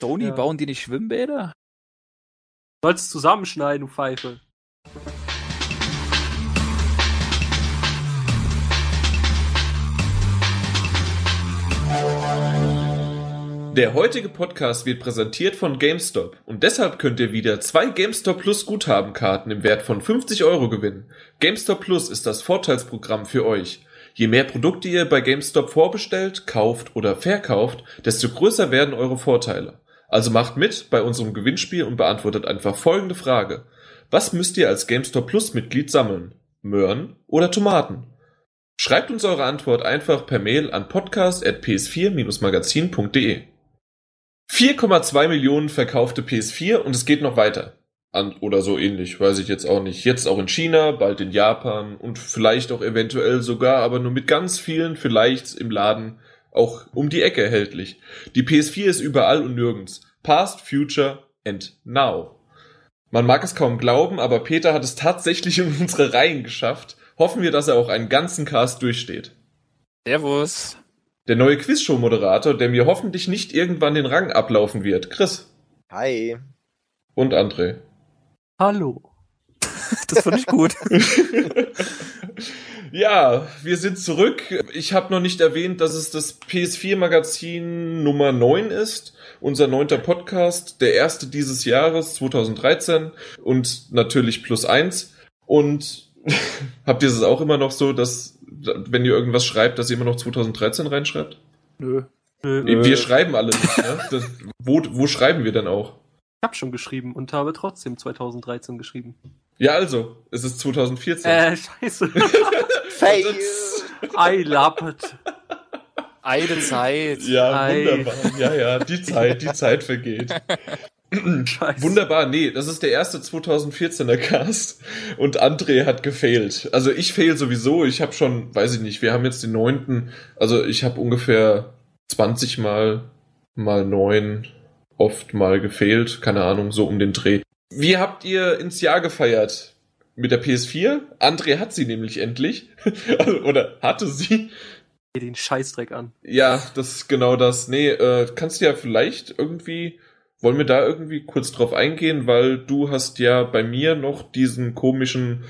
Sony, Ja. bauen die nicht Schwimmbäder? Du sollst es zusammenschneiden, du Pfeife. Der heutige Podcast wird präsentiert von GameStop und deshalb könnt ihr wieder zwei GameStop Plus Guthabenkarten im Wert von 50 Euro gewinnen. GameStop Plus ist das Vorteilsprogramm für euch. Je mehr Produkte ihr bei GameStop vorbestellt, kauft oder verkauft, desto größer werden eure Vorteile. Also macht mit bei unserem Gewinnspiel und beantwortet einfach folgende Frage. Was müsst ihr als GameStop Plus Mitglied sammeln? Möhren oder Tomaten? Schreibt uns eure Antwort einfach per Mail an podcast.ps4-magazin.de. 4,2 Millionen verkaufte PS4 und es geht noch weiter. An, oder so ähnlich, weiß ich jetzt auch nicht. Jetzt auch in China, bald in Japan und vielleicht auch eventuell sogar, aber nur mit ganz vielen vielleicht im Laden auch um die Ecke erhältlich. Die PS4 ist überall und nirgends. Past, Future and Now. Man mag es kaum glauben, aber Peter hat es tatsächlich in unsere Reihen geschafft. Hoffen wir, dass er auch einen ganzen Cast durchsteht. Servus. Der neue Quizshow-Moderator, der mir hoffentlich nicht irgendwann den Rang ablaufen wird. Chris Hi. und André. Hallo. Das fand ich gut. Ja, wir sind zurück. Ich habe noch nicht erwähnt, dass es das PS4-Magazin Nummer 9 ist. Unser neunter Podcast, der erste dieses Jahres, 2013. Und natürlich plus eins. Und habt ihr es auch immer noch so, dass, wenn ihr irgendwas schreibt, dass ihr immer noch 2013 reinschreibt? Nö. Nö. Wir schreiben alle nicht, ne? Das, wo, wo schreiben wir denn auch? Ich hab schon geschrieben und habe trotzdem 2013 geschrieben. Ja, also, es ist 2014. Äh, scheiße. Fail. I love it. Eine Zeit. Ja, Ei. wunderbar. Ja, ja, die Zeit, die Zeit vergeht. Scheiße. Wunderbar, nee, das ist der erste 2014er Cast und André hat gefailt. Also ich fail sowieso, ich habe schon, weiß ich nicht, wir haben jetzt den neunten, also ich habe ungefähr 20 mal mal neun oft mal gefailt, keine Ahnung, so um den Dreh. Wie habt ihr ins Jahr gefeiert? Mit der PS4? André hat sie nämlich endlich. Also, Oder hatte sie. Den Scheißdreck an. Ja, das ist genau das. Nee, äh, kannst du ja vielleicht irgendwie, wollen wir da irgendwie kurz drauf eingehen, weil du hast ja bei mir noch diesen komischen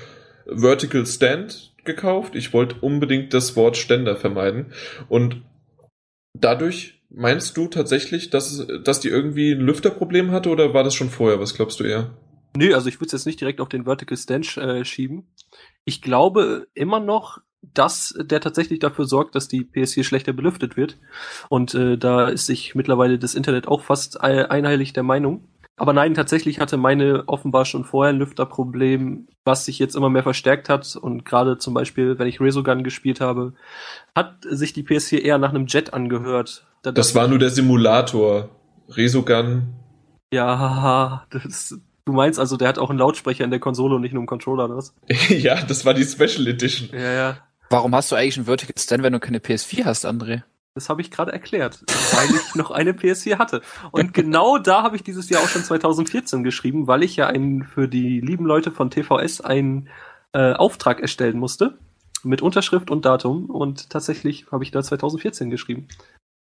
Vertical Stand gekauft. Ich wollte unbedingt das Wort Ständer vermeiden. Und dadurch meinst du tatsächlich, dass, dass die irgendwie ein Lüfterproblem hatte oder war das schon vorher? Was glaubst du eher? Nö, also ich würde es jetzt nicht direkt auf den Vertical Stand äh, schieben. Ich glaube immer noch, dass der tatsächlich dafür sorgt, dass die PS4 schlechter belüftet wird. Und äh, da ist sich mittlerweile das Internet auch fast ei- einheitlich der Meinung. Aber nein, tatsächlich hatte meine offenbar schon vorher ein Lüfterproblem, was sich jetzt immer mehr verstärkt hat. Und gerade zum Beispiel, wenn ich Resogun gespielt habe, hat sich die PS4 eher nach einem Jet angehört. Da Das war nur der Simulator. Resogun. Ja, haha, das, du meinst also, der hat auch einen Lautsprecher in der Konsole und nicht nur einen Controller, oder was? ja, das war die Special Edition. Ja, ja. Warum hast du eigentlich einen Vertical Stand, wenn du keine PS4 hast, André? Das habe ich gerade erklärt, weil ich noch eine PS4 hatte. Und genau da habe ich dieses Jahr auch schon 2014 geschrieben, weil ich ja einen für die lieben Leute von TVS einen äh, Auftrag erstellen musste mit Unterschrift und Datum. Und tatsächlich habe ich da 2014 geschrieben.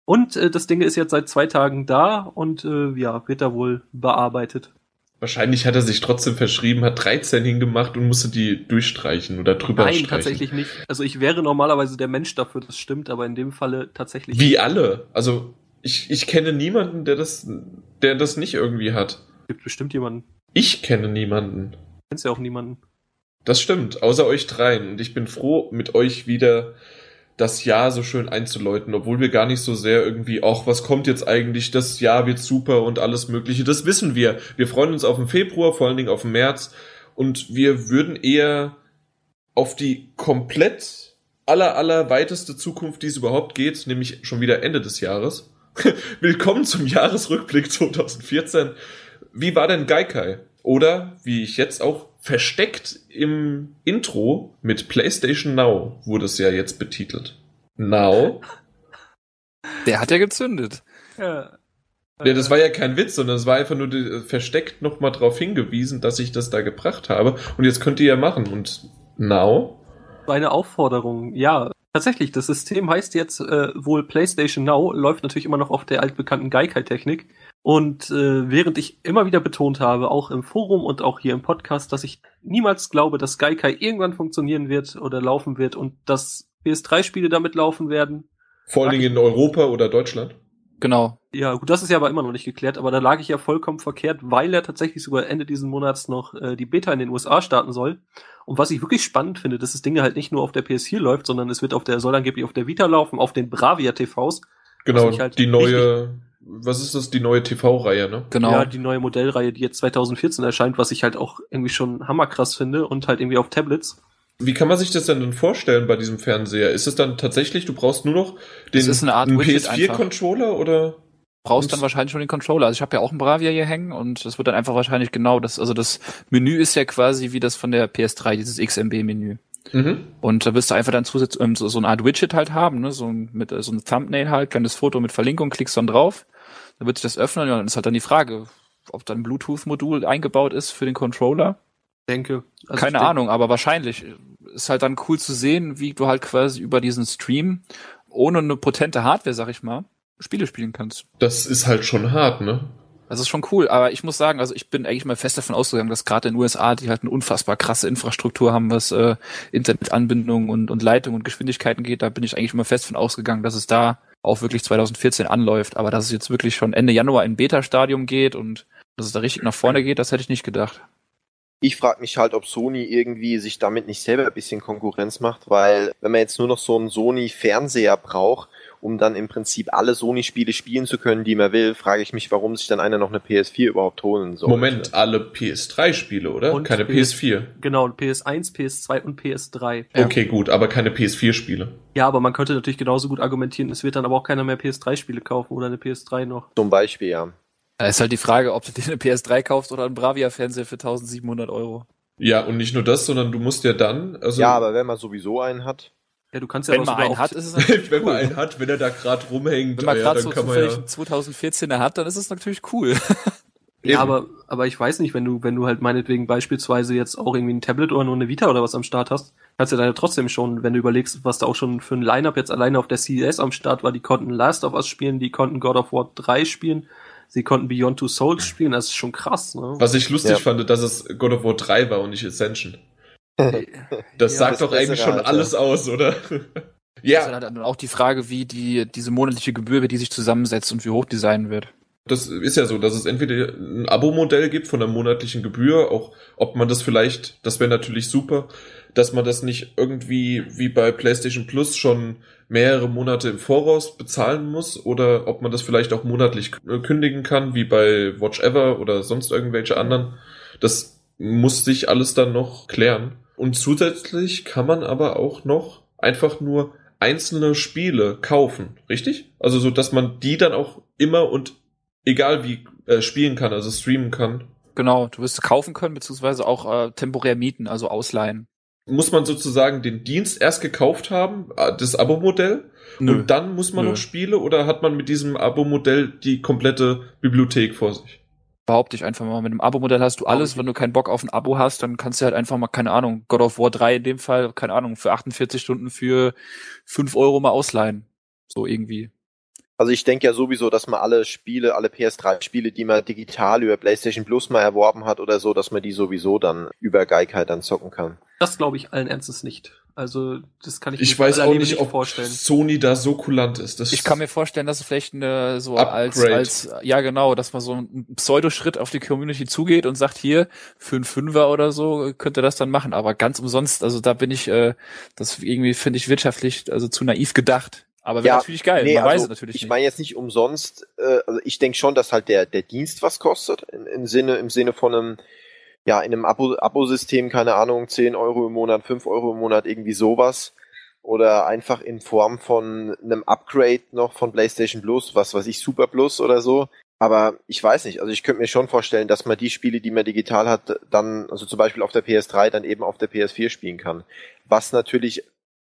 Und äh, das Ding ist jetzt seit zwei Tagen da und äh, ja, wird da wohl bearbeitet. Wahrscheinlich hat er sich trotzdem verschrieben, hat 13 hingemacht und musste die durchstreichen oder drüber Nein, streichen. tatsächlich nicht. Also ich wäre normalerweise der Mensch dafür, das stimmt, aber in dem Falle tatsächlich Wie alle. Also ich, ich kenne niemanden, der das, der das nicht irgendwie hat. gibt bestimmt jemanden. Ich kenne niemanden. Kennst ja auch niemanden. Das stimmt, außer euch dreien. Und ich bin froh, mit euch wieder das Jahr so schön einzuläuten, obwohl wir gar nicht so sehr irgendwie, ach, was kommt jetzt eigentlich, das Jahr wird super und alles Mögliche. Das wissen wir. Wir freuen uns auf den Februar, vor allen Dingen auf den März. Und wir würden eher auf die komplett aller, aller weiteste Zukunft, die es überhaupt geht, nämlich schon wieder Ende des Jahres. Willkommen zum Jahresrückblick 2014. Wie war denn Gaikai? Oder, wie ich jetzt auch versteckt im Intro mit PlayStation Now wurde es ja jetzt betitelt. Now? Der hat ja gezündet. Ja. Ja, das war ja kein Witz, sondern es war einfach nur die, versteckt nochmal darauf hingewiesen, dass ich das da gebracht habe. Und jetzt könnt ihr ja machen. Und Now? Eine Aufforderung, ja. Tatsächlich, das System heißt jetzt äh, wohl PlayStation Now, läuft natürlich immer noch auf der altbekannten Gaikai-Technik. Und äh, während ich immer wieder betont habe, auch im Forum und auch hier im Podcast, dass ich niemals glaube, dass Gaikai irgendwann funktionieren wird oder laufen wird und dass PS3-Spiele damit laufen werden. Vor allen Dingen in Europa oder Deutschland. Genau. Ja, gut, das ist ja aber immer noch nicht geklärt, aber da lag ich ja vollkommen verkehrt, weil er tatsächlich sogar Ende diesen Monats noch äh, die Beta in den USA starten soll. Und was ich wirklich spannend finde, dass das Ding halt nicht nur auf der PS4 läuft, sondern es wird auf der, soll angeblich auf der Vita laufen, auf den Bravia TVs. Genau, halt die neue, was ist das, die neue TV-Reihe, ne? Genau. Ja, die neue Modellreihe, die jetzt 2014 erscheint, was ich halt auch irgendwie schon hammerkrass finde und halt irgendwie auf Tablets. Wie kann man sich das denn dann vorstellen bei diesem Fernseher? Ist es dann tatsächlich, du brauchst nur noch den Es ist eine Art einen Widget einfach. PS4-Controller oder? brauchst dann wahrscheinlich schon den Controller. Also ich habe ja auch einen Bravia hier hängen und das wird dann einfach wahrscheinlich genau das, also das Menü ist ja quasi wie das von der PS3, dieses XMB-Menü. Mhm. Und da wirst du einfach dann zusätzlich ähm, so, so eine Art Widget halt haben, ne? so ein, mit äh, so ein Thumbnail halt, kleines Foto mit Verlinkung, klickst dann drauf, dann wird sich das öffnen und dann ist halt dann die Frage, ob da ein Bluetooth-Modul eingebaut ist für den Controller. Denke. Also Keine ich denk- Ahnung, aber wahrscheinlich ist halt dann cool zu sehen, wie du halt quasi über diesen Stream ohne eine potente Hardware, sag ich mal, Spiele spielen kannst. Das ist halt schon hart, ne? Das ist schon cool, aber ich muss sagen, also ich bin eigentlich mal fest davon ausgegangen, dass gerade in den USA, die halt eine unfassbar krasse Infrastruktur haben, was äh, Internetanbindung und, und Leitung und Geschwindigkeiten geht, da bin ich eigentlich immer fest von ausgegangen, dass es da auch wirklich 2014 anläuft. Aber dass es jetzt wirklich schon Ende Januar in Beta-Stadium geht und dass es da richtig nach vorne geht, das hätte ich nicht gedacht. Ich frage mich halt, ob Sony irgendwie sich damit nicht selber ein bisschen Konkurrenz macht, weil wenn man jetzt nur noch so einen Sony-Fernseher braucht, um dann im Prinzip alle Sony-Spiele spielen zu können, die man will, frage ich mich, warum sich dann einer noch eine PS4 überhaupt holen soll. Moment, alle PS3-Spiele, oder? Und keine PS PS4. Genau, PS1, PS2 und PS3. Ja. Okay, gut, aber keine PS4-Spiele. Ja, aber man könnte natürlich genauso gut argumentieren, es wird dann aber auch keiner mehr PS3-Spiele kaufen oder eine PS3 noch. Zum Beispiel, ja. Da ist halt die Frage, ob du dir eine PS3 kaufst oder einen Bravia-Fernseher für 1700 Euro. Ja, und nicht nur das, sondern du musst ja dann, also ja, aber wenn man sowieso einen hat, Ja, du kannst ja Wenn auch man einen hat, ist es natürlich wenn man cool. einen hat, wenn er da gerade rumhängt, Wenn man ja, gerade dann so kann man zufällig ja. einen 2014er hat, dann ist es natürlich cool. Ja, aber, aber ich weiß nicht, wenn du, wenn du halt meinetwegen beispielsweise jetzt auch irgendwie ein Tablet oder nur eine Vita oder was am Start hast, kannst du dann ja trotzdem schon, wenn du überlegst, was da auch schon für ein Line-Up jetzt alleine auf der CES am Start war, die konnten Last of Us spielen, die konnten God of War 3 spielen, sie konnten Beyond Two Souls spielen, das ist schon krass, ne? Was ich lustig Ja. fand, dass es God of War 3 war und nicht Ascension. Das Ja, sagt das doch eigentlich schon Alter. alles aus, oder? Das ist ja, halt dann auch die Frage, wie die, diese monatliche Gebühr, wie die sich zusammensetzt und wie hoch die sein wird. das ist ja so, dass es entweder ein Abo-Modell gibt von der monatlichen Gebühr, auch ob man das vielleicht, das wäre natürlich super, dass man das nicht irgendwie wie bei PlayStation Plus schon mehrere Monate im Voraus bezahlen muss oder ob man das vielleicht auch monatlich k- kündigen kann, wie bei Watch Ever oder sonst irgendwelche anderen. Das muss sich alles dann noch klären. Und zusätzlich kann man aber auch noch einfach nur einzelne Spiele kaufen, richtig? Also so, dass man die dann auch immer und egal wie äh, spielen kann, also streamen kann. Genau, du wirst kaufen können, beziehungsweise auch äh, temporär mieten, also ausleihen. Muss man sozusagen den Dienst erst gekauft haben, äh, das Abo-Modell, und dann muss man Nö. noch Spiele oder hat man mit diesem Abo-Modell die komplette Bibliothek vor sich? Behaupte ich einfach mal, mit dem Abo-Modell hast du alles, wenn du keinen Bock auf ein Abo hast, dann kannst du halt einfach mal, keine Ahnung, God of War 3 in dem Fall, keine Ahnung, für 48 Stunden für 5 Euro mal ausleihen. So irgendwie. Also ich denke ja sowieso, dass man alle Spiele, alle PS3-Spiele, die man digital über PlayStation Plus mal erworben hat oder so, dass man die sowieso dann über Geikai dann zocken kann. Das glaube ich allen Ernstes nicht. Also, das kann ich, Ich mir weiß für auch alle nicht, Leben ob vorstellen. Sony da so kulant ist. Das Ich kann mir vorstellen, dass es vielleicht eine, so als, Upgrade. als, ja genau, dass man so einen Pseudoschritt auf die Community zugeht und sagt, hier, für einen Fünfer oder so könnt ihr das dann machen. Aber ganz umsonst, also da bin ich, äh, das irgendwie finde ich wirtschaftlich, also zu naiv gedacht. Aber wäre Ja, natürlich geil, Nee, man also, weiß es natürlich ich nicht. meine jetzt nicht umsonst, äh, also ich denke schon, dass halt der, der Dienst was kostet, in, im Sinne, im Sinne von einem, ja, in einem Abo, Abo-System, keine Ahnung, 10 Euro im Monat, 5 Euro im Monat, irgendwie sowas. Oder einfach in Form von einem Upgrade noch von PlayStation Plus, was weiß ich, Super Plus oder so. Aber ich weiß nicht, also ich könnte mir schon vorstellen, dass man die Spiele, die man digital hat, dann, also zum Beispiel auf der PS3, dann eben auf der PS4 spielen kann. Was natürlich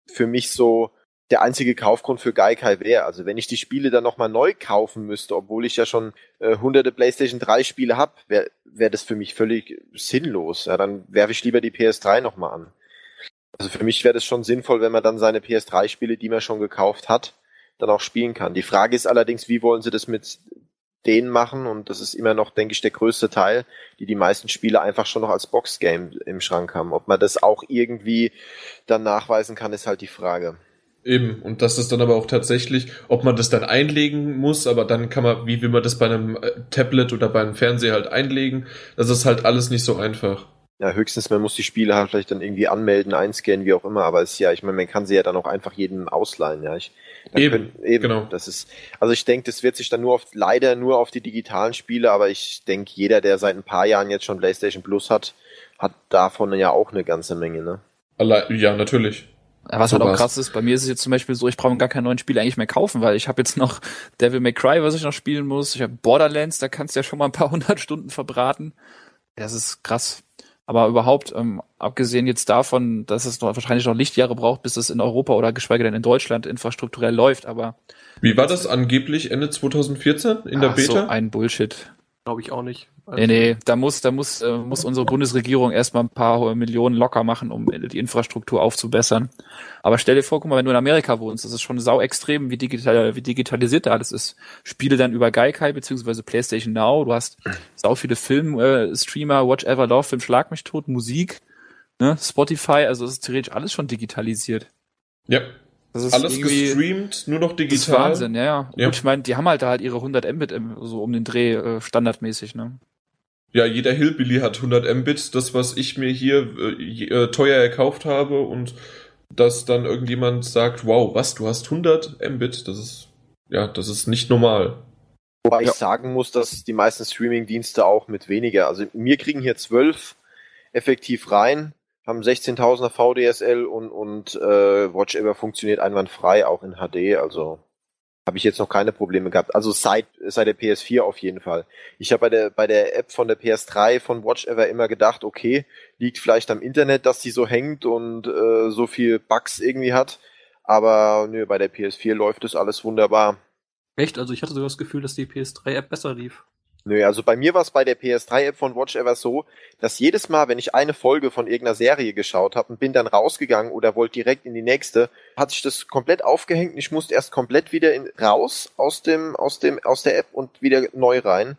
für mich so der einzige Kaufgrund für Gaikai wäre. Also wenn ich die Spiele dann nochmal neu kaufen müsste, obwohl ich ja schon äh, hunderte PlayStation 3 Spiele habe, wäre wär das für mich völlig sinnlos. Ja, dann werfe ich lieber die PS3 nochmal an. Also für mich wäre das schon sinnvoll, wenn man dann seine PS3 Spiele, die man schon gekauft hat, dann auch spielen kann. Die Frage ist allerdings, wie wollen sie das mit denen machen und das ist immer noch, denke ich, der größte Teil, die die meisten Spiele einfach schon noch als Boxgame im Schrank haben. Ob man das auch irgendwie dann nachweisen kann, ist halt die Frage. Eben, und das ist dann aber auch tatsächlich, ob man das dann einlegen muss, aber dann kann man, wie will man das bei einem äh, Tablet oder bei einem Fernseher halt einlegen, das ist halt alles nicht so einfach. Ja, höchstens man muss die Spiele halt vielleicht dann irgendwie anmelden, einscannen, wie auch immer, aber es ist ja, ich meine, man kann sie ja dann auch einfach jedem ausleihen, ja. Ich, eben, können, eben, genau. Das ist, also ich denke, das wird sich dann nur auf, leider nur auf die digitalen Spiele, aber ich denke, jeder, der seit ein paar Jahren jetzt schon PlayStation Plus hat, hat davon ja auch eine ganze Menge, ne? Alle, ja, natürlich. Was So halt auch krass ist, bei mir ist es jetzt zum Beispiel so, ich brauche gar keinen neuen Spiel eigentlich mehr kaufen, weil ich habe jetzt noch Devil May Cry, was ich noch spielen muss. Ich habe Borderlands, da kannst du ja schon mal ein paar hundert Stunden verbraten. Das ist krass. Aber überhaupt, ähm, abgesehen jetzt davon, dass es noch, wahrscheinlich noch Lichtjahre braucht, bis es in Europa oder geschweige denn in Deutschland infrastrukturell läuft, aber Wie war das angeblich Ende 2014 in der ach, so Beta? ein Bullshit. Glaube ich auch nicht. Also, Nee, nee, da muss, da muss, äh, muss unsere Bundesregierung erstmal ein paar Millionen locker machen, um die Infrastruktur aufzubessern. Aber stell dir vor, guck mal, wenn du in Amerika wohnst, das ist schon sau extrem, wie digital, wie digitalisiert da alles ist. Spiele dann über Gaikai beziehungsweise PlayStation Now, du hast sau viele Film, äh, Streamer, Watch Ever Love, Film Schlag mich tot, Musik, ne, Spotify, also es ist theoretisch alles schon digitalisiert. Ja, Das ist alles gestreamt, nur noch Das ist digital. Wahnsinn, ja, ja. Ja. Gut, ich meine, die haben halt da halt ihre 100 Mbit so um den Dreh äh, standardmäßig, ne. Ja, jeder Hillbilly hat 100 Mbit, das was ich mir hier äh, äh, teuer erkauft habe und dass dann irgendjemand sagt, wow, was, du hast 100 Mbit, das ist ja, das ist nicht normal. Wobei Ja. ich sagen muss, dass die meisten Streaming-Dienste auch mit weniger, also wir kriegen hier zwölf effektiv rein, haben 16.000er VDSL und, und äh, Watch Ever funktioniert einwandfrei, auch in HD, also habe ich jetzt noch keine Probleme gehabt. Also seit, seit der PS4 auf jeden Fall. Ich habe bei der, bei der App von der PS3 von Watch Ever immer gedacht, okay, liegt vielleicht am Internet, dass die so hängt und äh, so viel Bugs irgendwie hat. Aber nö, bei der PS4 läuft das alles wunderbar. Echt? Also ich hatte sogar das Gefühl, dass die PS3-App besser lief. Nö, also bei mir war es bei der PS3-App von Watch Ever so, dass jedes Mal, wenn ich eine Folge von irgendeiner Serie geschaut habe und bin dann rausgegangen oder wollte direkt in die nächste, hat sich das komplett aufgehängt und ich musste erst komplett wieder in, raus aus dem, aus dem, aus der App und wieder neu rein.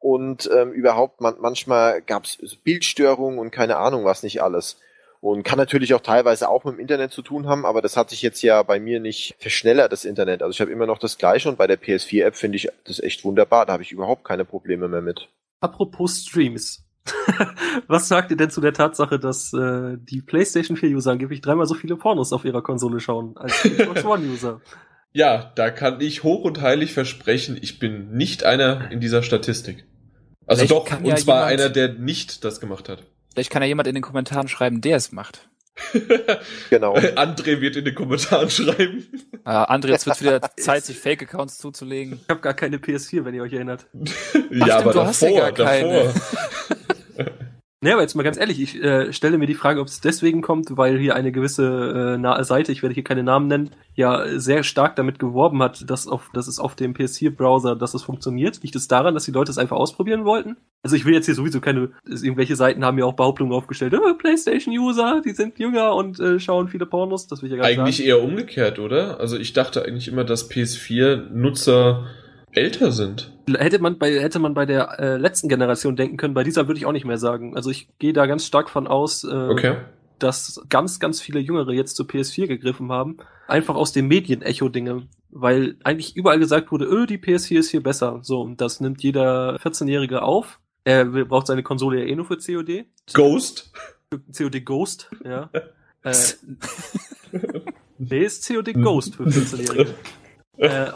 Und ähm, überhaupt, man, manchmal gab es Bildstörungen und keine Ahnung was nicht alles. Und kann natürlich auch teilweise auch mit dem Internet zu tun haben, aber das hat sich jetzt ja bei mir nicht verschnellert, das Internet. Also ich habe immer noch das gleiche und bei der PS4-App finde ich das echt wunderbar. Da habe ich überhaupt keine Probleme mehr mit. Apropos Streams. Was sagt ihr denn zu der Tatsache, dass äh, die PlayStation 4-User angeblich dreimal so viele Pornos auf ihrer Konsole schauen als die Xbox One-User? Ja, da kann ich hoch und heilig versprechen, ich bin nicht einer in dieser Statistik. Also Vielleicht doch, und ja zwar jemand- einer, der nicht das gemacht hat. Vielleicht kann ja jemand in den Kommentaren schreiben, der es macht. Genau. André wird in den Kommentaren schreiben. Äh, André, jetzt wird wieder Zeit, sich Fake-Accounts zuzulegen. Ich habe gar keine PS4, wenn ihr euch erinnert. ja, aber du hast ja davor, gar keine. davor. Naja, aber jetzt mal ganz ehrlich, ich äh, stelle mir die Frage, ob es deswegen kommt, weil hier eine gewisse äh, Seite, ich werde hier keine Namen nennen, ja sehr stark damit geworben hat, dass, auf, dass es auf dem PS4-Browser, dass es funktioniert. Liegt es daran, dass die Leute es einfach ausprobieren wollten? Also ich will jetzt hier sowieso keine, irgendwelche Seiten haben ja auch Behauptungen aufgestellt, oh, PlayStation-User, die sind jünger und äh, schauen viele Pornos, das will ich ja gar nicht Eigentlich sagen. eher umgekehrt, oder? Also ich dachte eigentlich immer, dass PS4-Nutzer älter sind. Hätte man bei, hätte man bei der äh, letzten Generation denken können, bei dieser würde ich auch nicht mehr sagen. Also ich gehe da ganz stark von aus, äh, Okay. dass ganz, ganz viele Jüngere jetzt zu PS4 gegriffen haben. Einfach aus dem Medienecho-Dinge. Weil eigentlich überall gesagt wurde, öh, die PS4 ist hier besser. So, und das nimmt jeder 14-Jährige auf. Er braucht seine Konsole ja eh nur für COD. Ghost? COD Ghost, ja. äh, nee, ist COD Ghost für 14-Jährige. Äh,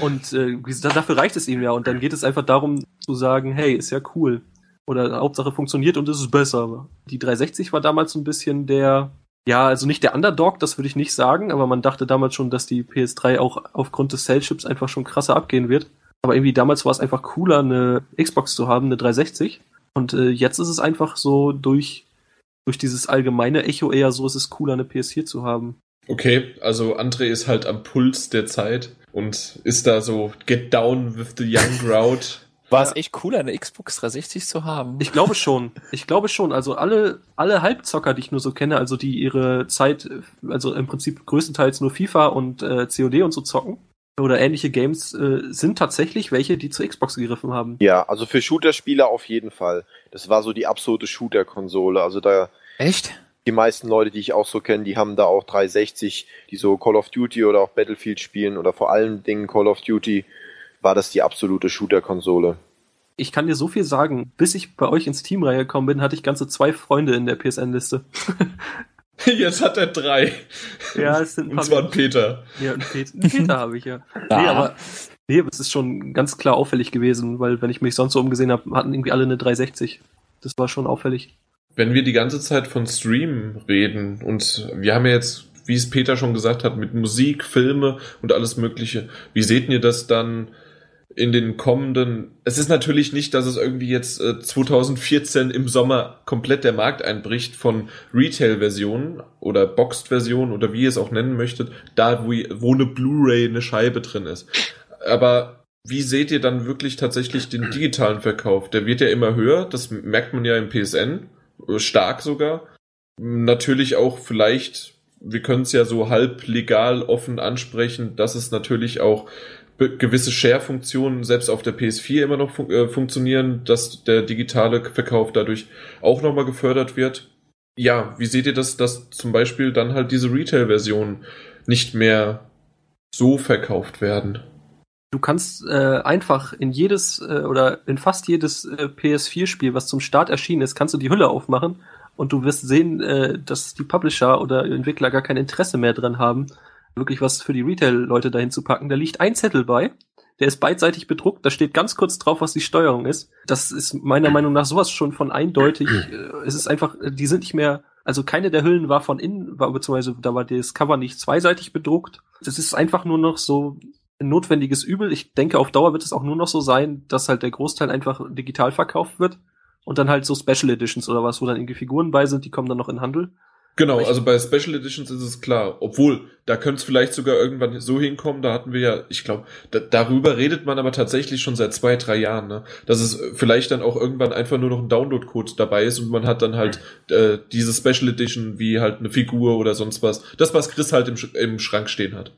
und äh, dafür reicht es ihm ja. Und dann geht es einfach darum zu sagen, hey, ist ja cool. Oder Hauptsache funktioniert und es ist besser. Die 360 war damals so ein bisschen der, ja, also nicht der Underdog, das würde ich nicht sagen, aber man dachte damals schon, dass die PS3 auch aufgrund des Cell-Chips einfach schon krasser abgehen wird. Aber irgendwie damals war es einfach cooler, eine Xbox zu haben, eine 360. Und äh, jetzt ist es einfach so durch, durch dieses allgemeine Echo eher so, es ist cooler, eine PS4 zu haben. Okay, also André ist halt am Puls der Zeit und ist da so get down with the young crowd. War es echt cooler, eine Xbox 360 zu haben? Ich glaube schon. Ich glaube schon. Also alle, alle Halbzocker, die ich nur so kenne, also die ihre Zeit, also im Prinzip größtenteils nur FIFA und äh, COD und so zocken, oder ähnliche Games äh, sind tatsächlich welche, die zur Xbox gegriffen haben. Ja, also für Shooter-Spieler auf jeden Fall. Das war so die absolute Shooter-Konsole. Also da Echt? Die meisten Leute, die ich auch so kenne, die haben da auch 360, die so Call of Duty oder auch Battlefield spielen oder vor allen Dingen Call of Duty, war das die absolute Shooter-Konsole. Ich kann dir so viel sagen, bis ich bei euch ins Team reingekommen bin, hatte ich ganze zwei Freunde in der PSN-Liste. Jetzt hat er drei. ja, es sind ein Und paar zwar ein Peter. Ja, einen Peter, Peter habe ich ja. Nee, Ah. aber nee, aber es ist schon ganz klar auffällig gewesen, weil wenn ich mich sonst so umgesehen habe, hatten irgendwie alle eine 360. Das war schon auffällig. Wenn wir die ganze Zeit von Stream reden und wir haben ja jetzt, wie es Peter schon gesagt hat, mit Musik, Filme und alles Mögliche, wie seht ihr das dann in den kommenden, es ist natürlich nicht, dass es irgendwie jetzt äh, 2014 im Sommer komplett der Markt einbricht von Retail-Versionen oder Boxed-Versionen oder wie ihr es auch nennen möchtet, da wo, wo eine Blu-ray, eine Scheibe drin ist. Aber wie seht ihr dann wirklich tatsächlich den digitalen Verkauf? Der wird ja immer höher, das merkt man ja im PSN, äh, stark sogar. Natürlich auch vielleicht, wir können es ja so halb legal offen ansprechen, dass es natürlich auch gewisse Share-Funktionen selbst auf der PS4 immer noch fun äh, funktionieren, dass der digitale Verkauf dadurch auch nochmal gefördert wird. Ja, wie seht ihr das, dass zum Beispiel dann halt diese Retail-Versionen nicht mehr so verkauft werden? Du kannst äh, einfach in jedes äh, oder in fast jedes äh, PS4-Spiel, was zum Start erschienen ist, kannst du die Hülle aufmachen und du wirst sehen, äh, dass die Publisher oder Entwickler gar kein Interesse mehr dran haben, wirklich was für die Retail-Leute dahin zu packen. Da liegt ein Zettel bei, der ist beidseitig bedruckt, da steht ganz kurz drauf, was die Steuerung ist. Das ist meiner Meinung nach sowas schon von eindeutig. Äh, es ist einfach, äh, die sind nicht mehr, also keine der Hüllen war von innen, war, beziehungsweise da war das Cover nicht zweiseitig bedruckt. Das ist einfach nur noch so ein notwendiges Übel. Ich denke, auf Dauer wird es auch nur noch so sein, dass halt der Großteil einfach digital verkauft wird und dann halt so Special Editions oder was, wo dann irgendwie Figuren bei sind, die kommen dann noch in Handel. Genau, also bei Special Editions ist es klar. Obwohl, da könnte es vielleicht sogar irgendwann so hinkommen, da hatten wir ja, ich glaube, da, darüber redet man aber tatsächlich schon seit zwei, drei Jahren, ne? Dass es vielleicht dann auch irgendwann einfach nur noch ein Download-Code dabei ist und man hat dann halt äh, diese Special Edition wie halt eine Figur oder sonst was. Das, was Chris halt im, Sch im Schrank stehen hat.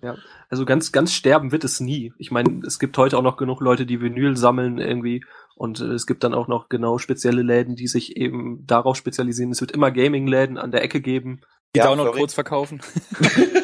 Also ganz, ganz sterben wird es nie. Ich meine, es gibt heute auch noch genug Leute, die Vinyl sammeln irgendwie. Und äh, es gibt dann auch noch genau spezielle Läden, die sich eben darauf spezialisieren. Es wird immer Gaming-Läden an der Ecke geben. Die Ja, Download-Codes verkaufen.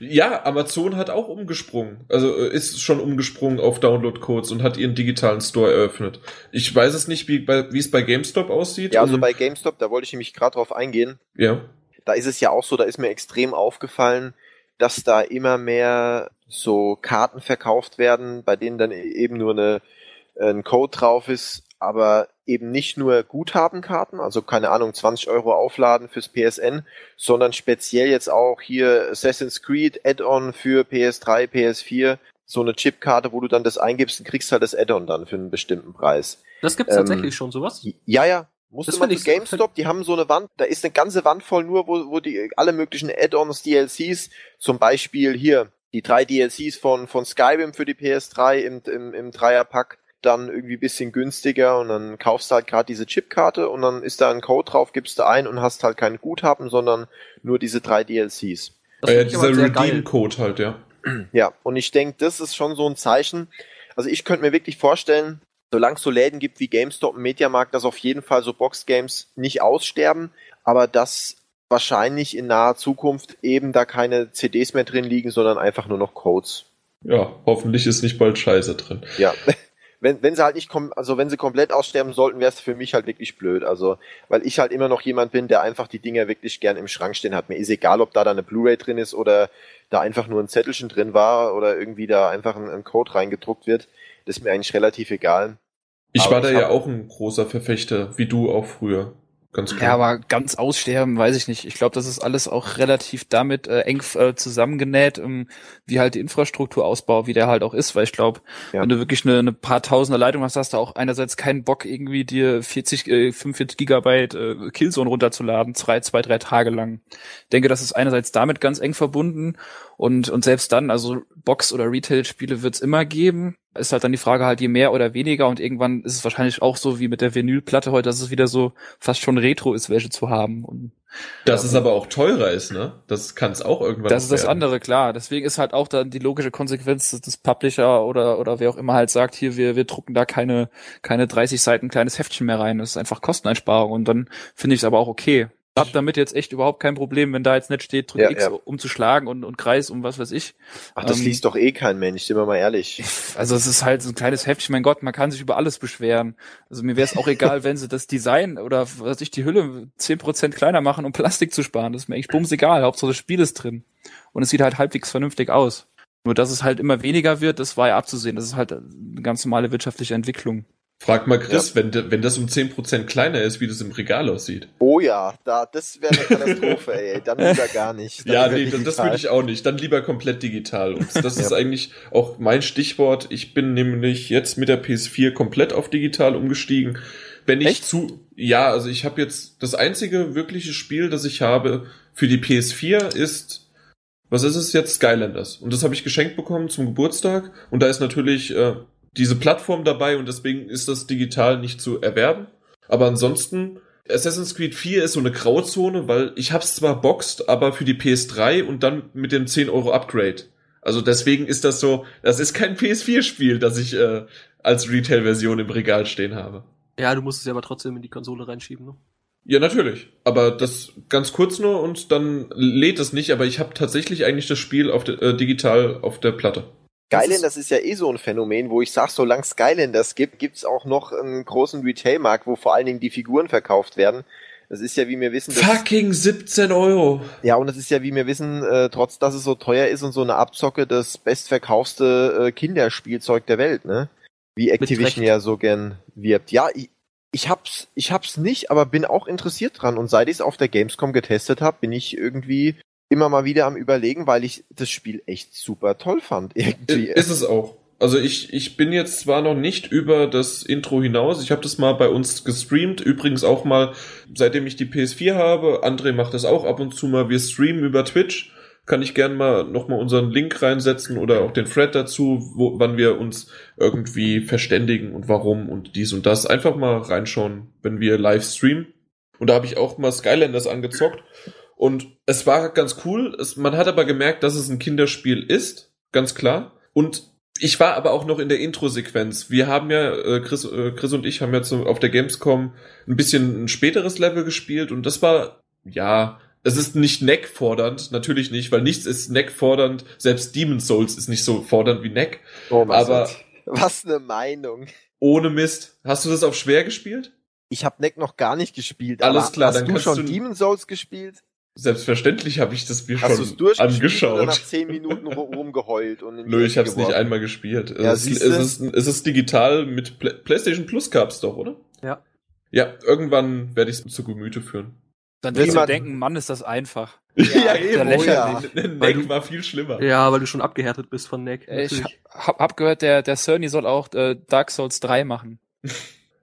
Ja, Amazon hat auch umgesprungen. Also äh, ist schon umgesprungen auf Download-Codes und hat ihren digitalen Store eröffnet. Ich weiß es nicht, wie, bei, wie es bei GameStop aussieht. Ja, also Um- bei GameStop, da wollte ich nämlich gerade drauf eingehen. ja. Da ist es ja auch so, da ist mir extrem aufgefallen, dass da immer mehr so Karten verkauft werden, bei denen dann eben nur eine, ein Code drauf ist, aber eben nicht nur Guthabenkarten, also keine Ahnung, 20 Euro aufladen fürs PSN, sondern speziell jetzt auch hier Assassin's Creed Add-on für PS3, PS4, so eine Chipkarte, wo du dann das eingibst und kriegst halt das Add-on dann für einen bestimmten Preis. Das gibt's Ähm, tatsächlich schon, sowas. Ja, ja. Musste Das man zu ich- GameStop, die haben so eine Wand, da ist eine ganze Wand voll nur, wo, wo die alle möglichen Add-ons, DLCs, zum Beispiel hier, die drei DLCs von, von Skyrim für die PS3 im, im, im Dreierpack, dann irgendwie bisschen günstiger und dann kaufst du halt gerade diese Chipkarte und dann ist da ein Code drauf, gibst du ein und hast halt kein Guthaben, sondern nur diese drei DLCs. Das ich aber dieser. Redeem-Code halt, ja. Ja, und ich denke, das ist schon so ein Zeichen. Also ich könnte mir wirklich vorstellen, solange es so Läden gibt wie GameStop und Mediamarkt, dass auf jeden Fall so Boxgames nicht aussterben, aber dass wahrscheinlich in naher Zukunft eben da keine CDs mehr drin liegen, sondern einfach nur noch Codes. Ja, hoffentlich ist nicht bald Scheiße drin. Ja. Wenn, wenn sie halt nicht kom also wenn sie komplett aussterben sollten, wäre es für mich halt wirklich blöd. Also, weil ich halt immer noch jemand bin, der einfach die Dinger wirklich gern im Schrank stehen hat. Mir ist egal, ob da dann eine Blu-ray drin ist oder da einfach nur ein Zettelchen drin war oder irgendwie da einfach ein, ein Code reingedruckt wird. Das ist mir eigentlich relativ egal. Ich Aber war da ich ja auch ein großer Verfechter, wie du auch früher. Ganz klar. Ja, aber ganz aussterben, weiß ich nicht. Ich glaube, das ist alles auch relativ damit äh, eng äh, zusammengenäht, ähm, wie halt die Infrastrukturausbau, wie der halt auch ist, weil ich glaube, Ja. wenn du wirklich eine, eine paar tausender Leitung hast, hast du auch einerseits keinen Bock, irgendwie dir 40, äh, 45 Gigabyte äh, Killzone runterzuladen, zwei, zwei, drei Tage lang. Ich denke, das ist einerseits damit ganz eng verbunden und, und selbst dann, also Box- oder Retail-Spiele wird's immer geben. Ist halt dann die Frage halt je mehr oder weniger und irgendwann ist es wahrscheinlich auch so wie mit der Vinylplatte heute, dass es wieder so fast schon Retro ist, welche zu haben. Und Dass es aber auch teurer ist, ne? Das kann es auch irgendwann Das ist das werden. andere, klar. Deswegen ist halt auch dann die logische Konsequenz des- des Publisher oder, oder wer auch immer halt sagt, hier, wir, wir drucken da keine, keine 30 Seiten kleines Heftchen mehr rein. Das ist einfach Kosteneinsparung und dann finde ich es aber auch okay. Ich hab damit jetzt echt überhaupt kein Problem, wenn da jetzt nicht steht, drück Ja, X, ja. um zu schlagen und, und Kreis, um was weiß ich. Ach, das Ähm, liest doch eh kein Mensch, sind wir mal ehrlich. Also es ist halt so ein kleines Heftchen, mein Gott, man kann sich über alles beschweren. Also mir wäre es auch egal, wenn sie das Design oder was ich die Hülle 10% kleiner machen, um Plastik zu sparen. Das ist mir echt bums egal. Hauptsache das Spiel ist drin. Und es sieht halt halbwegs vernünftig aus. Nur dass es halt immer weniger wird, das war ja abzusehen. Das ist halt eine ganz normale wirtschaftliche Entwicklung. Frag mal Chris, wenn, de- wenn das um 10% kleiner ist, wie das im Regal aussieht. Oh ja, da, das wäre eine Katastrophe, ey. Dann lieber gar nicht. Dann Ja, nee, das, das digital. würde ich auch nicht. Dann lieber komplett digital. Und das ist Ja. eigentlich auch mein Stichwort. Ich bin nämlich jetzt mit der PS4 komplett auf digital umgestiegen. Wenn ich Echt? zu, ja, also ich habe jetzt das einzige wirkliche Spiel, das ich habe für die PS4 ist, was ist es jetzt? Skylanders. Und das habe ich geschenkt bekommen zum Geburtstag. Und da ist natürlich äh, diese Plattform dabei und deswegen ist das digital nicht zu erwerben. Aber ansonsten, Assassin's Creed 4 ist so eine Grauzone, weil ich hab's zwar boxt, aber für die PS3 und dann mit dem 10 Euro Upgrade. Also deswegen ist das so, das ist kein PS4-Spiel, das ich äh, als Retail-Version im Regal stehen habe. Ja, du musst es ja aber trotzdem in die Konsole reinschieben, ne? Ja, natürlich. Aber das ganz kurz nur und dann lädt es nicht, aber ich habe tatsächlich eigentlich das Spiel auf der, äh, digital auf der Platte. Skylanders ist ja eh so ein Phänomen, wo ich sag, solange Skylanders gibt, gibt's auch noch einen großen Retailmarkt, wo vor allen Dingen die Figuren verkauft werden. Das ist ja, wie wir wissen, Fucking 17 Euro. ja, und das ist ja, wie wir wissen, äh, trotz dass es so teuer ist und so eine Abzocke, das bestverkaufste äh, Kinderspielzeug der Welt, ne? Wie Activision ja so gern wirbt. Ja, ich, ich hab's, ich hab's nicht, aber bin auch interessiert dran. Und seit ich es auf der Gamescom getestet habe, bin ich irgendwie immer mal wieder am überlegen, weil ich das Spiel echt super toll fand. Irgendwie. Ist es auch. Also ich, ich bin jetzt zwar noch nicht über das Intro hinaus, ich habe das mal bei uns gestreamt, übrigens auch mal, seitdem ich die PS4 habe, André macht das auch ab und zu mal, wir streamen über Twitch, kann ich gern mal nochmal unseren Link reinsetzen oder auch den Thread dazu, wo, wann wir uns irgendwie verständigen und warum und dies und das. Einfach mal reinschauen, wenn wir live streamen. Und da habe ich auch mal Skylanders angezockt und es war ganz cool. Es, man hat aber gemerkt, dass es ein Kinderspiel ist, ganz klar. Und ich war aber auch noch in der Intro-Sequenz. Wir haben ja, äh, Chris, äh, Chris und ich haben ja so auf der Gamescom ein bisschen ein späteres Level gespielt und das war, ja, es ist nicht neckfordernd, natürlich nicht, weil nichts ist neckfordernd. Selbst Demon's Souls ist nicht so fordernd wie Neck. Oh, mein aber- Gott. Was eine Meinung. Ohne Mist. Hast du das auf schwer gespielt? Ich habe Neck noch gar nicht gespielt. Alles klar, hast dann du schon du- Demon Souls gespielt? Selbstverständlich habe ich das mir Hast schon durchgespielt oder nach angeschaut. zehn Minuten ru- rumgeheult? Und in die Nö, ich habe es nicht einmal gespielt. Ja, es, ist, es, ist, es ist digital mit Pla PlayStation Plus gab's doch, oder? Ja. Ja, irgendwann werde ich es zu Gemüte führen. Dann wirst du man- denken, Mann, ist das einfach. Ja, eben, oh ja. Neck war viel schlimmer. Ja, weil du schon abgehärtet bist von Neck. Äh, Ich hab, hab gehört, der, der Cerny soll auch äh, Dark Souls 3 machen.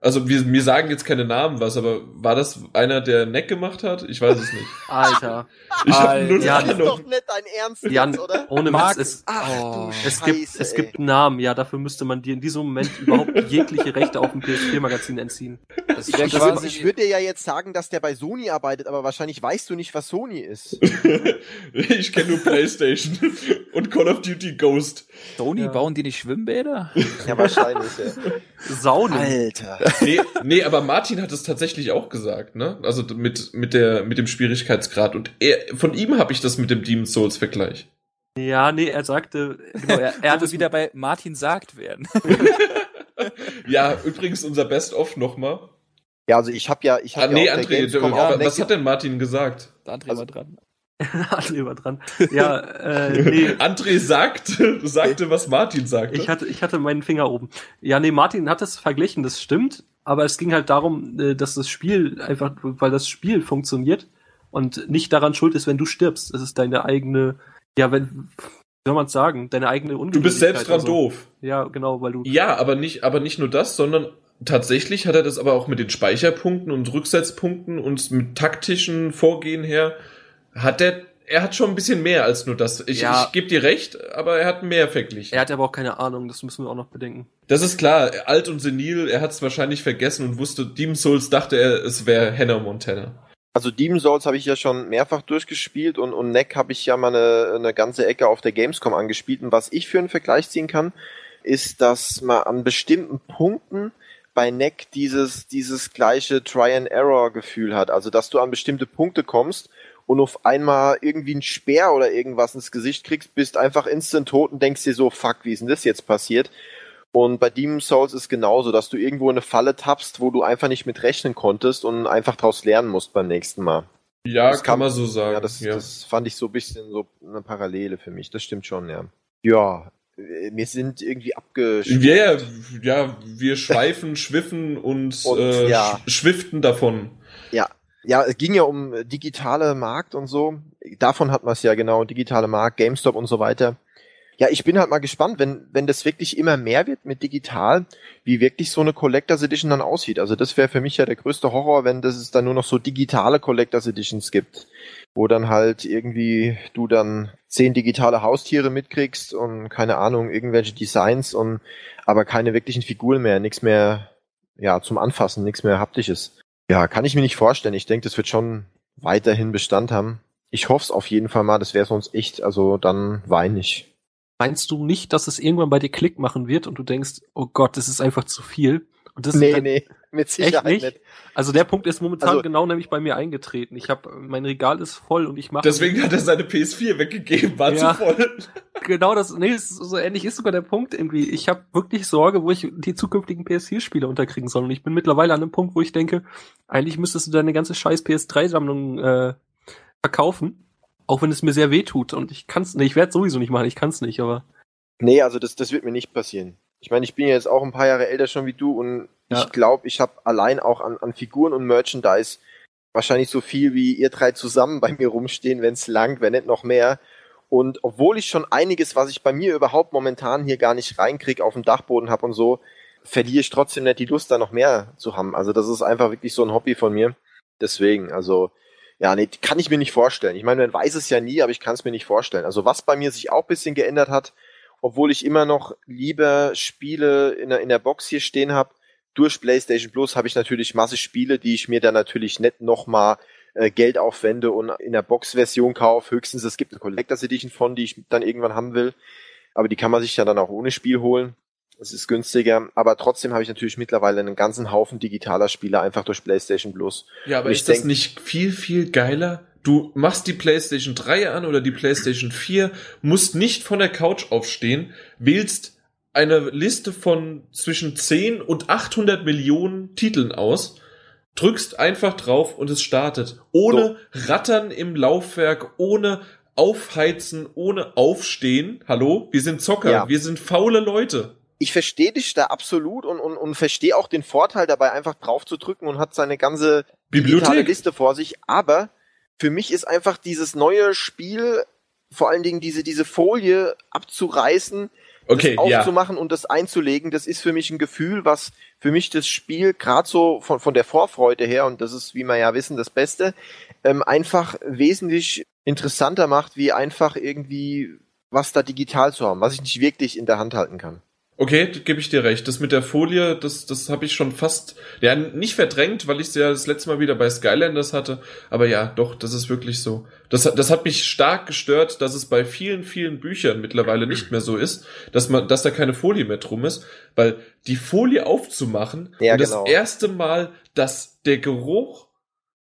Also wir, wir sagen jetzt keine Namen was, aber war das einer, der Neck gemacht hat? Ich weiß es nicht. Alter. Ich habe Alter. null Ja, Das ist doch nicht dein Ernst, Jan, jetzt, oder? ohne Marc, Mist, es, Ach Oh. du es Scheiße, gibt, es gibt einen Namen, ja, dafür müsste man dir in diesem Moment überhaupt jegliche Rechte auf dem PS4-Magazin entziehen. Das wäre Also, quasi, ich würde dir ja jetzt sagen, dass der bei Sony arbeitet, aber wahrscheinlich weißt du nicht, was Sony ist. ich kenne nur PlayStation und Call of Duty Ghost. Sony, Ja. bauen die nicht Schwimmbäder? Ja, wahrscheinlich. Ja. Saunen. Alter. Nee, nee, aber Martin hat es tatsächlich auch gesagt, ne? Also mit, mit, der, mit dem Schwierigkeitsgrad. Und er, von ihm habe ich das mit dem Demon's Souls Vergleich. Ja, nee, er sagte, genau, er, er es wieder bei Martin sagt werden. Ja, übrigens unser Best-of nochmal. Ja, also ich habe ja, ich Ah, habe nee, ja der André, Gamescom auch was hat denn Martin gesagt? Da André Also- mal dran. Alle über dran. Ja, äh, nee, André sagte, sagte, was Martin sagte. ich hatte, ich hatte meinen Finger oben. Ja, nee, Martin hat das verglichen, das stimmt, aber es ging halt darum, äh, dass das Spiel einfach, weil das Spiel funktioniert und nicht daran schuld ist, wenn du stirbst. Es ist deine eigene, ja, wenn, wie soll man sagen, deine eigene du bist selbst dran also. doof. Ja, genau, weil du, Ja, aber nicht, aber nicht nur das, sondern tatsächlich hat er das aber auch mit den Speicherpunkten und Rücksetzpunkten und mit taktischen Vorgehen her, hat er, er hat schon ein bisschen mehr als nur das. Ich, Ja. ich gebe dir recht, aber er hat mehr verglichen. er hat aber auch keine Ahnung, das müssen wir auch noch bedenken. Das ist klar, alt und senil, er hat es wahrscheinlich vergessen und wusste, Demon's Souls dachte er, es wäre Hannah Montana. also Demon Souls habe ich ja schon mehrfach durchgespielt und, und Neck habe ich ja mal eine, eine ganze Ecke auf der Gamescom angespielt. Und was ich für einen Vergleich ziehen kann, ist, dass man an bestimmten Punkten bei Neck dieses, dieses gleiche Try-and-Error-Gefühl hat. Also, dass du an bestimmte Punkte kommst und auf einmal irgendwie ein Speer oder irgendwas ins Gesicht kriegst, bist einfach instant tot und denkst dir so, fuck, wie ist denn das jetzt passiert? Und bei Demon Souls ist genauso, dass du irgendwo in eine Falle tappst, wo du einfach nicht mit rechnen konntest und einfach daraus lernen musst beim nächsten Mal. Ja, das kann, kann man so sagen. Ja das, ja. das fand ich so ein bisschen so eine Parallele für mich. Das stimmt schon, ja. Ja, wir sind irgendwie abgeschweift. Ja, ja, wir schweifen, schwiffen und, und äh, ja. schwiften davon. Ja, es ging ja um digitale Markt und so. Davon hat man es ja genau, digitale Markt, GameStop und so weiter. Ja, ich bin halt mal gespannt, wenn, wenn das wirklich immer mehr wird mit digital, wie wirklich so eine Collectors Edition dann aussieht. Also das wäre für mich ja der größte Horror, wenn das es dann nur noch so digitale Collectors Editions gibt, wo dann halt irgendwie du dann zehn digitale Haustiere mitkriegst und keine Ahnung, irgendwelche Designs und aber keine wirklichen Figuren mehr, nichts mehr, ja, zum Anfassen, nichts mehr haptisches. Ja, kann ich mir nicht vorstellen. Ich denke, das wird schon weiterhin Bestand haben. Ich hoffe es auf jeden Fall mal, das wäre sonst echt, also dann weinig. Meinst du nicht, dass es irgendwann bei dir Klick machen wird und du denkst, oh Gott, das ist einfach zu viel? Und das nee, nee, mit Sicherheit nicht? nicht. Also der Punkt ist momentan also, genau nämlich bei mir eingetreten. Ich habe mein Regal ist voll und ich mache Deswegen hat er seine PS4 weggegeben, war ja, zu voll. Genau das, nee, so ähnlich ist sogar der Punkt irgendwie. Ich habe wirklich Sorge, wo ich die zukünftigen PS4 Spiele unterkriegen soll und ich bin mittlerweile an einem Punkt, wo ich denke, eigentlich müsstest du deine ganze scheiß PS3 Sammlung äh, verkaufen auch wenn es mir sehr weh tut und ich kann's, nee, ich werde sowieso nicht machen, ich kann's nicht, aber. Nee, also das, das wird mir nicht passieren. Ich meine, ich bin ja jetzt auch ein paar Jahre älter schon wie du und ja. ich glaube, ich habe allein auch an, an Figuren und Merchandise wahrscheinlich so viel wie ihr drei zusammen bei mir rumstehen, wenn es langt, wenn nicht noch mehr. Und obwohl ich schon einiges, was ich bei mir überhaupt momentan hier gar nicht reinkrieg, auf dem Dachboden habe und so, verliere ich trotzdem nicht die Lust, da noch mehr zu haben. Also das ist einfach wirklich so ein Hobby von mir. Deswegen, also ja, nee, kann ich mir nicht vorstellen. Ich meine, man weiß es ja nie, aber ich kann es mir nicht vorstellen. Also was bei mir sich auch bisschen geändert hat, obwohl ich immer noch lieber Spiele in der, in der Box hier stehen habe, durch PlayStation Plus habe ich natürlich Masse Spiele, die ich mir dann natürlich nicht nochmal äh, Geld aufwende und in der Box-Version kaufe. Höchstens es gibt eine Collectors Edition von, die ich dann irgendwann haben will. Aber die kann man sich ja dann auch ohne Spiel holen. Es ist günstiger, aber trotzdem habe ich natürlich mittlerweile einen ganzen Haufen digitaler Spiele einfach durch PlayStation Plus. Ja, aber ist das nicht viel, viel geiler? Du machst die PlayStation 3 an oder die PlayStation 4, musst nicht von der Couch aufstehen, wählst eine Liste von zwischen 10 und 800 Millionen Titeln aus, drückst einfach drauf und es startet. Ohne so. Rattern im Laufwerk, ohne Aufheizen, ohne Aufstehen. Hallo? Wir sind Zocker, ja. wir sind faule Leute ich verstehe dich da absolut und, und, und verstehe auch den Vorteil dabei, einfach drauf zu drücken und hat seine ganze Bibliothek Liste vor sich. Aber für mich ist einfach dieses neue Spiel, vor allen Dingen diese, diese Folie abzureißen, okay, das aufzumachen ja. und das einzulegen, das ist für mich ein Gefühl, was für mich das Spiel gerade so von, von der Vorfreude her, und das ist, wie wir ja wissen, das Beste, ähm, einfach wesentlich interessanter macht, wie einfach irgendwie was da digital zu haben, was ich nicht wirklich in der Hand halten kann. Okay, gebe ich dir recht. Das mit der Folie, das, das habe ich schon fast, ja, nicht verdrängt, weil ich es ja das letzte Mal wieder bei Skylanders hatte. Aber ja, doch, das ist wirklich so. Das, das hat mich stark gestört, dass es bei vielen, vielen Büchern mittlerweile nicht mehr so ist, dass man, dass da keine Folie mehr drum ist, weil die Folie aufzumachen ja, und genau. das erste Mal, dass der Geruch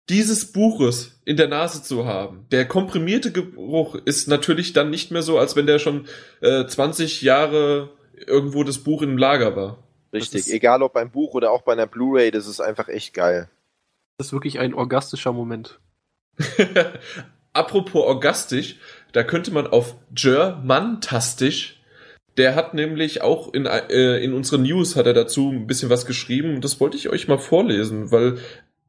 dieses Buches in der Nase zu haben. Der komprimierte Geruch ist natürlich dann nicht mehr so, als wenn der schon äh, 20 Jahre irgendwo das Buch im Lager war. Richtig, egal ob beim Buch oder auch bei einer Blu-ray, das ist einfach echt geil. Das ist wirklich ein orgastischer Moment. Apropos orgastisch, da könnte man auf Germantastisch, der hat nämlich auch in, äh, in unseren News hat er dazu ein bisschen was geschrieben und das wollte ich euch mal vorlesen, weil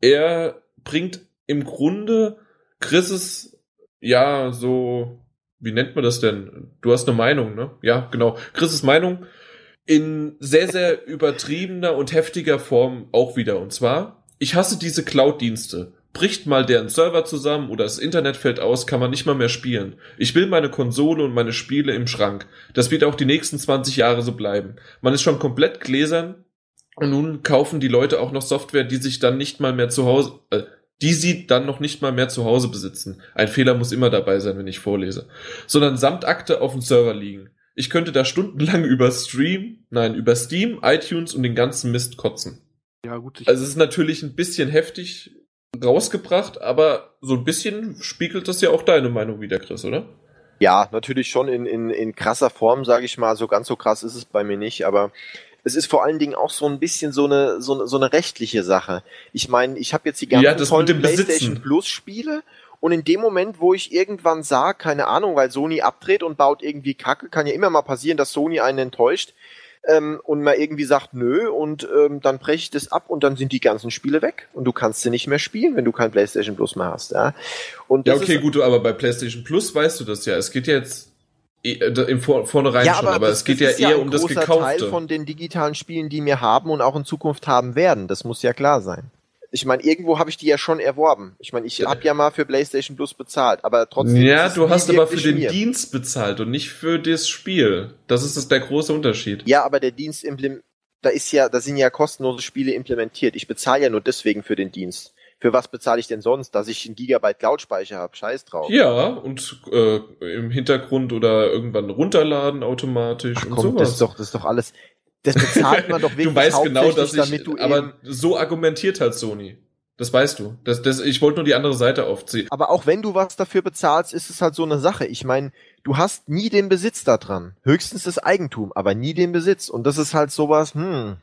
er bringt im Grunde Chris' ja so wie nennt man das denn? Du hast eine Meinung, ne? Ja, genau. Chris' Meinung in sehr, sehr übertriebener und heftiger Form auch wieder. Und zwar, ich hasse diese Cloud-Dienste. Bricht mal deren Server zusammen oder das Internet fällt aus, kann man nicht mal mehr spielen. Ich will meine Konsole und meine Spiele im Schrank. Das wird auch die nächsten 20 Jahre so bleiben. Man ist schon komplett gläsern und nun kaufen die Leute auch noch Software, die sich dann nicht mal mehr zu Hause, äh, die sie dann noch nicht mal mehr zu Hause besitzen. Ein Fehler muss immer dabei sein, wenn ich vorlese. Sondern samt Akte auf dem Server liegen. Ich könnte da stundenlang über Stream, nein, über Steam, iTunes und den ganzen Mist kotzen. Ja, gut. Ich, Also es ist natürlich ein bisschen heftig rausgebracht, aber so ein bisschen spiegelt das ja auch deine Meinung wieder, Chris, oder? Ja, natürlich schon in, in, in krasser Form, sage ich mal. So ganz so krass ist es bei mir nicht, aber es ist vor allen Dingen auch so ein bisschen so eine, so eine, so eine rechtliche Sache. Ich meine, ich habe jetzt die ganzen Ja, tollen. PlayStation Plus Spiele und in dem Moment, wo ich irgendwann sage, keine Ahnung, weil Sony abdreht und baut irgendwie Kacke, kann ja immer mal passieren, dass Sony einen enttäuscht ähm, und man irgendwie sagt, nö, und ähm, dann breche ich das ab und dann sind die ganzen Spiele weg und du kannst sie nicht mehr spielen, wenn du kein PlayStation Plus mehr hast. Ja, und Ja, okay, gut, aber bei PlayStation Plus weißt du das ja. Es geht jetzt im Vor vornherein schon, aber es geht ja eher ein um das Gekaufte. Teil von den digitalen Spielen, die wir haben und auch in Zukunft haben werden. Das muss ja klar sein. Ich meine, irgendwo habe ich die ja schon erworben. Ich meine, ich Ja. habe ja mal für PlayStation Plus bezahlt, aber trotzdem. ja, du hast aber für den mir. Dienst bezahlt und nicht für das Spiel. Das ist das der große Unterschied. Ja, aber der Dienst implim da ist ja, da sind ja kostenlose Spiele implementiert. Ich bezahle ja nur deswegen für den Dienst. Für was bezahle ich denn sonst? Dass ich einen Gigabyte Cloud-Speicher habe? Scheiß drauf. Ja, und äh, im Hintergrund oder irgendwann runterladen automatisch Ach und komm, sowas. das ist doch, das ist doch alles. Das bezahlt man doch wirklich du weißt genau, dass ich, damit du aber so argumentiert halt Sony. Das weißt du. Das, das, ich wollte nur die andere Seite aufziehen. Aber auch wenn du was dafür bezahlst, ist es halt so eine Sache. Ich meine, du hast nie den Besitz da dran. Höchstens das Eigentum, aber nie den Besitz. Und das ist halt sowas, hm.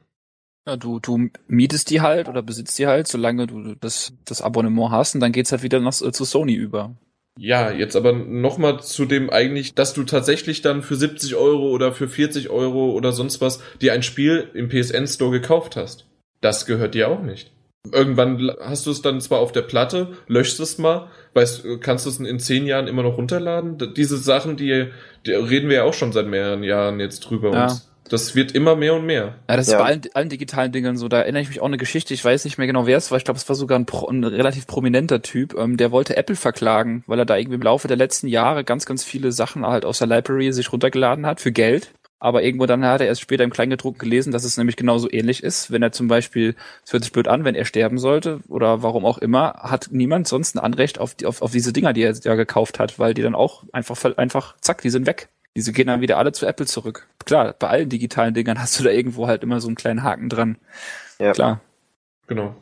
Ja, du, du mietest die halt oder besitzt die halt, solange du das, das Abonnement hast und dann geht's halt wieder nach, äh, zu Sony über. Ja, jetzt aber nochmal zu dem eigentlich, dass du tatsächlich dann für 70 Euro oder für 40 Euro oder sonst was dir ein Spiel im PSN Store gekauft hast. Das gehört dir auch nicht. Irgendwann hast du es dann zwar auf der Platte, löschst es mal, weißt, kannst du es in zehn Jahren immer noch runterladen? Diese Sachen, die, die reden wir ja auch schon seit mehreren Jahren jetzt drüber. Ja. Und das wird immer mehr und mehr. Ja, das Ja. ist bei allen, allen digitalen Dingern so. Da erinnere ich mich auch an eine Geschichte. Ich weiß nicht mehr genau, wer es war. Ich glaube, es war sogar ein, pro, ein relativ prominenter Typ. Ähm, der wollte Apple verklagen, weil er da irgendwie im Laufe der letzten Jahre ganz, ganz viele Sachen halt aus der Library sich runtergeladen hat für Geld. Aber irgendwo dann hat er erst später im Kleingedruckten gelesen, dass es nämlich genauso ähnlich ist. Wenn er zum Beispiel, es hört sich blöd an, wenn er sterben sollte oder warum auch immer, hat niemand sonst ein Anrecht auf, die, auf, auf diese Dinger, die er ja gekauft hat, weil die dann auch einfach, einfach, zack, die sind weg. Diese gehen dann wieder alle zu Apple zurück. Klar, bei allen digitalen Dingern hast du da irgendwo halt immer so einen kleinen Haken dran. Ja. Klar. Genau.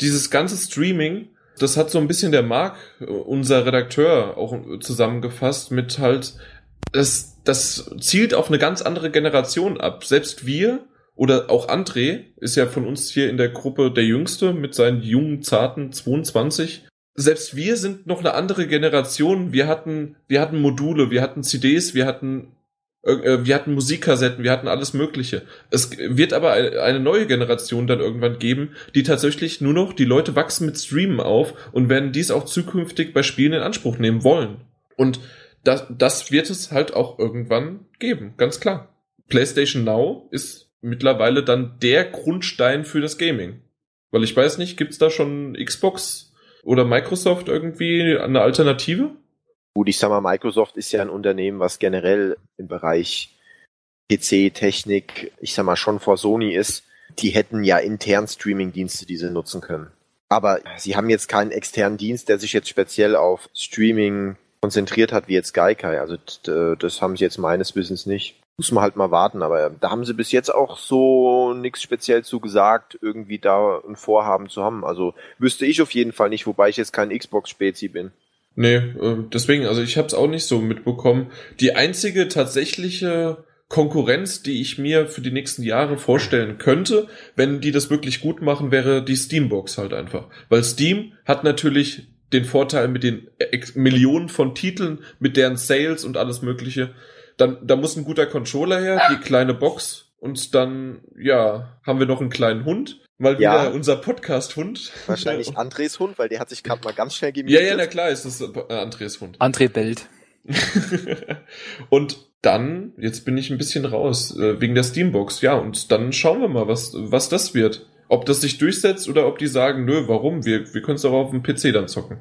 Dieses ganze Streaming, das hat so ein bisschen der Marc, äh, unser Redakteur, auch zusammengefasst mit halt, das, das zielt auf eine ganz andere Generation ab. Selbst wir oder auch André ist ja von uns hier in der Gruppe der Jüngste mit seinen jungen, zarten 22. Selbst wir sind noch eine andere Generation. Wir hatten, wir hatten Module, wir hatten CDs, wir hatten äh, wir hatten Musikkassetten, wir hatten alles Mögliche. Es wird aber eine neue Generation dann irgendwann geben, die tatsächlich nur noch, die Leute wachsen mit Streamen auf und werden dies auch zukünftig bei Spielen in Anspruch nehmen wollen. Und das, das wird es halt auch irgendwann geben, ganz klar. PlayStation Now ist mittlerweile dann der Grundstein für das Gaming. Weil ich weiß nicht, gibt's da schon Xbox oder Microsoft irgendwie eine Alternative? Gut, ich sag mal, Microsoft ist ja ein Unternehmen, was generell im Bereich PC, Technik, ich sag mal, schon vor Sony ist. Die hätten ja intern Streaming-Dienste, die sie nutzen können. Aber sie haben jetzt keinen externen Dienst, der sich jetzt speziell auf Streaming konzentriert hat, wie jetzt Gaikai. Also das haben sie jetzt meines Wissens nicht. Muss man halt mal warten, aber da haben sie bis jetzt auch so nichts speziell zu gesagt, irgendwie da ein Vorhaben zu haben. Also wüsste ich auf jeden Fall nicht, wobei ich jetzt kein Xbox-Spezi bin. Nee, äh, deswegen, also ich habe es auch nicht so mitbekommen. Die einzige tatsächliche Konkurrenz, die ich mir für die nächsten Jahre vorstellen könnte, wenn die das wirklich gut machen, wäre die Steambox halt einfach. Weil Steam hat natürlich den Vorteil mit den Millionen von Titeln, mit deren Sales und alles Mögliche. Dann, da muss ein guter Controller her, die kleine Box und dann, ja, haben wir noch einen kleinen Hund. Mal Ja. wieder unser Podcast-Hund. Wahrscheinlich Andres Hund, weil der hat sich gerade mal ganz schnell Ja, gemutet. ja, na klar ist das äh, Andres Hund. André bellt. und dann, jetzt bin ich ein bisschen raus, äh, wegen der Steambox, ja, und dann schauen wir mal, was, was das wird. Ob das sich durchsetzt oder ob die sagen, nö, warum? Wir, wir können es doch auf dem PC dann zocken.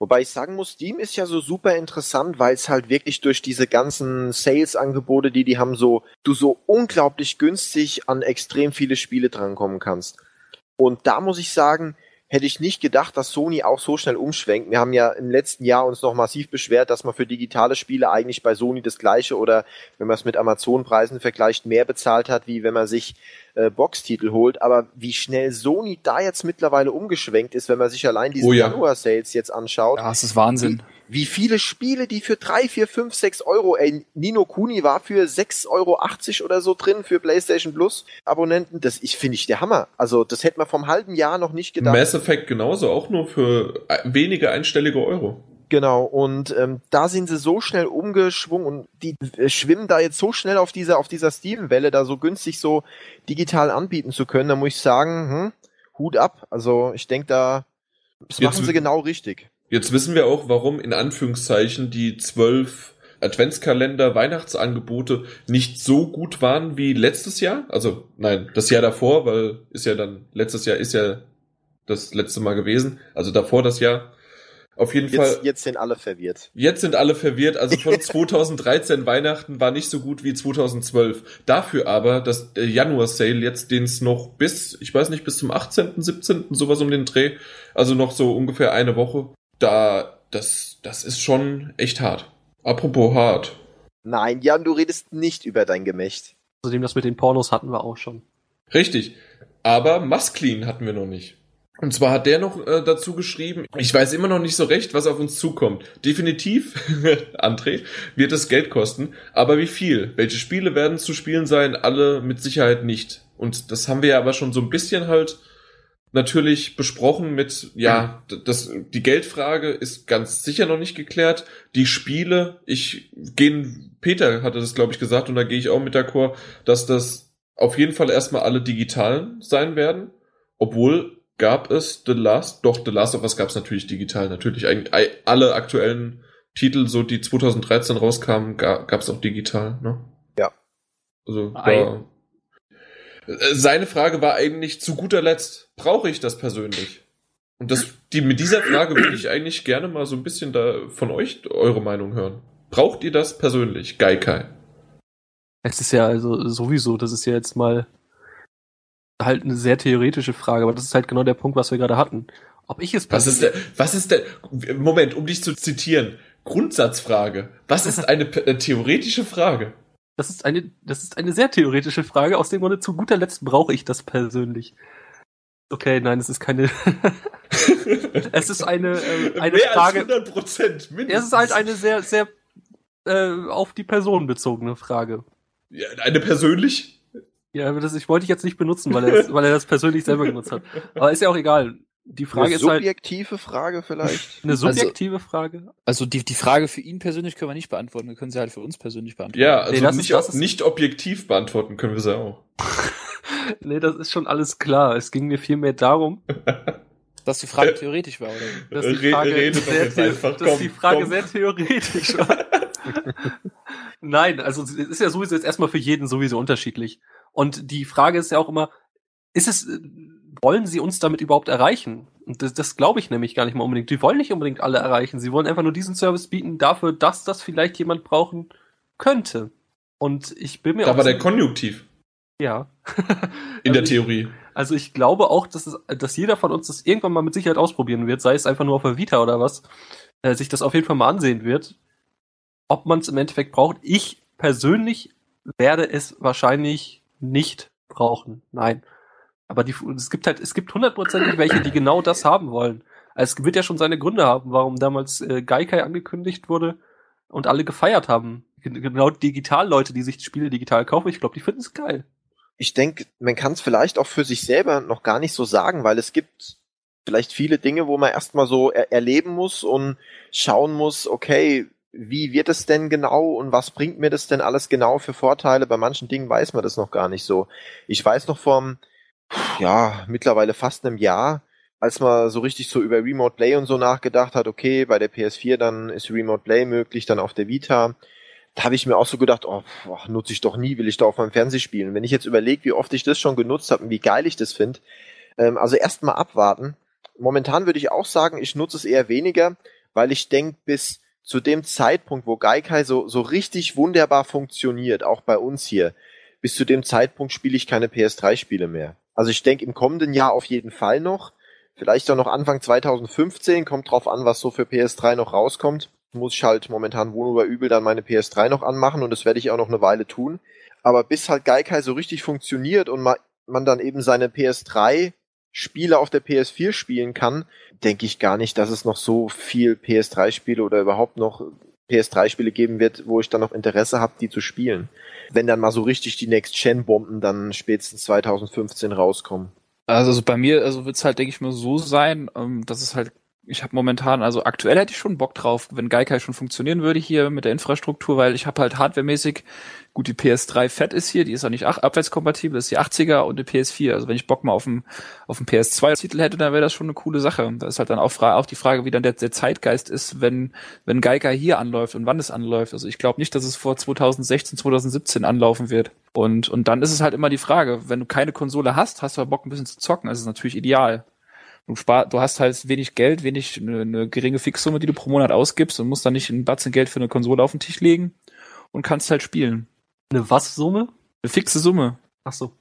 Wobei ich sagen muss, Steam ist ja so super interessant, weil es halt wirklich durch diese ganzen Sales-Angebote, die die haben, so du so unglaublich günstig an extrem viele Spiele drankommen kannst. Und da muss ich sagen, hätte ich nicht gedacht, dass Sony auch so schnell umschwenkt. Wir haben ja im letzten Jahr uns noch massiv beschwert, dass man für digitale Spiele eigentlich bei Sony das gleiche oder wenn man es mit Amazon-Preisen vergleicht, mehr bezahlt hat, wie wenn man sich äh, Box-Titel holt. Aber wie schnell Sony da jetzt mittlerweile umgeschwenkt ist, wenn man sich allein diese Oh ja. Januar-Sales jetzt anschaut. Ja, es ist Wahnsinn. Wie viele Spiele, die für drei, vier, fünf, sechs Euro, ey, Nino Kuni war für 6,80 Euro oder so drin für PlayStation Plus Abonnenten. Das ich finde ich der Hammer. Also, das hätte man vom halben Jahr noch nicht gedacht. Mass Effect genauso, auch nur für äh, wenige einstellige Euro. Genau, und ähm, da sind sie so schnell umgeschwungen und die äh, schwimmen da jetzt so schnell auf dieser, auf dieser Steam-Welle, da so günstig so digital anbieten zu können, da muss ich sagen, hm, Hut ab. Also ich denke da, das Jetzt machen sie genau richtig. Jetzt wissen wir auch, warum in Anführungszeichen die zwölf Adventskalender Weihnachtsangebote nicht so gut waren wie letztes Jahr. Also nein, das Jahr davor, weil ist ja dann letztes Jahr ist ja das letzte Mal gewesen. Also davor das Jahr. Auf jeden Fall. Jetzt, jetzt sind alle verwirrt. Jetzt sind alle verwirrt. Also von 2013 Weihnachten war nicht so gut wie 2012. Dafür aber, dass der Januar-Sale jetzt, den es noch bis, ich weiß nicht, bis zum 18., 17., sowas um den Dreh, also noch so ungefähr eine Woche, da, das, das ist schon echt hart. Apropos hart. Nein, Jan, du redest nicht über dein Gemächt. Außerdem das mit den Pornos hatten wir auch schon. Richtig. Aber Masklin hatten wir noch nicht. Und zwar hat der noch äh, dazu geschrieben, ich weiß immer noch nicht so recht, was auf uns zukommt. Definitiv, André, wird es Geld kosten. Aber wie viel? Welche Spiele werden zu spielen sein? Alle mit Sicherheit nicht. Und das haben wir ja aber schon so ein bisschen halt natürlich besprochen mit, ja, das, die Geldfrage ist ganz sicher noch nicht geklärt. Die Spiele, ich gehe, Peter hatte das glaube ich gesagt und da gehe ich auch mit d'accord, dass das auf jeden Fall erstmal alle digitalen sein werden. Obwohl gab es The Last, doch The Last of Us gab es natürlich digital, natürlich eigentlich ei- alle aktuellen Titel, so die 2013 rauskamen, gab es auch digital, ne? Ja. Also Ei. Äh, seine Frage war eigentlich zu guter Letzt, brauche ich das persönlich? Und das, die, mit dieser Frage würde ich eigentlich gerne mal so ein bisschen da von euch eure Meinung hören. Braucht ihr das persönlich, Geikai? Es ist ja also sowieso, das ist ja jetzt mal halt eine sehr theoretische Frage, aber das ist halt genau der Punkt, was wir gerade hatten. Ob ich es Was ist der, was ist der, Moment, um dich zu zitieren, Grundsatzfrage. Was ist eine äh, theoretische Frage? Das ist eine, das ist eine sehr theoretische Frage. Aus dem Grunde zu guter Letzt brauche ich das persönlich. Okay, nein, es ist keine. es ist eine, äh, eine Mehr Frage. als 100 Prozent, mindestens. Es ist halt eine sehr, sehr äh, auf die Person bezogene Frage. Ja, eine persönlich? Ja, das ich wollte ich jetzt nicht benutzen, weil er das, weil er das persönlich selber genutzt hat. Aber ist ja auch egal. Die Frage Eine ist halt subjektive Frage vielleicht. eine subjektive Frage. Also die, die Frage für ihn persönlich können wir nicht beantworten, wir können sie halt für uns persönlich beantworten. Ja, also Nee, das ist- nicht, das ist- nicht objektiv beantworten können wir sie auch. Nee, das ist schon alles klar. Es ging mir vielmehr darum, Dass die Frage theoretisch war, oder? dass die Re- Frage, doch sehr, einfach, dass komm, die Frage komm. sehr theoretisch war. Nein, also es ist ja sowieso jetzt erstmal für jeden sowieso unterschiedlich. Und die Frage ist ja auch immer, ist es, wollen sie uns damit überhaupt erreichen? Und das, das glaube ich nämlich gar nicht mal unbedingt. Die wollen nicht unbedingt alle erreichen. Sie wollen einfach nur diesen Service bieten dafür, dass das vielleicht jemand brauchen könnte. Und ich bin mir Da war der Konjunktiv ja. in der Also ich- Theorie. also ich glaube auch, dass, es, dass jeder von uns das irgendwann mal mit Sicherheit ausprobieren wird, sei es einfach nur auf der Vita oder was, äh, sich das auf jeden Fall mal ansehen wird. Ob man es im Endeffekt braucht. Ich persönlich werde es wahrscheinlich nicht brauchen. Nein. Aber die, es gibt halt, es gibt hundertprozentig welche, die genau das haben wollen. Also es wird ja schon seine Gründe haben, warum damals äh, Gaikai angekündigt wurde und alle gefeiert haben. Gen- Genau Digital-Leute, die sich Spiele digital kaufen, ich glaube, die finden es geil. Ich denke, man kann es vielleicht auch für sich selber noch gar nicht so sagen, weil es gibt vielleicht viele Dinge, wo man erstmal so er erleben muss und schauen muss, okay, wie wird es denn genau und was bringt mir das denn alles genau für Vorteile? Bei manchen Dingen weiß man das noch gar nicht so. Ich weiß noch vom, ja, mittlerweile fast einem Jahr, als man so richtig so über Remote Play und so nachgedacht hat, okay, bei der PS4 dann ist Remote Play möglich, dann auf der Vita. Da habe ich mir auch so gedacht, oh, nutze ich doch nie, will ich da auf meinem Fernseher spielen. Wenn ich jetzt überlege, wie oft ich das schon genutzt habe und wie geil ich das finde, ähm, also erstmal abwarten. Momentan würde ich auch sagen, ich nutze es eher weniger, weil ich denke, bis zu dem Zeitpunkt, wo Gaikai so, so richtig wunderbar funktioniert, auch bei uns hier, bis zu dem Zeitpunkt spiele ich keine PS3-Spiele mehr. Also ich denke im kommenden Jahr auf jeden Fall noch, Vielleicht auch noch Anfang 2015, kommt drauf an, was so für PS3 noch rauskommt. Muss ich halt momentan wohl oder übel dann meine PS3 noch anmachen und das werde ich auch noch eine Weile tun. Aber bis halt Gaikai so richtig funktioniert und man dann eben seine PS3 Spiele auf der PS4 spielen kann, denke ich gar nicht, dass es noch so viel PS3-Spiele oder überhaupt noch PS3-Spiele geben wird, wo ich dann noch Interesse habe, die zu spielen. Wenn dann mal so richtig die Next-Gen-Bomben dann spätestens 2015 rauskommen. Also, also bei mir also wird's halt, denke ich mal, so sein, ähm, dass es halt ich habe momentan, also aktuell hätte ich schon Bock drauf, wenn Gaikai schon funktionieren würde hier mit der Infrastruktur, weil ich habe halt hardwaremäßig, gut, die PS3 fett ist hier, die ist auch nicht abwärtskompatibel, ist die 80er und die PS4. Also wenn ich Bock mal auf dem auf dem PS2-Titel hätte, dann wäre das schon eine coole Sache. Da ist halt dann auch, auch die Frage, wie dann der, der Zeitgeist ist, wenn, wenn Gaikai hier anläuft und wann es anläuft. Also ich glaube nicht, dass es vor 2016, 2017 anlaufen wird. Und, und dann ist es halt immer die Frage, wenn du keine Konsole hast, hast du aber Bock ein bisschen zu zocken, das ist natürlich ideal. Du, spar, du hast halt wenig Geld, wenig eine, eine geringe Fixsumme, die du pro Monat ausgibst und musst dann nicht ein Batzen Geld für eine Konsole auf den Tisch legen und kannst halt spielen. Eine was Summe? Eine fixe Summe. Ach so.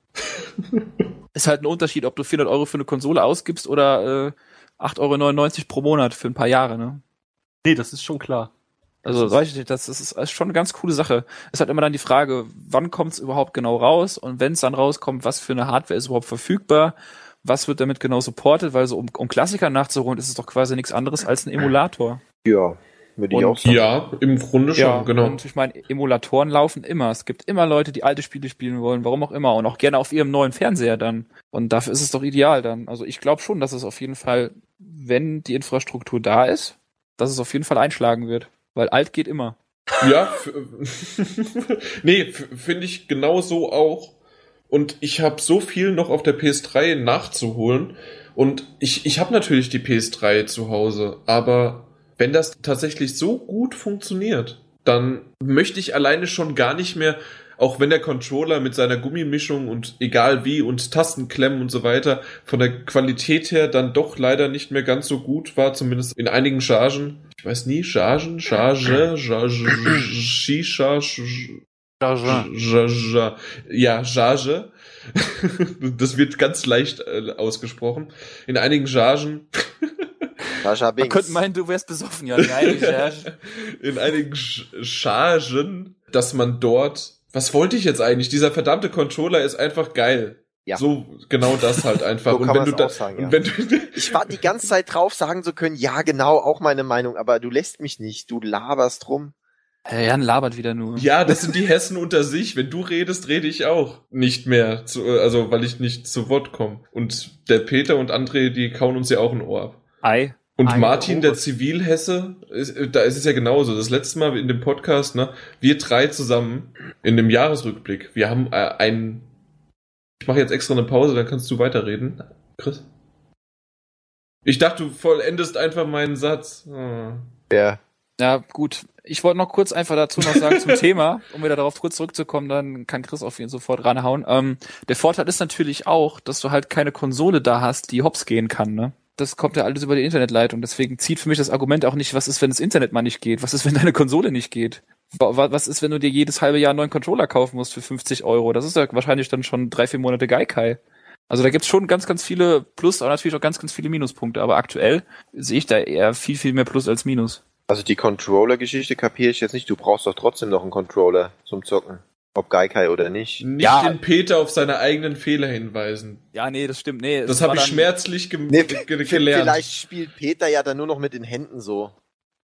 ist halt ein Unterschied, ob du 400 Euro für eine Konsole ausgibst oder äh, 8,99 Euro pro Monat für ein paar Jahre, ne? Nee, das ist schon klar. Also, weiß ich nicht, das ist, das ist schon eine ganz coole Sache. Es hat immer dann die Frage, wann kommt es überhaupt genau raus und wenn es dann rauskommt, was für eine Hardware ist überhaupt verfügbar was wird damit genau supportet, weil so um, um Klassiker nachzuholen, ist es doch quasi nichts anderes als ein Emulator. Ja, würde ich auch sagen. Ja, im Grunde schon, ja, genau. Und ich meine, Emulatoren laufen immer. Es gibt immer Leute, die alte Spiele spielen wollen, warum auch immer, und auch gerne auf ihrem neuen Fernseher dann. Und dafür ist es doch ideal dann. Also ich glaube schon, dass es auf jeden Fall, wenn die Infrastruktur da ist, dass es auf jeden Fall einschlagen wird. Weil alt geht immer. Ja, nee, finde ich genau so auch. Und ich habe so viel noch auf der PS3 nachzuholen. Und ich, ich habe natürlich die PS3 zu Hause, aber wenn das tatsächlich so gut funktioniert, dann möchte ich alleine schon gar nicht mehr, auch wenn der Controller mit seiner Gummimischung und egal wie und Tastenklemmen und so weiter von der Qualität her dann doch leider nicht mehr ganz so gut war, zumindest in einigen Chargen. Ich weiß nie, Chargen, Charge, Charge, Shisha, Jaja. Ja, Jage. Das wird ganz leicht äh, ausgesprochen. In einigen Chargen. Jaja Man könnte meinen, du wärst besoffen, ja. Nein, In einigen Chargen, dass man dort, was wollte ich jetzt eigentlich? Dieser verdammte Controller ist einfach geil. Ja. So genau das halt einfach. so und wenn du da, sagen, ja. wenn du ich war die ganze Zeit drauf, sagen zu können, ja genau, auch meine Meinung, aber du lässt mich nicht, du laberst rum. Herr Jan labert wieder nur. Ja, das sind die Hessen unter sich. Wenn du redest, rede ich auch nicht mehr. Zu, also, weil ich nicht zu Wort komme. Und der Peter und André, die kauen uns ja auch ein Ohr ab. Ei. Und Ei, Martin, der Zivilhesse, ist, da ist es ja genauso. Das letzte Mal in dem Podcast, ne, wir drei zusammen in dem Jahresrückblick, wir haben äh, ein. Ich mache jetzt extra eine Pause, dann kannst du weiterreden. Chris? Ich dachte, du vollendest einfach meinen Satz. Oh. Ja. Ja, gut. Ich wollte noch kurz einfach dazu noch sagen zum Thema, um wieder darauf kurz zurückzukommen, dann kann Chris auf ihn sofort ranhauen. Ähm, der Vorteil ist natürlich auch, dass du halt keine Konsole da hast, die hops gehen kann, ne? Das kommt ja alles über die Internetleitung. Deswegen zieht für mich das Argument auch nicht, was ist, wenn das Internet mal nicht geht? Was ist, wenn deine Konsole nicht geht? Was ist, wenn du dir jedes halbe Jahr einen neuen Controller kaufen musst für 50 Euro? Das ist ja wahrscheinlich dann schon drei, vier Monate Geikai. Also da gibt's schon ganz, ganz viele Plus, aber natürlich auch ganz, ganz viele Minuspunkte. Aber aktuell sehe ich da eher viel, viel mehr Plus als Minus. Also die Controller-Geschichte kapiere ich jetzt nicht. Du brauchst doch trotzdem noch einen Controller zum Zocken. Ob Gaikai oder nicht. Nicht ja. den Peter auf seine eigenen Fehler hinweisen. Ja, nee, das stimmt. Nee, das habe ich schmerzlich ge nee, ge gelernt. Vielleicht spielt Peter ja dann nur noch mit den Händen so.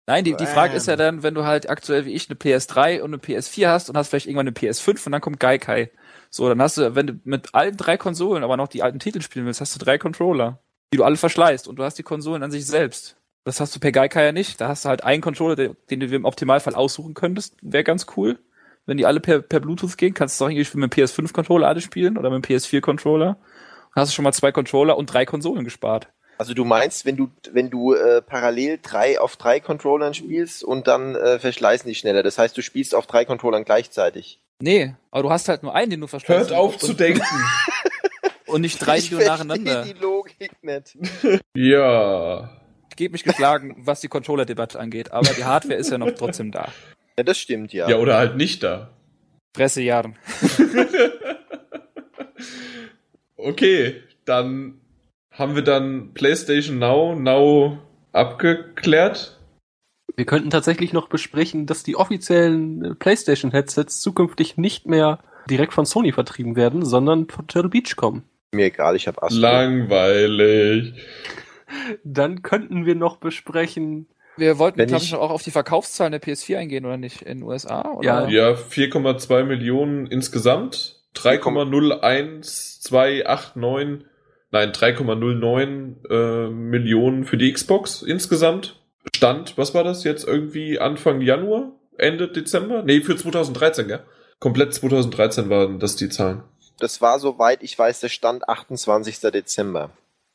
Nein, die, die Frage ist ja dann, wenn du halt aktuell wie ich eine PS3 und eine PS4 hast und hast vielleicht irgendwann eine PS5 und dann kommt Gaikai. So, dann hast du, wenn du mit allen drei Konsolen aber noch die alten Titel spielen willst, hast du drei Controller, die du alle verschleißt und du hast die Konsolen an sich selbst. Das hast du per Geica ja nicht. Da hast du halt einen Controller, den du im Optimalfall aussuchen könntest. Wäre ganz cool. Wenn die alle per, per Bluetooth gehen, kannst du auch irgendwie mit dem PS5-Controller alle spielen oder mit dem PS4-Controller. Hast du schon mal zwei Controller und drei Konsolen gespart. Also du meinst, wenn du wenn du äh, parallel drei auf drei Controllern spielst und dann äh, verschleißen die schneller. Das heißt, du spielst auf drei Controllern gleichzeitig. Nee, aber du hast halt nur einen, den du verschleißt. Hört auf zu denken. und nicht drei, die du nacheinander. die Logik nicht. ja gebe mich geschlagen, was die Controller-Debatte angeht, aber die Hardware ist ja noch trotzdem da. Ja, das stimmt, ja. Ja, oder halt nicht da. Pressejahren. okay, dann haben wir dann PlayStation Now, Now abgeklärt? Wir könnten tatsächlich noch besprechen, dass die offiziellen äh, PlayStation-Headsets zukünftig nicht mehr direkt von Sony vertrieben werden, sondern von Turtle Beach kommen. Mir egal, ich habe Astro. Langweilig. Dann könnten wir noch besprechen, Wir wollten, glaube ich- ich, auch auf die Verkaufszahlen der PS4 eingehen, oder nicht? In den USA? Oder? Ja. Ja, 4,2 Millionen insgesamt. 3,01289, nein, 3,09 äh, Millionen für die Xbox insgesamt. Stand, was war das jetzt irgendwie Anfang Januar? Ende Dezember? Nee, für 2013, gell? Komplett 2013 waren das die Zahlen. Das war, soweit ich weiß, der Stand 28. Dezember.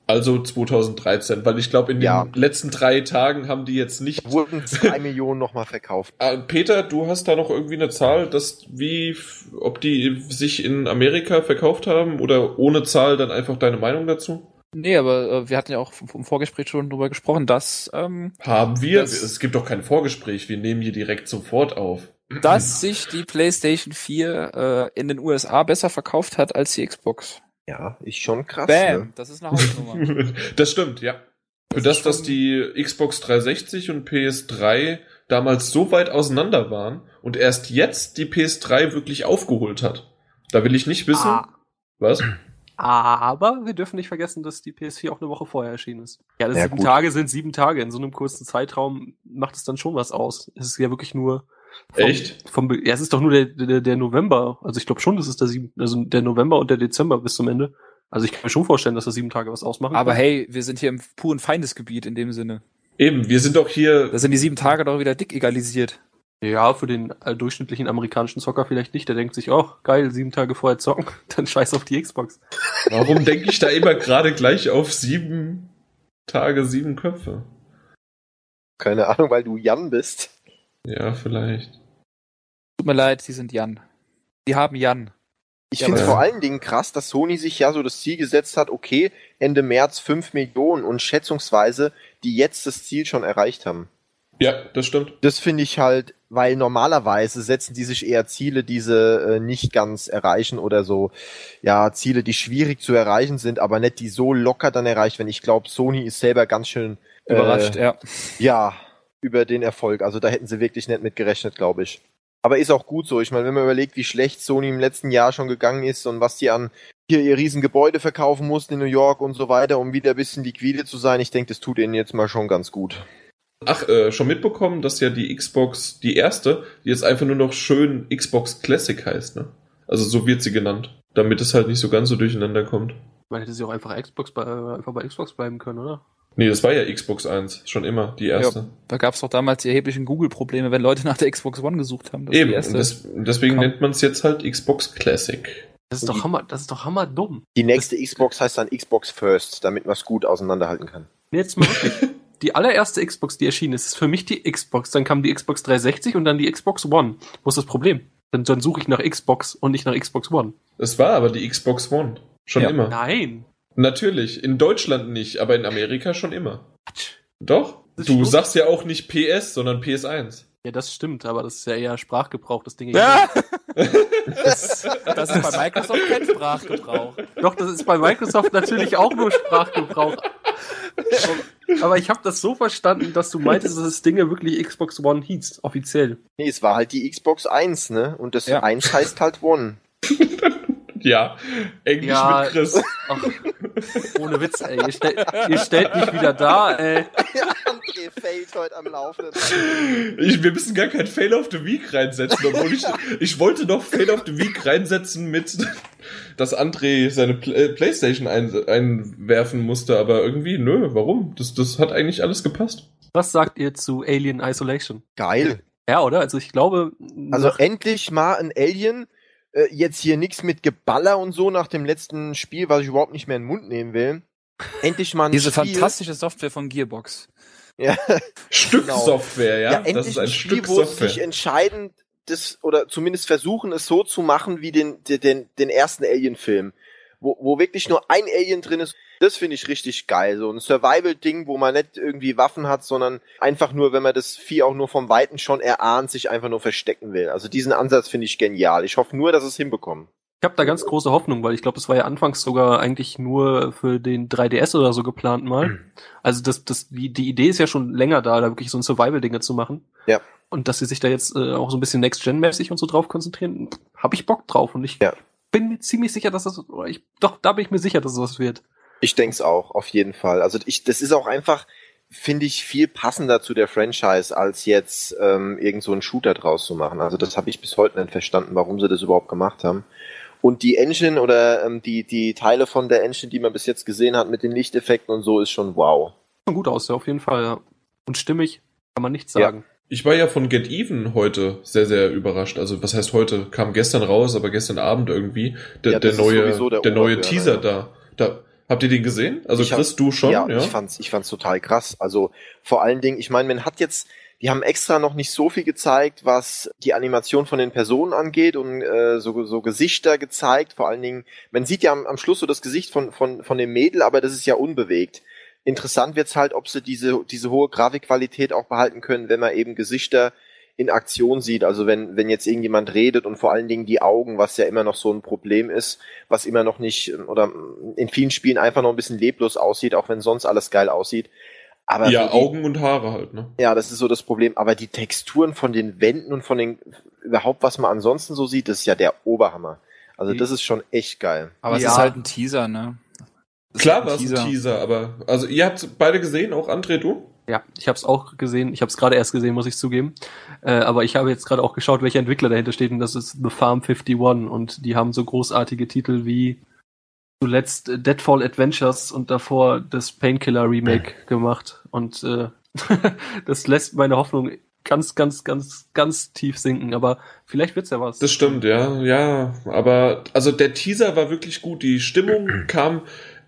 Also 2013, weil ich glaube, in den Ja. letzten drei Tagen haben die jetzt nicht. Wurden zwei Millionen nochmal verkauft. Ah, Peter, du hast da noch irgendwie eine Zahl, dass wie, ob die sich in Amerika verkauft haben oder ohne Zahl dann einfach deine Meinung dazu? Nee, aber äh, wir hatten ja auch im Vorgespräch schon drüber gesprochen, dass, ähm, Haben wir? Das- es gibt doch kein Vorgespräch, wir nehmen hier direkt sofort auf. dass sich die PlayStation 4 äh, in den USA besser verkauft hat als die Xbox. Ja, ist schon krass. Bam, Ne? das ist eine Hausnummer. das stimmt, ja. Für Das dass die Xbox 360 und PS3 damals so weit auseinander waren und erst jetzt die PS3 wirklich aufgeholt hat. Da will ich nicht wissen. Ah. Was? aber wir dürfen nicht vergessen, dass die PS4 auch eine Woche vorher erschienen ist. Ja, das Ja, sieben gut. Tage sind sieben Tage. In so einem kurzen Zeitraum macht es dann schon was aus. Es ist ja wirklich nur vom, Echt? Vom, ja, es ist doch nur der, der, der November. Also ich glaube schon, das ist der sieben, also der November und der Dezember bis zum Ende. Also ich kann mir schon vorstellen, dass das sieben Tage was ausmachen. aber kann. hey, wir sind hier im puren Feindesgebiet in dem Sinne. Eben, wir sind doch hier. Da sind die sieben Tage doch wieder dick egalisiert. Ja, für den äh, durchschnittlichen amerikanischen Zocker vielleicht nicht. Der denkt sich, oh, geil, sieben Tage vorher zocken, dann scheiß auf die Xbox. Warum denke ich da immer gerade gleich auf sieben Tage, sieben Köpfe? Keine Ahnung, weil du Jan bist. Ja, vielleicht. Tut mir leid, sie sind Jan. Die haben Jan. Ich Ja, finde es aber- vor allen Dingen krass, dass Sony sich ja so das Ziel gesetzt hat, okay, Ende März 5 Millionen und schätzungsweise die jetzt das Ziel schon erreicht haben. Ja, das stimmt. Das finde ich halt, weil normalerweise setzen die sich eher Ziele, die sie äh, nicht ganz erreichen oder so, ja, Ziele, die schwierig zu erreichen sind, aber nicht die so locker dann erreicht werden. Ich glaube, Sony ist selber ganz schön Überrascht, äh, ja. ja, über den Erfolg. Also da hätten sie wirklich nicht mit gerechnet, glaube ich. Aber ist auch gut so. Ich meine, wenn man überlegt, wie schlecht Sony im letzten Jahr schon gegangen ist und was die an hier ihr Riesengebäude verkaufen mussten in New York und so weiter, um wieder ein bisschen liquide zu sein, ich denke, das tut ihnen jetzt mal schon ganz gut. Ach, äh, schon mitbekommen, dass ja die Xbox, die erste, die jetzt einfach nur noch schön Xbox Classic heißt, ne? Also so wird sie genannt. Damit es halt nicht so ganz so durcheinander kommt. Man hätte sie auch einfach Xbox bei, äh, einfach bei Xbox bleiben können, oder? Nee, das war ja Xbox 1, schon immer, die erste. Da gab es doch damals die erheblichen Google-Probleme, wenn Leute nach der Xbox One gesucht haben. Das Eben, des, deswegen Komm. nennt man es jetzt halt Xbox Classic. Das ist doch hammer, das ist doch hammerdumm. Die nächste Xbox heißt dann Xbox First, damit man es gut auseinanderhalten kann. Jetzt mal wirklich. Die allererste Xbox, die erschienen ist, ist für mich die Xbox. Dann kam die Xbox 360 und dann die Xbox One. Wo ist das Problem? Dann, dann suche ich nach Xbox und nicht nach Xbox One. Es war aber die Xbox One. Schon Ja. immer. Nein. Natürlich. In Deutschland nicht, aber in Amerika schon immer. Doch. Das Du stimmt. sagst ja auch nicht PS, sondern PS1. Ja, das stimmt, aber das ist ja eher Sprachgebrauch, das Ding. Ja! das, das ist bei Microsoft kein Sprachgebrauch. Doch, das ist bei Microsoft natürlich auch nur Sprachgebrauch. Aber ich habe das so verstanden, dass du meintest, dass das Ding ja wirklich Xbox One hieß, offiziell. Nee, es war halt die Xbox 1, ne? Und das Ja. 1 heißt halt One. Ja. Englisch Ja. mit Chris. Ach, ohne Witz, ey. Ihr, stell, ihr stellt mich wieder da, ey. André fällt heute am Laufenden. Ich, wir müssen gar kein Fail of the Week reinsetzen, obwohl ich, ich wollte noch Fail of the Week reinsetzen mit, dass André seine Pl äh, Playstation ein, einwerfen musste, aber irgendwie, nö, warum? Das, das hat eigentlich alles gepasst. Was sagt ihr zu Alien Isolation? Geil. Ja, oder? Also ich glaube, Also endlich mal ein Alien. Äh, jetzt hier nichts mit Geballer und so nach dem letzten Spiel, was ich überhaupt nicht mehr in den Mund nehmen will. Endlich mal ein Diese Spiel. fantastische Software von Gearbox. Ja, Stück Genau. Software, ja? ja, das endlich ist ein ein Spiel, Stück wo sie sich Software. entscheiden, das, oder zumindest versuchen es so zu machen wie den, den- den, den ersten Alien-Film. Wo, wo wirklich nur ein Alien drin ist. Das finde ich richtig geil. So ein Survival-Ding, wo man nicht irgendwie Waffen hat, sondern einfach nur, wenn man das Vieh auch nur vom Weiten schon erahnt, sich einfach nur verstecken will. Also diesen Ansatz finde ich genial. Ich hoffe nur, dass es hinbekommen. Ich habe da ganz große Hoffnung, weil ich glaube, es war ja anfangs sogar eigentlich nur für den 3DS oder so geplant mal. Also das, das, die, die Idee ist ja schon länger da, da wirklich so ein Survival-Dinge zu machen. Ja. Und dass sie sich da jetzt äh, auch so ein bisschen Next-Gen-mäßig und so drauf konzentrieren, habe ich Bock drauf. Und ich Ja. bin mir ziemlich sicher, dass das, ich, doch, da bin ich mir sicher, dass es was wird. Ich denk's auch, auf jeden Fall. Also ich, das ist auch einfach, finde ich, viel passender zu der Franchise, als jetzt ähm, irgend so einen Shooter draus zu machen. Also das habe ich bis heute nicht verstanden, warum sie das überhaupt gemacht haben. Und die Engine oder ähm, die, die Teile von der Engine, die man bis jetzt gesehen hat mit den Lichteffekten und so, ist schon wow. Schon gut aus, ja, auf jeden Fall, ja. Und stimmig, kann man nichts Ja. sagen. Ich war ja von Get Even heute sehr, sehr überrascht. Also, was heißt heute? Kam gestern raus, aber gestern Abend irgendwie. Der, Ja, der das ist neue, sowieso der der neue Teaser ja. da. Da, habt ihr den gesehen? Also, Ich hab- Chris, du schon, ja, ja? ich fand's, ich fand's total krass. Also vor allen Dingen, ich meine, man hat jetzt, die haben extra noch nicht so viel gezeigt, was die Animation von den Personen angeht und äh, so, so Gesichter gezeigt. Vor allen Dingen, man sieht ja am, am Schluss so das Gesicht von, von, von dem Mädel, aber das ist ja unbewegt. Interessant wird's halt, ob sie diese, diese hohe Grafikqualität auch behalten können, wenn man eben Gesichter in Aktion sieht. Also wenn, wenn jetzt irgendjemand redet und vor allen Dingen die Augen, was ja immer noch so ein Problem ist, was immer noch nicht oder in vielen Spielen einfach noch ein bisschen leblos aussieht, auch wenn sonst alles geil aussieht. Aber ja, die, Augen und Haare halt, ne? ja, das ist so das Problem. Aber die Texturen von den Wänden und von den überhaupt, was man ansonsten so sieht, das ist ja der Oberhammer. Also Die- das ist schon echt geil. Aber es Ja. ist halt ein Teaser, ne? Es ist Klar war es ein Teaser, aber, also, ihr habt beide gesehen, auch André, du? Ja, ich habe es auch gesehen. Ich habe es gerade erst gesehen, muss ich zugeben. Äh, aber ich habe jetzt gerade auch geschaut, welcher Entwickler dahinter steht. Und das ist The Farm 51. Und die haben so großartige Titel wie zuletzt Deadfall Adventures und davor das Painkiller Remake gemacht. Und äh, das lässt meine Hoffnung ganz, ganz, ganz, ganz tief sinken. Aber vielleicht wird's ja was. Das stimmt, ja, ja. Aber also der Teaser war wirklich gut. Die Stimmung kam.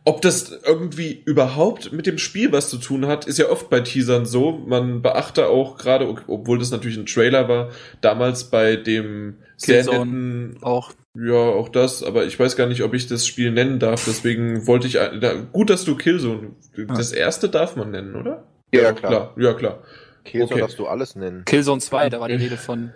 Ob das irgendwie überhaupt mit dem Spiel was zu tun hat, ist ja oft bei Teasern so. Man beachte auch gerade, obwohl das natürlich ein Trailer war, damals bei dem sehr Killzone. netten, auch. ja, auch das, aber ich weiß gar nicht, ob ich das Spiel nennen darf, deswegen wollte ich, da, gut, dass du Killzone, das erste darf man nennen, oder? Ja, doch, klar. Ja, klar. Killzone Okay. darfst du alles nennen. Killzone 2, da war die Rede von,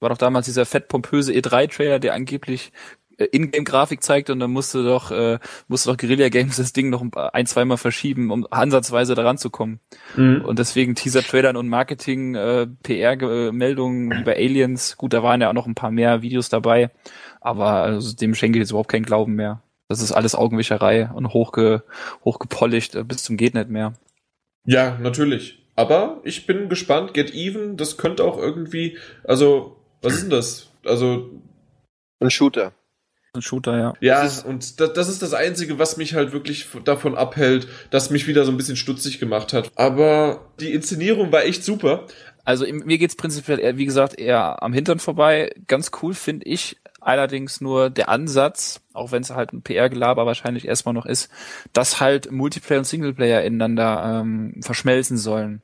war doch damals dieser fett pompöse E3-Trailer, der angeblich äh, Ingame-Grafik zeigte und dann musste doch, äh, musste doch Guerilla Games das Ding noch ein, zweimal verschieben, um ansatzweise daran zu kommen. Mhm. Und deswegen Teaser-Trailern und Marketing, äh, PR-Meldungen wie bei Aliens, gut, da waren ja auch noch ein paar mehr Videos dabei, aber also, dem schenke ich jetzt überhaupt keinen Glauben mehr. Das ist alles Augenwischerei und hochge, hochgepolished äh, bis zum geht nicht mehr. Ja, natürlich. Aber ich bin gespannt, Get Even, das könnte auch irgendwie, also, was ist denn das? Also, Ein Shooter. Ein Shooter, ja. ja, Das ist- und das, das ist das Einzige, was mich halt wirklich davon abhält, dass mich wieder so ein bisschen stutzig gemacht hat. Aber die Inszenierung war echt super. Also mir geht's prinzipiell eher, wie gesagt, eher am Hintern vorbei. Ganz cool finde ich allerdings nur der Ansatz, auch wenn es halt ein PR-Gelaber wahrscheinlich erstmal noch ist, dass halt Multiplayer und Singleplayer ineinander ähm, verschmelzen sollen.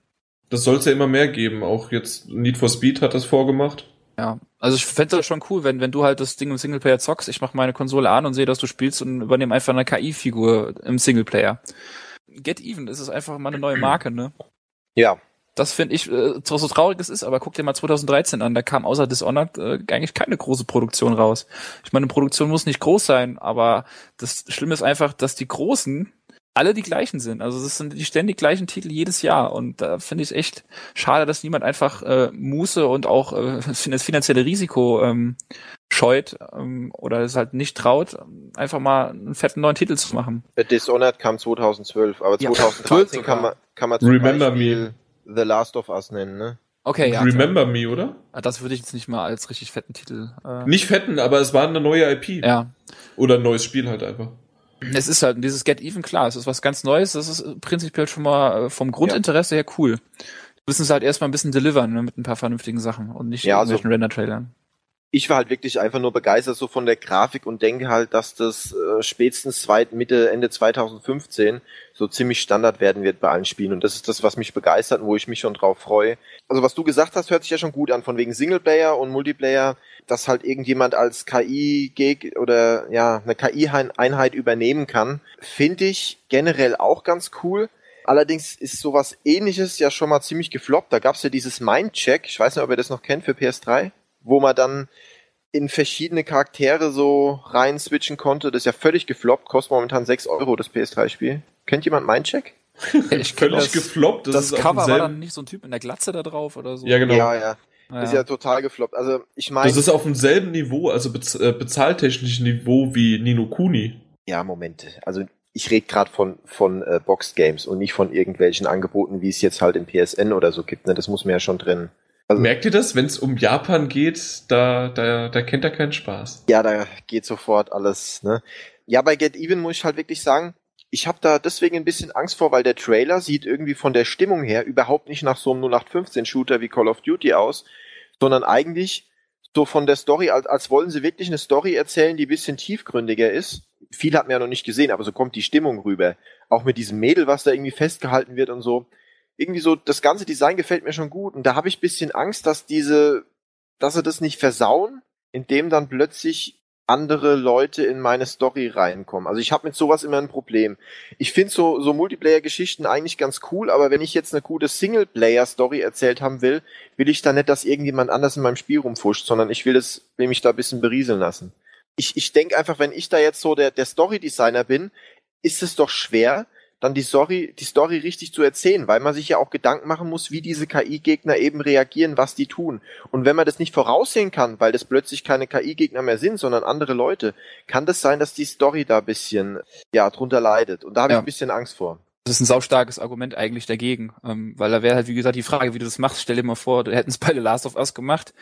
Das soll es ja immer mehr geben. Auch jetzt Need for Speed hat das vorgemacht. Ja, also ich fände das schon cool, wenn wenn du halt das Ding im Singleplayer zockst, ich mache meine Konsole an und sehe, dass du spielst und übernehme einfach eine KI-Figur im Singleplayer. Get Even, das ist einfach mal eine neue Marke, ne? Ja. Das finde ich, äh, zwar so traurig es ist, aber guck dir mal 2013 an, da kam außer Dishonored äh, eigentlich keine große Produktion raus. Ich meine, eine Produktion muss nicht groß sein, aber das Schlimme ist einfach, dass die Großen alle die gleichen sind. Also das sind die ständig gleichen Titel jedes Jahr und da finde ich es echt schade, dass niemand einfach äh, Muße und auch äh, das finanzielle Risiko ähm, scheut ähm, oder es halt nicht traut, einfach mal einen fetten neuen Titel zu machen. Dishonored kam 2012, aber Ja, 2013 sogar. kann man, kann man zum Remember Beispiel The Last of Us nennen, ne? Okay, ja. Remember Me, oder? klar. Das würde ich jetzt nicht mal als richtig fetten Titel. Äh, Nicht fetten, aber es war eine neue IP. ja. Oder ein neues Spiel halt einfach. Es ist halt dieses Get Even, klar, es ist was ganz Neues, das ist prinzipiell schon mal äh, vom Grundinteresse her cool. Die müssen es halt erstmal ein bisschen delivern ne, mit ein paar vernünftigen Sachen und nicht Ja, also- Render-Trailern. Ich war halt wirklich einfach nur begeistert so von der Grafik und denke halt, dass das äh, spätestens zweit, Mitte, Ende 2015 so ziemlich Standard werden wird bei allen Spielen. Und das ist das, was mich begeistert und wo ich mich schon drauf freue. Also was du gesagt hast, hört sich ja schon gut an, von wegen Singleplayer und Multiplayer, dass halt irgendjemand als KI-Geg oder ja, eine KI-Einheit übernehmen kann, finde ich generell auch ganz cool. Allerdings ist sowas ähnliches ja schon mal ziemlich gefloppt. Da gab's ja dieses Mindcheck, ich weiß nicht, ob ihr das noch kennt für PS3, wo man dann in verschiedene Charaktere so rein switchen konnte. Das ist ja völlig gefloppt, kostet momentan 6 Euro das PS3-Spiel. Kennt jemand Mindcheck? Ich völlig das, gefloppt. Das, das Cover war dann nicht so ein Typ in der Glatze da drauf oder so. Ja, genau. Ja, ja. Ja. Ist ja total gefloppt. Also ich meine. Das ist auf demselben Niveau, also bez äh, bezahltechnischen Niveau wie Nino Kuni. Ja, Moment. Also ich rede gerade von, von äh, Boxed Games und nicht von irgendwelchen Angeboten, wie es jetzt halt im PSN oder so gibt. Ne? Das muss man ja schon drin. Also, Merkt ihr das, wenn es um Japan geht, da, da, da kennt er keinen Spaß. Ja, da geht sofort alles. Ne? Ja, bei Get Even muss ich halt wirklich sagen, ich habe da deswegen ein bisschen Angst vor, weil der Trailer sieht irgendwie von der Stimmung her überhaupt nicht nach so einem 0815-Shooter wie Call of Duty aus, sondern eigentlich so von der Story, als, als wollen sie wirklich eine Story erzählen, die ein bisschen tiefgründiger ist. Viel hat man ja noch nicht gesehen, aber so kommt die Stimmung rüber. Auch mit diesem Mädel, was da irgendwie festgehalten wird und so. Irgendwie so, das ganze Design gefällt mir schon gut. Und da habe ich bisschen Angst, dass diese, dass sie das nicht versauen, indem dann plötzlich andere Leute in meine Story reinkommen. Also ich habe mit sowas immer ein Problem. Ich finde so, so Multiplayer-Geschichten eigentlich ganz cool, aber wenn ich jetzt eine gute Singleplayer-Story erzählt haben will, will ich da nicht, dass irgendjemand anders in meinem Spiel rumfuscht, sondern ich will es, will mich da ein bisschen berieseln lassen. Ich, ich denke einfach, wenn ich da jetzt so der, der Story-Designer bin, ist es doch schwer, dann die Story, die Story richtig zu erzählen, weil man sich ja auch Gedanken machen muss, wie diese KI-Gegner eben reagieren, was die tun. Und wenn man das nicht voraussehen kann, weil das plötzlich keine KI-Gegner mehr sind, sondern andere Leute, kann das sein, dass die Story da bisschen, ja, drunter leidet. Und da habe ja. ich ein bisschen Angst vor. Das ist ein saustarkes Argument eigentlich dagegen, ähm, weil da wäre halt, wie gesagt, die Frage, wie du das machst. Stell dir mal vor, du hätten es bei The Last of Us gemacht.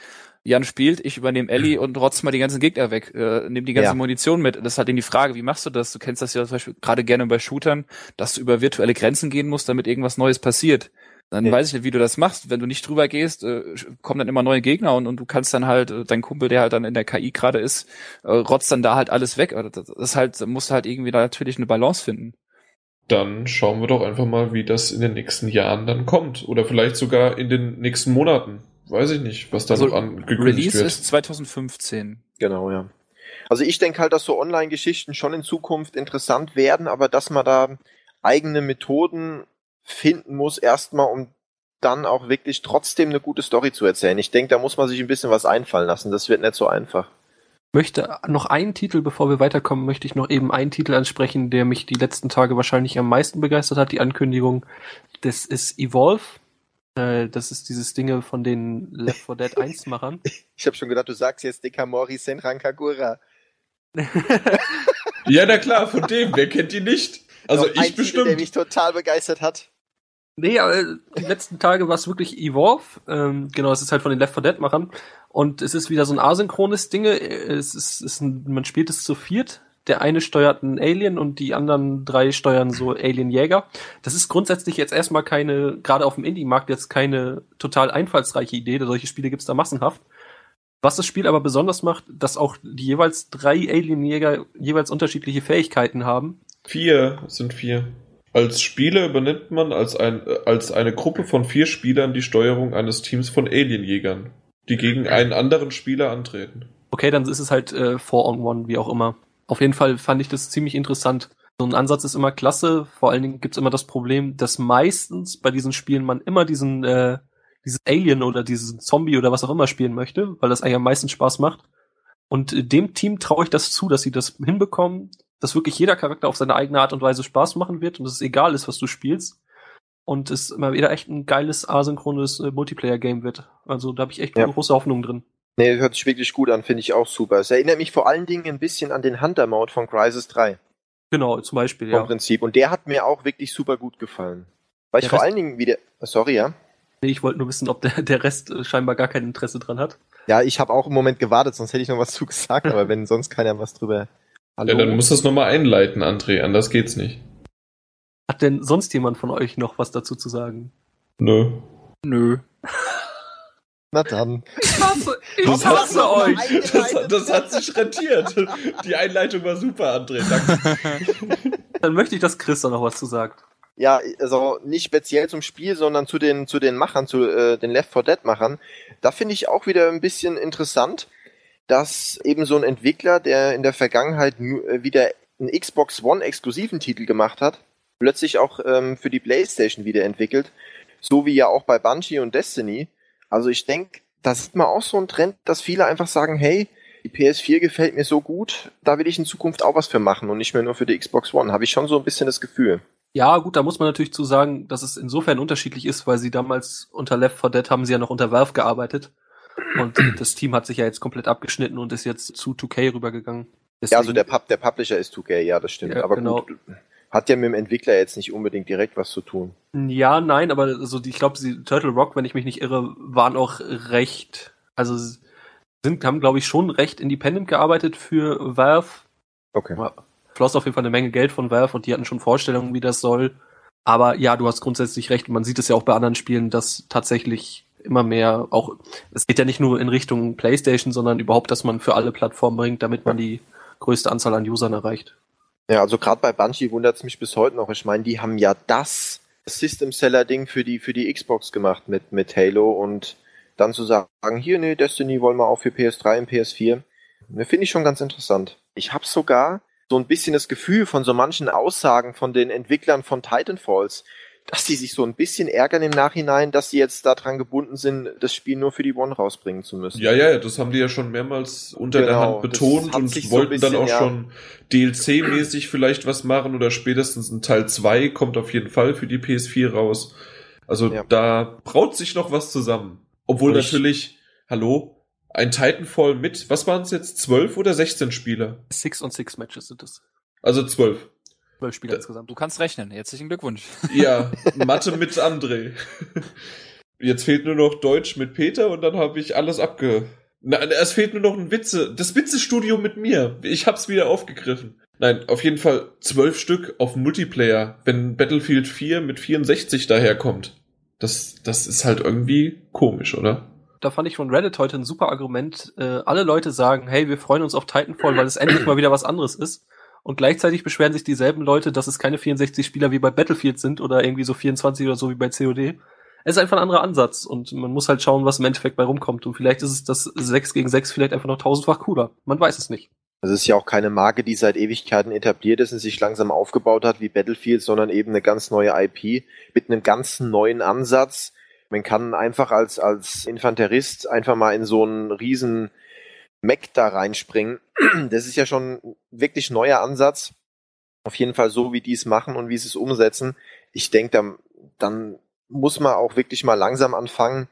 Jan spielt, ich übernehme Ellie und rotz mal die ganzen Gegner weg, äh, nimm die ganze ja. Munition mit. Das ist halt eben die Frage, wie machst du das? Du kennst das ja zum Beispiel gerade gerne bei Shootern, dass du über virtuelle Grenzen gehen musst, damit irgendwas Neues passiert. Dann ja. weiß ich nicht, wie du das machst. Wenn du nicht drüber gehst, äh, kommen dann immer neue Gegner und, und du kannst dann halt, äh, dein Kumpel, der halt dann in der KI gerade ist, äh, rotzt dann da halt alles weg. Das ist halt, musst halt irgendwie da natürlich eine Balance finden dann schauen wir doch einfach mal, wie das in den nächsten Jahren dann kommt. Oder vielleicht sogar in den nächsten Monaten. Weiß ich nicht, was da also noch angekündigt Release wird. ist 2015. Genau, ja. Also ich denke halt, dass so Online-Geschichten schon in Zukunft interessant werden, aber dass man da eigene Methoden finden muss, erstmal, um dann auch wirklich trotzdem eine gute Story zu erzählen. Ich denke, da muss man sich ein bisschen was einfallen lassen. Das wird nicht so einfach möchte noch einen Titel, bevor wir weiterkommen, möchte ich noch eben einen Titel ansprechen, der mich die letzten Tage wahrscheinlich am meisten begeistert hat, die Ankündigung. Das ist Evolve. Äh, das ist dieses Dinge von den Left 4 Dead 1 Machern. Ich habe schon gedacht, du sagst jetzt Dekamori Senran Kagura. ja, na klar, von dem. Wer kennt die nicht? Also Noch ich ein bestimmt. Titel, der mich total begeistert hat. Nee, aber die letzten Tage war es wirklich Evolve. Ähm, genau, es ist halt von den Left 4 Dead Machern. Und es ist wieder so ein asynchrones Ding. Es ist, ist ein, man spielt es zu viert. Der eine steuert einen Alien und die anderen drei steuern so Alien-Jäger. Das ist grundsätzlich jetzt erstmal keine, gerade auf dem Indie-Markt jetzt keine total einfallsreiche Idee. Solche Spiele gibt's da massenhaft. Was das Spiel aber besonders macht, dass auch die jeweils drei Alien-Jäger jeweils unterschiedliche Fähigkeiten haben. Vier sind vier. Als Spieler übernimmt man als, ein, als eine Gruppe von vier Spielern die Steuerung eines Teams von Alienjägern die gegen einen anderen Spieler antreten. Okay, dann ist es halt äh, Four on One, wie auch immer. Auf jeden Fall fand ich das ziemlich interessant. So ein Ansatz ist immer klasse. Vor allen Dingen gibt's immer das Problem, dass meistens bei diesen Spielen man immer diesen äh, dieses Alien oder diesen Zombie oder was auch immer spielen möchte, weil das eigentlich am meisten Spaß macht. Und äh, dem Team traue ich das zu, dass sie das hinbekommen, dass wirklich jeder Charakter auf seine eigene Art und Weise Spaß machen wird und es egal ist, was du spielst und es immer wieder echt ein geiles asynchrones äh, Multiplayer-Game wird. Also da habe ich echt ja. große Hoffnung drin. Nee, hört sich wirklich gut an, finde ich auch super. Es erinnert mich vor allen Dingen ein bisschen an den Hunter-Mode von Crisis 3. Genau, zum Beispiel, ja. Vom Prinzip. Und der hat mir auch wirklich super gut gefallen. Weil ich vor allen Dingen wieder. Sorry, ja. Nee, ich wollte nur wissen, ob der, der Rest äh, scheinbar gar kein Interesse dran hat. Ja, ich habe auch im Moment gewartet, sonst hätte ich noch was zugesagt, aber wenn sonst keiner was drüber. Hallo. Ja, dann muss das nochmal einleiten, André, anders geht's nicht. Hat denn sonst jemand von euch noch was dazu zu sagen? Nö. Nö. Na dann. Ich hasse, ich hasse, hasse euch. Das, das, hat sich rentiert. Die Einleitung war super, André. Danke. Dann möchte ich, dass Chris da noch was zu sagt. Ja, also nicht speziell zum Spiel, sondern zu den zu den Machern, zu äh, den Left 4 Dead Machern. Da finde ich auch wieder ein bisschen interessant, dass eben so ein Entwickler, der in der Vergangenheit äh, wieder einen Xbox One exklusiven Titel gemacht hat, plötzlich auch ähm, für die PlayStation wiederentwickelt, so wie ja auch bei Bungie und Destiny. Also ich denke, da sieht man auch so einen Trend, dass viele einfach sagen, hey, die PS4 gefällt mir so gut, da will ich in Zukunft auch was für machen und nicht mehr nur für die Xbox One. Habe ich schon so ein bisschen das Gefühl. Ja, gut, da muss man natürlich zu sagen, dass es insofern unterschiedlich ist, weil sie damals unter Left 4 Dead haben sie ja noch unter Valve gearbeitet. Und das Team hat sich ja jetzt komplett abgeschnitten und ist jetzt zu 2K rübergegangen. Deswegen, ja, also der, Pub, der Publisher ist 2K, ja, das stimmt. Ja, aber genau. gut, hat ja mit dem Entwickler jetzt nicht unbedingt direkt was zu tun. Ja, nein, aber also ich glaube, Turtle Rock, wenn ich mich nicht irre, waren auch recht, also sind, haben, glaube ich, schon recht independent gearbeitet für Valve. Okay. Floss auf jeden Fall eine Menge Geld von Valve und die hatten schon Vorstellungen, wie das soll. Aber ja, du hast grundsätzlich recht. Man sieht es ja auch bei anderen Spielen, dass tatsächlich immer mehr auch, es geht ja nicht nur in Richtung PlayStation, sondern überhaupt, dass man für alle Plattformen bringt, damit man die größte Anzahl an Usern erreicht. Ja, also gerade bei Bungie wundert es mich bis heute noch. Ich meine, die haben ja das System Seller Ding für die für die Xbox gemacht mit mit Halo und dann zu sagen, hier, nee, Destiny wollen wir auch für PS3 und PS4. Ne, finde ich schon ganz interessant. Ich habe sogar so ein bisschen das Gefühl von so manchen Aussagen von den Entwicklern von Titanfalls, dass die sich so ein bisschen ärgern im Nachhinein, dass sie jetzt daran gebunden sind, das Spiel nur für die One rausbringen zu müssen. Ja, ja, das haben die ja schon mehrmals unter genau, der Hand betont und wollten so bisschen, dann auch ja. schon DLC-mäßig vielleicht was machen oder spätestens ein Teil 2 kommt auf jeden Fall für die PS4 raus. Also ja. da braut sich noch was zusammen. Obwohl ich natürlich, hallo, ein Titanfall mit, was waren es jetzt, zwölf oder 16 Spieler? Six und Six Matches sind es. Also zwölf. Zwölf Spieler ja. insgesamt. Du kannst rechnen. Herzlichen Glückwunsch. Ja, Mathe mit André. Jetzt fehlt nur noch Deutsch mit Peter und dann habe ich alles abge... Na, es fehlt nur noch ein Witze. Das Witzestudio mit mir. Ich hab's wieder aufgegriffen. Nein, auf jeden Fall zwölf Stück auf Multiplayer, wenn Battlefield 4 mit 64 daherkommt. Das, das ist halt irgendwie komisch, oder? Da fand ich von Reddit heute ein super Argument. Äh, alle Leute sagen, hey, wir freuen uns auf Titanfall, weil es endlich mal wieder was anderes ist und gleichzeitig beschweren sich dieselben Leute, dass es keine 64 Spieler wie bei Battlefield sind oder irgendwie so 24 oder so wie bei COD. Es ist einfach ein anderer Ansatz und man muss halt schauen, was im Endeffekt bei rumkommt. Und vielleicht ist es das 6 gegen 6 vielleicht einfach noch tausendfach cooler. Man weiß es nicht. Das ist ja auch keine Marke, die seit Ewigkeiten etabliert ist und sich langsam aufgebaut hat wie Battlefield, sondern eben eine ganz neue IP mit einem ganz neuen Ansatz. Man kann einfach als, als Infanterist einfach mal in so einen riesen Mac da reinspringen. Das ist ja schon wirklich neuer Ansatz. Auf jeden Fall so, wie die es machen und wie sie es umsetzen. Ich denke, dann, dann muss man auch wirklich mal langsam anfangen.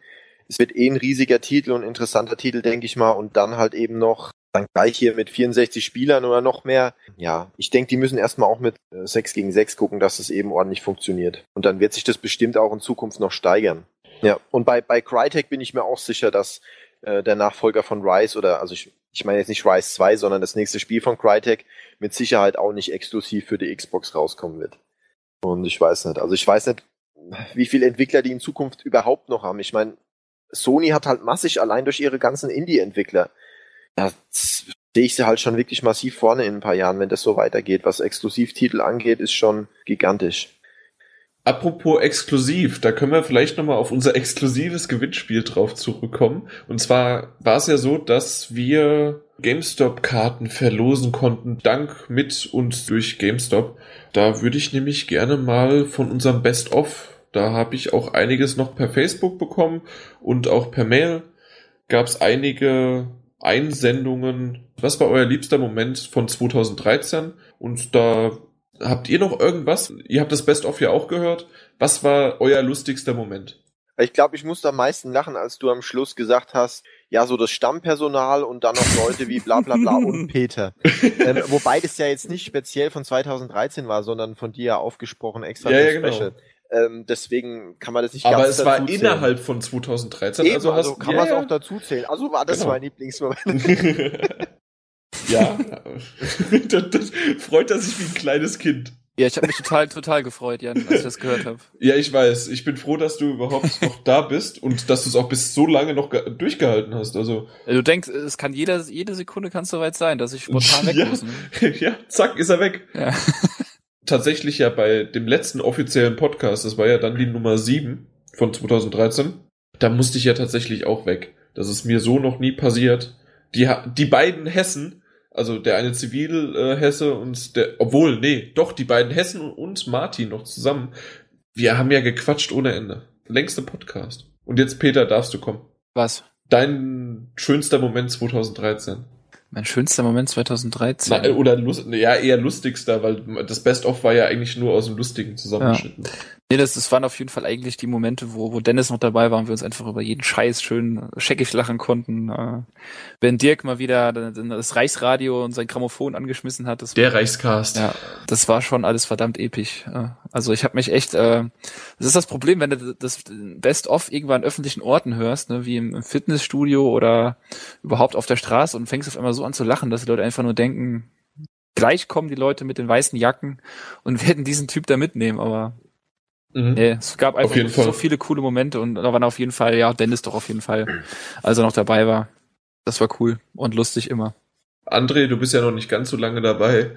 Es wird eh ein riesiger Titel und interessanter Titel, denke ich mal, und dann halt eben noch dann gleich hier mit 64 Spielern oder noch mehr. Ja, ich denke, die müssen erstmal auch mit 6 gegen 6 gucken, dass es eben ordentlich funktioniert. Und dann wird sich das bestimmt auch in Zukunft noch steigern. Ja, und bei, bei Crytek bin ich mir auch sicher, dass äh, der Nachfolger von Rise oder, also ich, ich meine jetzt nicht Rise 2, sondern das nächste Spiel von Crytek mit Sicherheit auch nicht exklusiv für die Xbox rauskommen wird. Und ich weiß nicht, also ich weiß nicht, wie viele Entwickler die in Zukunft überhaupt noch haben. Ich meine, Sony hat halt massig allein durch ihre ganzen Indie-Entwickler. Da sehe ich sie halt schon wirklich massiv vorne in ein paar Jahren, wenn das so weitergeht. Was Exklusivtitel angeht, ist schon gigantisch. Apropos exklusiv, da können wir vielleicht nochmal auf unser exklusives Gewinnspiel drauf zurückkommen. Und zwar war es ja so, dass wir GameStop-Karten verlosen konnten, dank mit und durch GameStop. Da würde ich nämlich gerne mal von unserem Best-of, da habe ich auch einiges noch per Facebook bekommen und auch per Mail gab es einige Einsendungen. Was war euer liebster Moment von 2013? Und da Habt ihr noch irgendwas? Ihr habt das Best-of ja auch gehört. Was war euer lustigster Moment? Ich glaube, ich musste am meisten lachen, als du am Schluss gesagt hast, ja, so das Stammpersonal und dann noch Leute wie bla bla bla und Peter. ähm, wobei das ja jetzt nicht speziell von 2013 war, sondern von dir ja aufgesprochen extra ja, ja, Special. Genau. Ähm, deswegen kann man das nicht Aber ganz es war zählen. innerhalb von 2013, Eben, also, hast, also kann ja, man es auch dazu zählen. Also war das genau. mein Lieblingsmoment. Ja, das, das freut er sich wie ein kleines Kind. Ja, ich habe mich total, total gefreut, Jan, als ich das gehört habe. Ja, ich weiß. Ich bin froh, dass du überhaupt noch da bist und dass du es auch bis so lange noch durchgehalten hast. Also du denkst, es kann jeder, jede Sekunde kann es soweit sein, dass ich spontan weg ja, muss. Ne? Ja, zack, ist er weg. Ja. Tatsächlich ja bei dem letzten offiziellen Podcast, das war ja dann die Nummer 7 von 2013, da musste ich ja tatsächlich auch weg. Das ist mir so noch nie passiert. Die, die beiden Hessen, also der eine Zivilhesse äh, und der, obwohl, nee, doch, die beiden Hessen und Martin noch zusammen. Wir haben ja gequatscht ohne Ende. Längste Podcast. Und jetzt, Peter, darfst du kommen. Was? Dein schönster Moment 2013. Mein schönster Moment 2013. Na, oder lust, ja, eher lustigster, weil das Best-of war ja eigentlich nur aus dem Lustigen zusammengeschnitten. Ja. Nee, das, das waren auf jeden Fall eigentlich die Momente, wo, wo Dennis noch dabei war und wir uns einfach über jeden Scheiß schön scheckig lachen konnten. Äh, wenn Dirk mal wieder das Reichsradio und sein Grammophon angeschmissen hat. Das Der Reichscast. Ja, das war schon alles verdammt episch. Also ich habe mich echt, äh, das ist das Problem, wenn du das Best-of irgendwann an öffentlichen Orten hörst, ne, wie im Fitnessstudio oder überhaupt auf der Straße und fängst auf einmal so an zu lachen, dass die Leute einfach nur denken, gleich kommen die Leute mit den weißen Jacken und werden diesen Typ da mitnehmen, aber Mhm. Nee, es gab einfach so Fall. viele coole Momente und da waren auf jeden Fall, ja, Dennis doch auf jeden Fall, als er noch dabei war. Das war cool und lustig immer. André, du bist ja noch nicht ganz so lange dabei.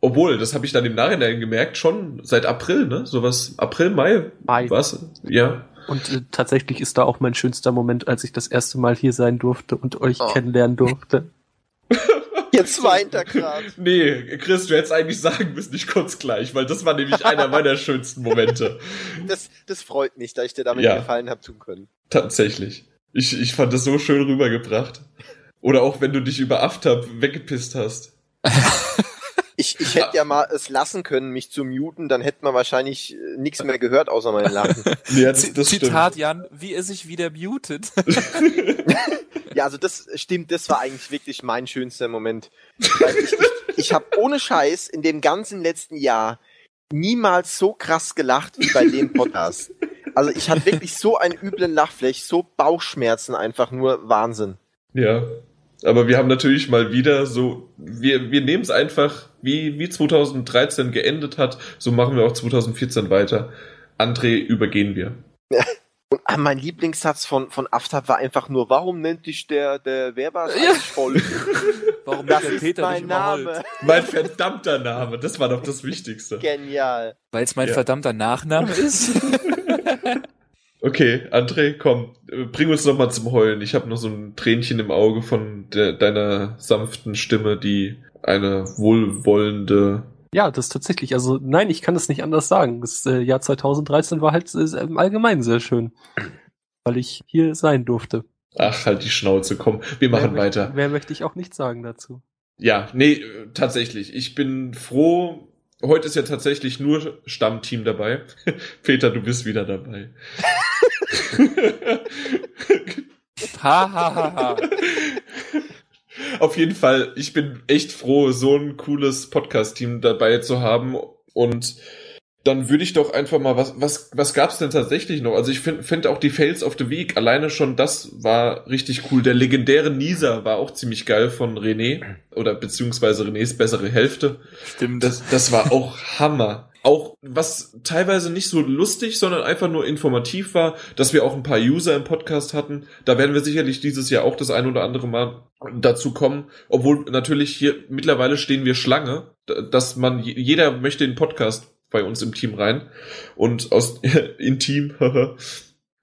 Obwohl, das habe ich dann im Nachhinein gemerkt, schon seit April, ne? Sowas, April, Mai. Mai. Was? Ja. Und äh, tatsächlich ist da auch mein schönster Moment, als ich das erste Mal hier sein durfte und euch oh. kennenlernen durfte. Jetzt weint er gerade. Nee, Chris, du hättest eigentlich sagen müssen, ich kurz gleich, weil das war nämlich einer meiner schönsten Momente. Das, das freut mich, dass ich dir damit ja, gefallen habe tun können. Tatsächlich. Ich, ich fand das so schön rübergebracht. Oder auch wenn du dich über Aftab weggepisst hast. Ich, ich hätte ja mal es lassen können, mich zu muten, dann hätte man wahrscheinlich äh, nichts mehr gehört, außer mein Lachen. ja, das, das Zitat stimmt. Jan, wie er sich wieder mutet. ja, also das stimmt, das war eigentlich wirklich mein schönster Moment. Weil ich, ich, ich habe ohne Scheiß in dem ganzen letzten Jahr niemals so krass gelacht wie bei dem Podcast. Also ich hatte wirklich so einen üblen Lachfläch, so Bauchschmerzen, einfach nur Wahnsinn. Ja, aber wir haben natürlich mal wieder so, wir, wir nehmen es einfach, wie, wie 2013 geendet hat, so machen wir auch 2014 weiter. André, übergehen wir. Ja. Und ah, mein Lieblingssatz von, von Aftab war einfach nur, warum nennt dich der, der Werber ja. voll? warum das der Peter mein Name? Mein verdammter Name, das war doch das Wichtigste. Genial. Weil es mein ja. verdammter Nachname ist? Okay, André, komm, bring uns noch mal zum Heulen. Ich habe noch so ein Tränchen im Auge von de deiner sanften Stimme, die eine wohlwollende. Ja, das tatsächlich. Also nein, ich kann das nicht anders sagen. Das äh, Jahr 2013 war halt äh, im Allgemeinen sehr schön, weil ich hier sein durfte. Ach, halt die Schnauze, komm, wir machen mehr weiter. Möchte, mehr möchte ich auch nicht sagen dazu. Ja, nee, tatsächlich. Ich bin froh, Heute ist ja tatsächlich nur Stammteam dabei. Peter, du bist wieder dabei. ha, ha, ha, ha. Auf jeden Fall, ich bin echt froh, so ein cooles Podcast-Team dabei zu haben und dann würde ich doch einfach mal, was, was, was gab's denn tatsächlich noch? Also ich finde find auch die Fails of the Week, alleine schon das war richtig cool. Der legendäre Nieser war auch ziemlich geil von René, oder beziehungsweise Renés bessere Hälfte. Stimmt. Das, das war auch Hammer. Auch was teilweise nicht so lustig, sondern einfach nur informativ war, dass wir auch ein paar User im Podcast hatten. Da werden wir sicherlich dieses Jahr auch das ein oder andere Mal dazu kommen. Obwohl natürlich hier mittlerweile stehen wir Schlange, dass man, jeder möchte den Podcast bei uns im Team rein. Und aus in Team,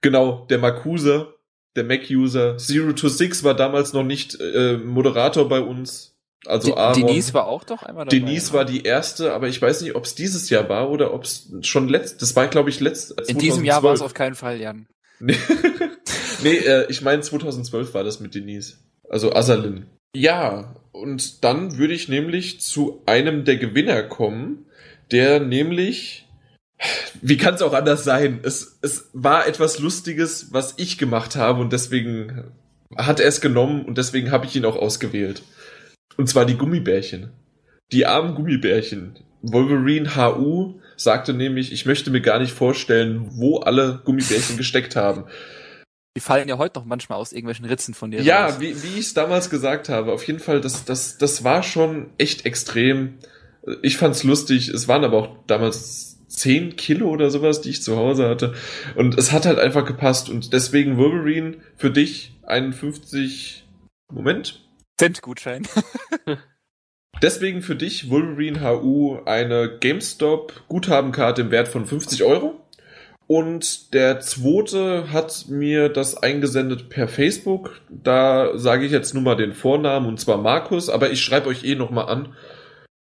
genau, der Marcuse, der Mac-User. Zero to Six war damals noch nicht äh, Moderator bei uns. Also De Aaron. Denise war auch doch einmal dabei. Denise war die erste, aber ich weiß nicht, ob es dieses Jahr war oder ob es schon letzt. Das war, glaube ich, letzt. In diesem Jahr war es auf keinen Fall, Jan. nee, nee äh, ich meine 2012 war das mit Denise. Also Asalin. Ja, und dann würde ich nämlich zu einem der Gewinner kommen der nämlich, wie kann es auch anders sein? Es, es war etwas Lustiges, was ich gemacht habe und deswegen hat er es genommen und deswegen habe ich ihn auch ausgewählt. Und zwar die Gummibärchen. Die armen Gummibärchen. Wolverine HU sagte nämlich, ich möchte mir gar nicht vorstellen, wo alle Gummibärchen gesteckt haben. Die fallen ja heute noch manchmal aus irgendwelchen Ritzen von dir. Ja, raus. wie, wie ich es damals gesagt habe. Auf jeden Fall, das, das, das war schon echt extrem. Ich fand's lustig. Es waren aber auch damals 10 Kilo oder sowas, die ich zu Hause hatte. Und es hat halt einfach gepasst. Und deswegen Wolverine für dich 51 Moment. Cent-Gutschein. deswegen für dich Wolverine HU eine GameStop Guthabenkarte im Wert von 50 Euro. Und der zweite hat mir das eingesendet per Facebook. Da sage ich jetzt nur mal den Vornamen und zwar Markus, aber ich schreibe euch eh nochmal an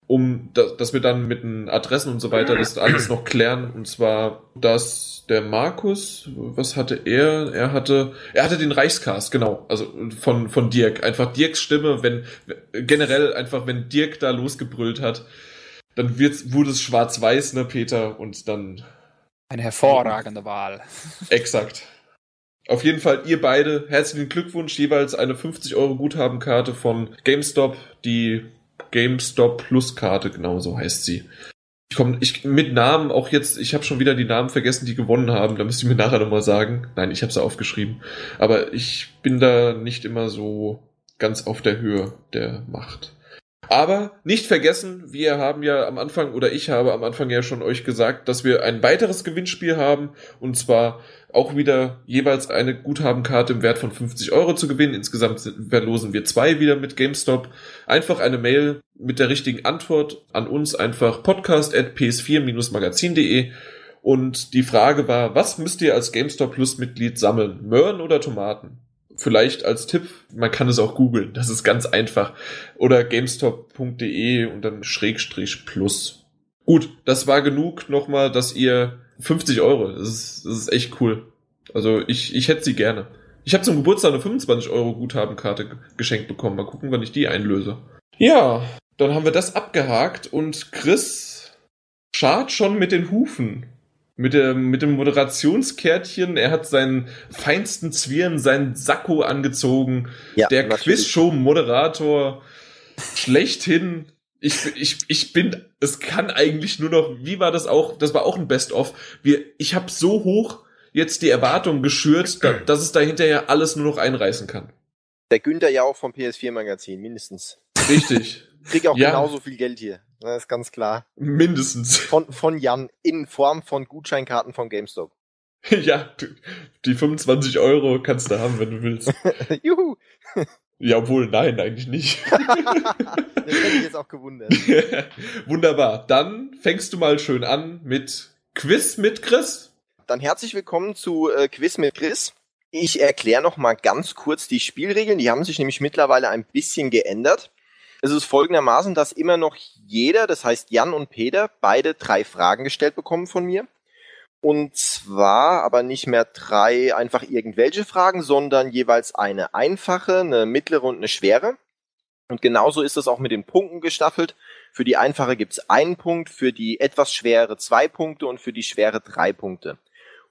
um da, dass wir dann mit den Adressen und so weiter das alles noch klären. Und zwar, dass der Markus, was hatte er? Er hatte, er hatte den Reichscast, genau, also von von Dirk. Einfach Dirks Stimme, wenn generell einfach, wenn Dirk da losgebrüllt hat, dann wird's, wurde es schwarz-weiß, ne, Peter, und dann. Eine hervorragende Wahl. Exakt. Auf jeden Fall, ihr beide, herzlichen Glückwunsch, jeweils eine 50 Euro Guthabenkarte von GameStop, die GameStop Plus Karte, genau so heißt sie. Ich komme ich, mit Namen auch jetzt, ich habe schon wieder die Namen vergessen, die gewonnen haben, da müsst ihr mir nachher nochmal sagen. Nein, ich habe sie aufgeschrieben. Aber ich bin da nicht immer so ganz auf der Höhe der Macht. Aber nicht vergessen, wir haben ja am Anfang oder ich habe am Anfang ja schon euch gesagt, dass wir ein weiteres Gewinnspiel haben und zwar auch wieder jeweils eine Guthabenkarte im Wert von 50 Euro zu gewinnen. Insgesamt verlosen wir zwei wieder mit GameStop. Einfach eine Mail mit der richtigen Antwort an uns einfach podcast.ps4-magazin.de und die Frage war, was müsst ihr als GameStop Plus Mitglied sammeln? Möhren oder Tomaten? Vielleicht als Tipp, man kann es auch googeln, das ist ganz einfach. Oder gamestop.de und dann Schrägstrich plus. Gut, das war genug nochmal, dass ihr 50 Euro, das ist, das ist echt cool. Also ich, ich hätte sie gerne. Ich habe zum Geburtstag eine 25 Euro Guthabenkarte geschenkt bekommen. Mal gucken, wann ich die einlöse. Ja, dann haben wir das abgehakt und Chris schart schon mit den Hufen mit dem, mit dem Moderationskärtchen. Er hat seinen feinsten Zwirn, seinen Sakko angezogen. Ja, der Quizshow-Moderator schlechthin. Ich, ich, ich bin, es kann eigentlich nur noch, wie war das auch? Das war auch ein Best-of. Wir, ich habe so hoch jetzt die Erwartung geschürt, da, dass es da hinterher alles nur noch einreißen kann. Der Günther ja auch vom PS4-Magazin, mindestens. Richtig. Krieg auch ja. genauso viel Geld hier. Das ist ganz klar. Mindestens. Von, von Jan in Form von Gutscheinkarten von GameStop. ja, die 25 Euro kannst du haben, wenn du willst. Juhu. Ja, obwohl, nein, eigentlich nicht. das hätte ich jetzt auch gewundert. Wunderbar. Dann fängst du mal schön an mit Quiz mit Chris. Dann herzlich willkommen zu äh, Quiz mit Chris. Ich erkläre noch mal ganz kurz die Spielregeln. Die haben sich nämlich mittlerweile ein bisschen geändert. Es ist folgendermaßen, dass immer noch jeder, das heißt Jan und Peter, beide drei Fragen gestellt bekommen von mir. Und zwar aber nicht mehr drei einfach irgendwelche Fragen, sondern jeweils eine einfache, eine mittlere und eine schwere. Und genauso ist es auch mit den Punkten gestaffelt. Für die einfache gibt's einen Punkt, für die etwas schwere zwei Punkte und für die schwere drei Punkte.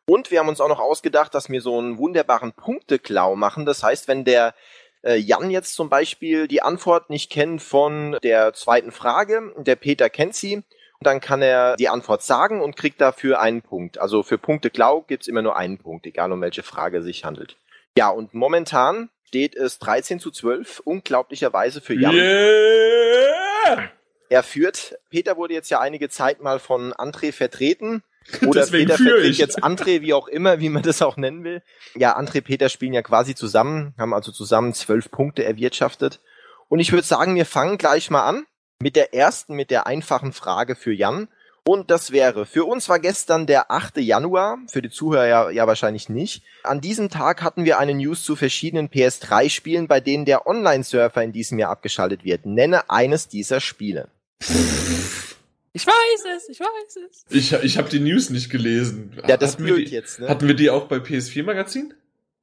Und wir haben uns auch noch ausgedacht, dass wir so einen wunderbaren Punkteklau machen. Das heißt, wenn der äh, Jan jetzt zum Beispiel die Antwort nicht kennt von der zweiten Frage, der Peter kennt sie, und dann kann er die Antwort sagen und kriegt dafür einen Punkt. Also für Punkte Klau gibt's immer nur einen Punkt, egal um welche Frage es sich handelt. Ja, und momentan steht es 13 zu 12, unglaublicherweise für Jan. Yeah! Er führt. Peter wurde jetzt ja einige Zeit mal von André vertreten. Oder Deswegen Peter vertritt jetzt André, wie auch immer, wie man das auch nennen will. Ja, André Peter spielen ja quasi zusammen, haben also zusammen zwölf Punkte erwirtschaftet. Und ich würde sagen, wir fangen gleich mal an mit der ersten, mit der einfachen Frage für Jan. Und das wäre, für uns war gestern der 8. Januar, für die Zuhörer ja, ja wahrscheinlich nicht. An diesem Tag hatten wir eine News zu verschiedenen PS3-Spielen, bei denen der Online-Surfer in diesem Jahr abgeschaltet wird. Nenne eines dieser Spiele. Ich weiß es, ich weiß es. Ich, ich habe die News nicht gelesen. Ja, das hatten blöd die, jetzt, ne? Hatten wir die auch bei PS4 Magazin?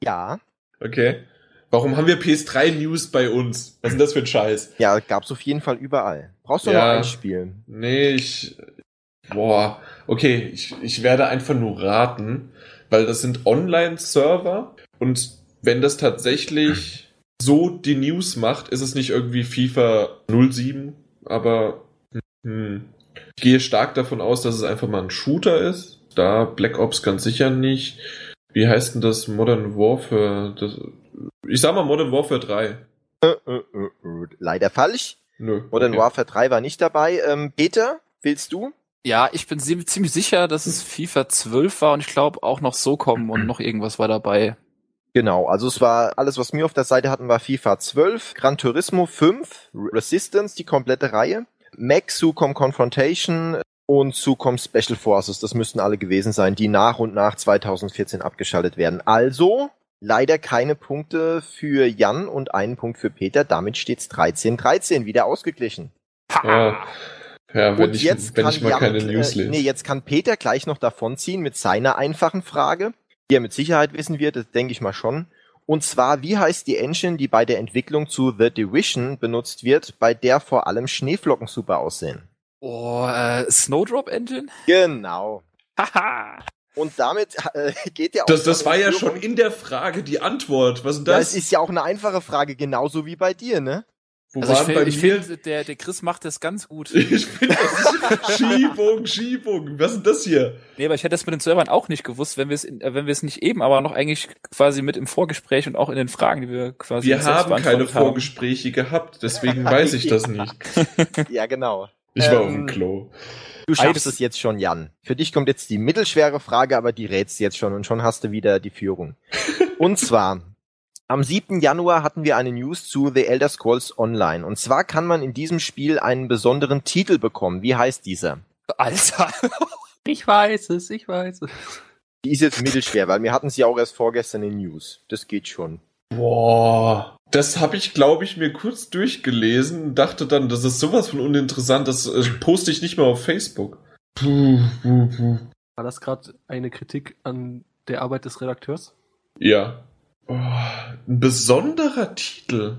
Ja. Okay. Warum haben wir PS3 News bei uns? Was ist denn das für ein Scheiß? Ja, gab's auf jeden Fall überall. Brauchst du ja, noch ein Spiel? Nee, ich. Boah. Okay, ich, ich werde einfach nur raten, weil das sind Online-Server und wenn das tatsächlich so die News macht, ist es nicht irgendwie FIFA 07, aber hm, ich gehe stark davon aus, dass es einfach mal ein Shooter ist. Da Black Ops ganz sicher nicht. Wie heißt denn das Modern Warfare? Das, ich sag mal Modern Warfare 3. Äh, äh, äh, Leider falsch. Nö, Modern okay. Warfare 3 war nicht dabei. Ähm, Peter, willst du? Ja, ich bin ziemlich sicher, dass es FIFA 12 war und ich glaube auch noch so kommen und noch irgendwas war dabei. Genau, also es war alles, was wir auf der Seite hatten, war FIFA 12, Gran Turismo 5, Resistance, die komplette Reihe. Mac, Sucom Confrontation und Sucom Special Forces. Das müssten alle gewesen sein, die nach und nach 2014 abgeschaltet werden. Also leider keine Punkte für Jan und einen Punkt für Peter. Damit steht's 13-13, wieder ausgeglichen. Ja. Ja, wenn Und ich, jetzt wenn kann ich mal Jan, keine News äh, lese. nee, jetzt kann Peter gleich noch davonziehen mit seiner einfachen Frage, die er mit Sicherheit wissen wird, das denke ich mal schon. Und zwar, wie heißt die Engine, die bei der Entwicklung zu The Division benutzt wird, bei der vor allem Schneeflocken super aussehen? Oh, äh, Snowdrop Engine? Genau. Haha. Und damit äh, geht ja auch Das, das war ja schon in der Frage die Antwort. Was ist denn Ja, das? es ist ja auch eine einfache Frage, genauso wie bei dir, ne? Wo Also ich waren finde, find, der, der Chris macht das ganz gut. Ich finde das Schiebung, Schiebung. Was ist denn das hier? Nee, aber ich hätte das mit den Servern auch nicht gewusst, wenn wir es, äh, wenn wir es nicht eben, aber noch eigentlich quasi mit im Vorgespräch und auch in den Fragen, die wir quasi Wir haben keine haben. Vorgespräche gehabt, deswegen weiß ich das nicht. Ja, genau. Ich war auf Ähm, dem Klo. Du schaffst es jetzt schon, Jan. Für dich kommt jetzt die mittelschwere Frage, aber die rätst du jetzt schon und schon hast du wieder die Führung. Und zwar, am 7. Januar hatten wir eine News zu The Elder Scrolls Online. Und zwar kann man in diesem Spiel einen besonderen Titel bekommen. Wie heißt dieser? Alter. Ich weiß es, ich weiß es. Die ist jetzt mittelschwer, weil wir hatten sie auch erst vorgestern in News. Das geht schon. Boah. Das habe ich, glaube ich, mir kurz durchgelesen, dachte dann, das ist sowas von uninteressant, das äh, poste ich nicht mehr auf Facebook. Puh, puh, puh. War das gerade eine Kritik an der Arbeit des Redakteurs? Ja. Oh, ein besonderer Titel.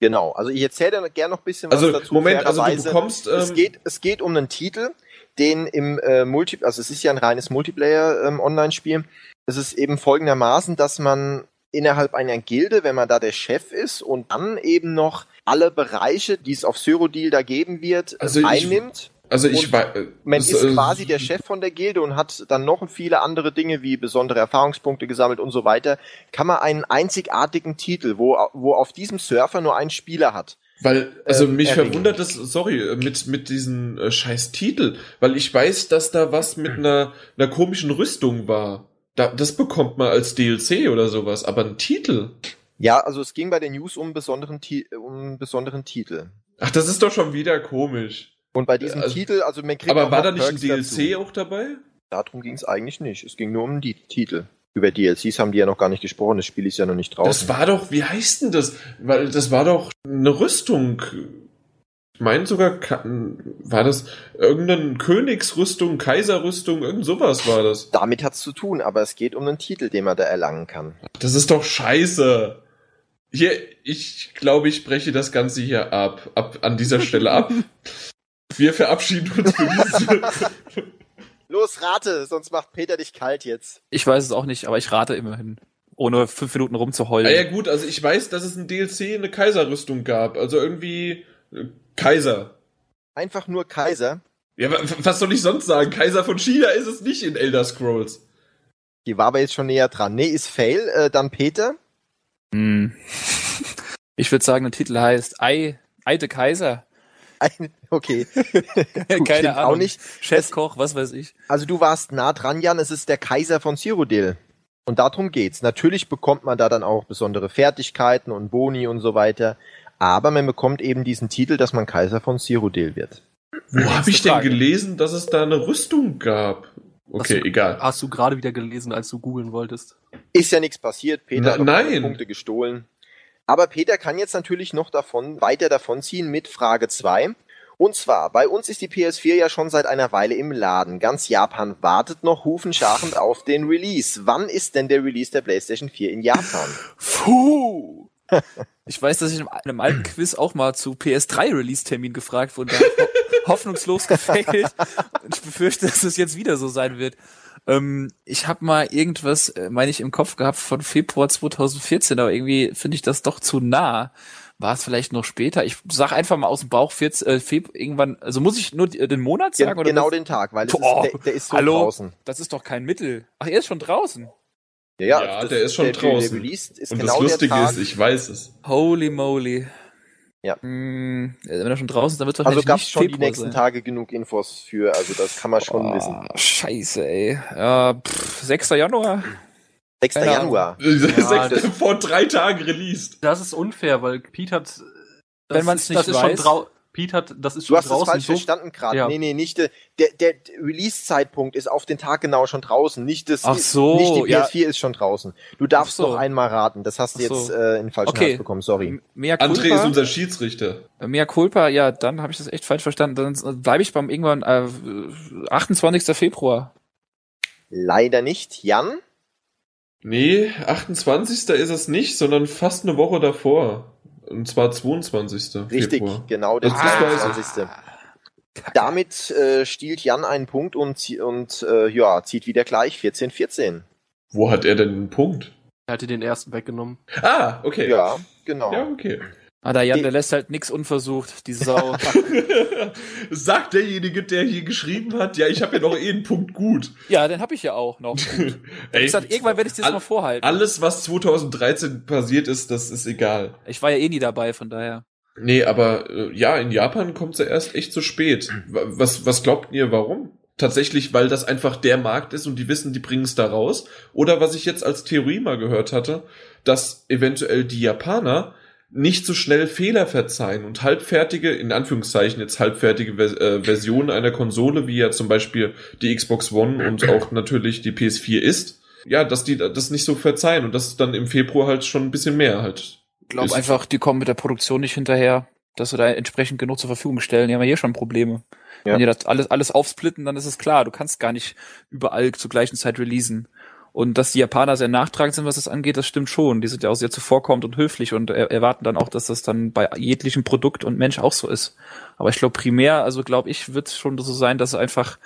Genau. Also ich erzähle da gerne noch ein bisschen was Also, dazu. Moment, also du bekommst. es Ähm, geht, es geht um einen Titel, den im äh, Multi, also es ist ja ein reines Multiplayer-Online-Spiel. es ist eben folgendermaßen, dass man innerhalb einer Gilde, wenn man da der Chef ist und dann eben noch alle Bereiche, die es auf Cyrodiil da geben wird, Also einnimmt. Also ich weiß. Man ist äh, quasi der Chef von der Gilde und hat dann noch viele andere Dinge wie besondere Erfahrungspunkte gesammelt und so weiter. Kann man einen einzigartigen Titel, wo, wo auf diesem Surfer nur ein Spieler hat. Weil, also ähm, mich erringen. verwundert das, sorry, äh, mit, mit diesen äh, scheiß Titel, weil ich weiß, dass da was mit einer, einer komischen Rüstung war. Da, das bekommt man als DLC oder sowas, aber ein Titel. Ja, also es ging bei den News um einen besonderen, um einen besonderen Titel. Ach, das ist doch schon wieder komisch. Und bei diesem Also- Titel, also man kriegt Aber war da nicht ein Perks DLC dazu. auch dabei? Darum ging es eigentlich nicht. Es ging nur um die Titel. Über DLCs haben die ja noch gar nicht gesprochen. Das Spiel ist ja noch nicht Das draußen. war doch, wie heißt denn das? Weil das war doch eine Rüstung. Ich meine sogar, war das irgendeine Königsrüstung, Kaiserrüstung, irgend sowas war das. Damit hat's zu tun, aber es geht um einen Titel, den man da erlangen kann. Das ist doch scheiße. Hier, ich glaube, ich breche das Ganze hier ab, ab an dieser Stelle ab. Wir verabschieden uns für diese. Los, rate, sonst macht Peter dich kalt jetzt. Ich weiß es auch nicht, aber ich rate immerhin. Ohne fünf Minuten rumzuheulen. Ah ja gut, also ich weiß, dass es ein DLC eine Kaiserrüstung gab, also irgendwie äh, Kaiser. Einfach nur Kaiser. Ja, wa- was soll ich sonst sagen? Kaiser von China ist es nicht in Elder Scrolls. Die war aber jetzt schon näher dran. Nee, ist Fail. Äh, dann Peter. Hm. Ich würde sagen, der Titel heißt Ei, Ei de Kaiser. Ein- Okay. Gut, Keine Ahnung. Auch nicht. Chefkoch, was weiß ich. Also du warst nah dran, Jan. Es ist der Kaiser von Cyrodiil. Und darum geht's. Natürlich bekommt man da dann auch besondere Fertigkeiten und Boni und so weiter. Aber man bekommt eben diesen Titel, dass man Kaiser von Cyrodiil wird. Wo habe ich denn gelesen, dass es da eine Rüstung gab? Okay, Hast du- egal. Hast du gerade wieder gelesen, als du googeln wolltest? Ist ja nichts passiert. Peter Na- hat nein. Punkte gestohlen. Aber Peter kann jetzt natürlich noch davon weiter davonziehen mit Frage 2. Und zwar, bei uns ist die PS4 ja schon seit einer Weile im Laden. Ganz Japan wartet noch hufenscharend auf den Release. Wann ist denn der Release der PlayStation 4 in Japan? Puh. Ich weiß, dass ich in einem alten Quiz auch mal zu PS3-Release-Termin gefragt wurde. Hoffnungslos gefailt. Und ich befürchte, dass es jetzt wieder so sein wird. Ähm, ich habe mal irgendwas, äh, meine ich, im Kopf gehabt von Februar 2014, aber irgendwie finde ich das doch zu nah. War es vielleicht noch später? Ich sag einfach mal aus dem Bauch 14, äh, Feb irgendwann, also muss ich nur die, den Monat Gen- sagen? oder genau das, den Tag, weil es Boah, ist, der, der ist so hallo? draußen. das ist doch kein Mittel. Ach, er ist schon draußen. Ja, Ja, das- der ist schon der, draußen. Der Release ist Und genau das Lustige der Tag. ist, ich weiß es. Holy moly. Ja. Hm, wenn er schon draußen ist, dann wird es also gab es schon die Februar nächsten sein. Tage genug Infos für, also das kann man schon Oh, wissen. Scheiße, ey. Ja, pff, 6. Januar. 6. keine. Januar. Sechs- Vor drei Tagen released. Das ist unfair, weil Pete hat. Wenn man's ist- nicht das ist schon weiß. Pete hat, das ist Du schon hast es draußen falsch so. verstanden gerade. Ja. Nee, nee, nicht äh, der, der Release-Zeitpunkt ist auf den Tag genau schon draußen. Nicht das, Ach so, nicht die ja. PS4 ist schon draußen. Du darfst so. noch einmal raten. Das hast du so. jetzt äh, in falschen Okay. Hals bekommen. Sorry. Mea André ist culpa, unser Schiedsrichter. Mea culpa, ja, dann habe ich das echt falsch verstanden. Dann bleibe ich beim irgendwann äh, 28. Februar. Leider nicht. Jan? Nee, 28. ist es nicht, sondern fast eine Woche davor. Und zwar 22. Richtig, Februar. genau, der Das- das weiß ich. 22. Damit äh, stiehlt Jan einen Punkt und, und äh, ja, zieht wieder gleich 14, 14. Wo hat er denn einen Punkt? Er hatte den ersten weggenommen. Ah, okay. Ja, genau. Ja, okay. Ah, der Jan, der lässt halt nix unversucht, die Sau. Sagt derjenige, der hier geschrieben hat, ja, ich habe ja noch eh einen Punkt gut. ja, den habe ich ja auch noch. Ich Ey, sag, irgendwann werde ich dir das all- mal vorhalten. alles, was 2013 passiert ist, das ist egal. Ich war ja eh nie dabei, von daher. Nee, aber äh, ja, in Japan kommt sie erst echt zu spät. Wa- Was, was glaubt ihr, warum? Tatsächlich, weil das einfach der Markt ist und die wissen, die bringen es da raus? Oder was ich jetzt als Theorie mal gehört hatte, dass eventuell die Japaner nicht so schnell Fehler verzeihen und halbfertige, in Anführungszeichen jetzt halbfertige Vers äh, Versionen einer Konsole, wie ja zum Beispiel die Xbox One und auch natürlich die PS4 ist, ja, dass die das nicht so verzeihen und dass dann im Februar halt schon ein bisschen mehr halt. Ich glaube einfach, die kommen mit der Produktion nicht hinterher, dass sie da entsprechend genug zur Verfügung stellen. Die haben ja hier schon Probleme. Ja. Wenn die das alles, alles aufsplitten, dann ist es klar, du kannst gar nicht überall zur gleichen Zeit releasen. Und dass die Japaner sehr nachtragend sind, was das angeht, das stimmt schon. Die sind ja auch sehr zuvorkommend und höflich und er erwarten dann auch, dass das dann bei jeglichem Produkt und Mensch auch so ist. Aber ich glaube primär, also glaube ich, wird es schon so sein, dass sie einfach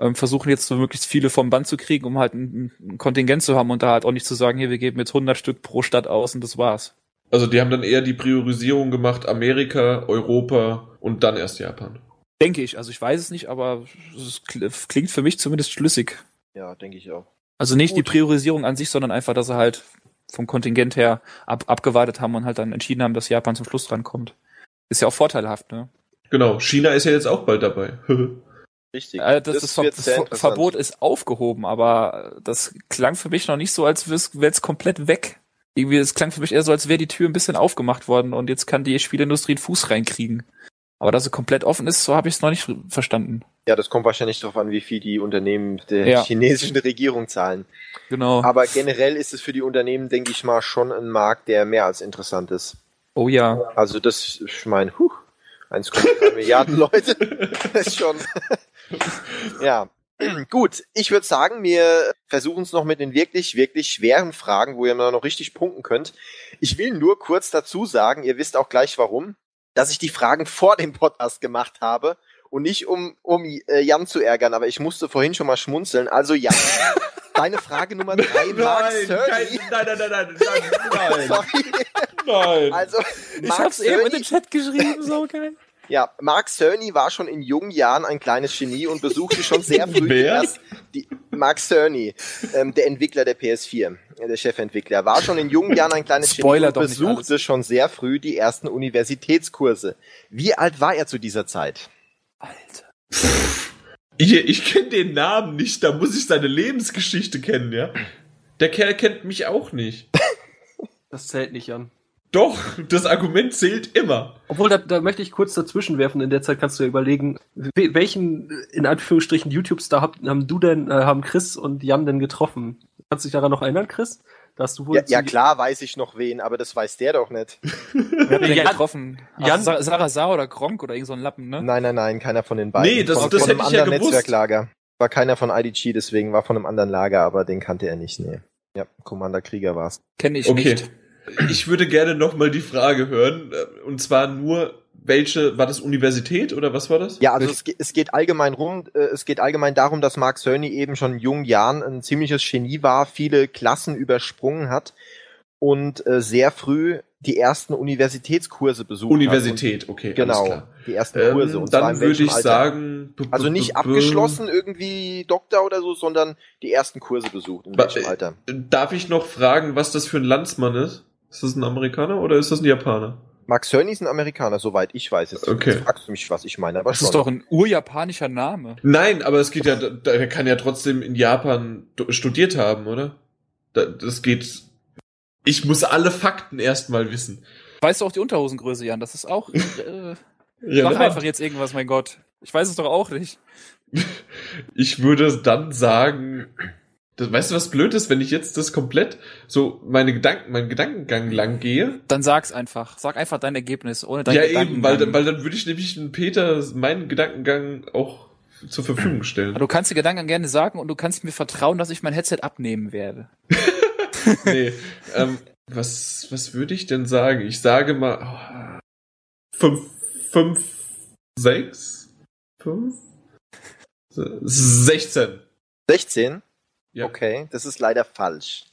ähm, versuchen jetzt so möglichst viele vom Band zu kriegen, um halt ein, ein Kontingent zu haben und da halt auch nicht zu sagen, hier, wir geben jetzt 100 Stück pro Stadt aus und das war's. Also die haben dann eher die Priorisierung gemacht, Amerika, Europa und dann erst Japan. Denke ich. Also ich weiß es nicht, aber es kl- klingt für mich zumindest schlüssig. Ja, denke ich auch. Also nicht die Gut. Priorisierung an sich, sondern einfach, dass sie halt vom Kontingent her ab, abgewartet haben und halt dann entschieden haben, dass Japan zum Schluss drankommt. Ist ja auch vorteilhaft, ne? Genau, China ist ja jetzt auch bald dabei. Richtig. Äh, das, das, Ver interessant. Verbot ist aufgehoben, aber das klang für mich noch nicht so, als wäre es komplett weg. Irgendwie, es klang für mich eher so, als wäre die Tür ein bisschen aufgemacht worden und jetzt kann die Spielindustrie einen Fuß reinkriegen. Aber dass sie komplett offen ist, so habe ich es noch nicht verstanden. Ja, das kommt wahrscheinlich darauf an, wie viel die Unternehmen der Ja. chinesischen Regierung zahlen. Genau. Aber generell ist es für die Unternehmen, denke ich mal, schon ein Markt, der mehr als interessant ist. Oh ja. Also das, ich meine, huh, 1,3 Milliarden Leute, das ist schon. ja. Gut, ich würde sagen, wir versuchen es noch mit den wirklich, wirklich schweren Fragen, wo ihr mal noch richtig punkten könnt. Ich will nur kurz dazu sagen, ihr wisst auch gleich warum, dass ich die Fragen vor dem Podcast gemacht habe und nicht um, um äh, Jan zu ärgern, aber ich musste vorhin schon mal schmunzeln. Also Jan, deine Frage Nummer drei, Mark Cerny. nein, nein, nein, nein, nein, Sorry. nein. Also, Ich Mark hab's eben in Cerny- den Chat geschrieben, so geil. Ja, Mark Cerny war schon in jungen Jahren ein kleines Genie und besuchte schon sehr früh die, erst, die Mark Cerny, ähm, der Entwickler der PS4, äh, der Chefentwickler, war schon in jungen Jahren ein kleines Spoiler Genie doch und nicht besuchte schon sehr früh die ersten Universitätskurse. Wie alt war er zu dieser Zeit? Alter. Ich, ich kenne den Namen nicht, da muss ich seine Lebensgeschichte kennen, ja? Der Kerl kennt mich auch nicht. Das zählt nicht an. Doch, das Argument zählt immer. Obwohl, da, da möchte ich kurz dazwischen werfen. In der Zeit kannst du ja überlegen, we- welchen, in Anführungsstrichen, YouTube-Star hab, haben du denn, äh, haben Chris und Jan denn getroffen? Kannst du dich daran noch erinnern, Chris? Da hast du wohl Ja, ja klar weiß ich noch wen, aber das weiß der doch nicht. Wer hat den Jan- getroffen? Ach, Jan- Sa- Sarah Sa oder Gronk oder irgend so ein Lappen, ne? Nein, nein, nein, keiner von den beiden. Nee, das- von, das von einem hätte ich ja anderen gewusst. Netzwerklager. War keiner von IDG, deswegen war von einem anderen Lager, aber den kannte er nicht, nee. Ja, Commander Krieger war's. Kenne ich Okay. nicht. Ich würde gerne nochmal die Frage hören, äh, und zwar nur, welche, war das Universität oder was war das? Ja, also es, es geht allgemein rum, äh, es geht allgemein darum, dass Mark Cerny eben schon in jungen Jahren ein ziemliches Genie war, viele Klassen übersprungen hat und äh, sehr früh die ersten Universitätskurse besucht Universität, okay. Und, genau, alles klar. die ersten Kurse. Ähm, Und dann würde ich Alter? sagen, Also nicht abgeschlossen irgendwie Doktor oder so, sondern die ersten Kurse besucht. In welchem Alter? Darf ich noch fragen, was das für ein Landsmann ist? Ist das ein Amerikaner oder ist das ein Japaner? Mark Cerny ist ein Amerikaner, soweit ich weiß. Jetzt, Okay. jetzt fragst du mich, was ich meine, aber Das schon. ist doch ein urjapanischer Name. Nein, aber es geht ja, der kann ja trotzdem in Japan studiert haben, oder? Da- Das geht. Ich muss alle Fakten erstmal wissen. Weißt du auch die Unterhosengröße, Jan? Das ist auch. Äh, Mach einfach jetzt irgendwas, mein Gott. Ich weiß es doch auch nicht. Ich würde dann sagen, das, weißt du, was blöd ist, wenn ich jetzt das komplett so meine Gedanken, meinen Gedankengang lang gehe? Dann sag's einfach. Sag einfach dein Ergebnis, ohne dein Ja, eben, weil, dann- weil dann würde ich nämlich Peter meinen Gedankengang auch zur Verfügung stellen. Aber du kannst die Gedanken gerne sagen und du kannst mir vertrauen, dass ich mein Headset abnehmen werde. nee, ähm, was, was würde ich denn sagen? Ich sage mal oh, fünf, fünf, sechs, fünf, sechzehn. 16? Ja. Okay, das ist leider falsch.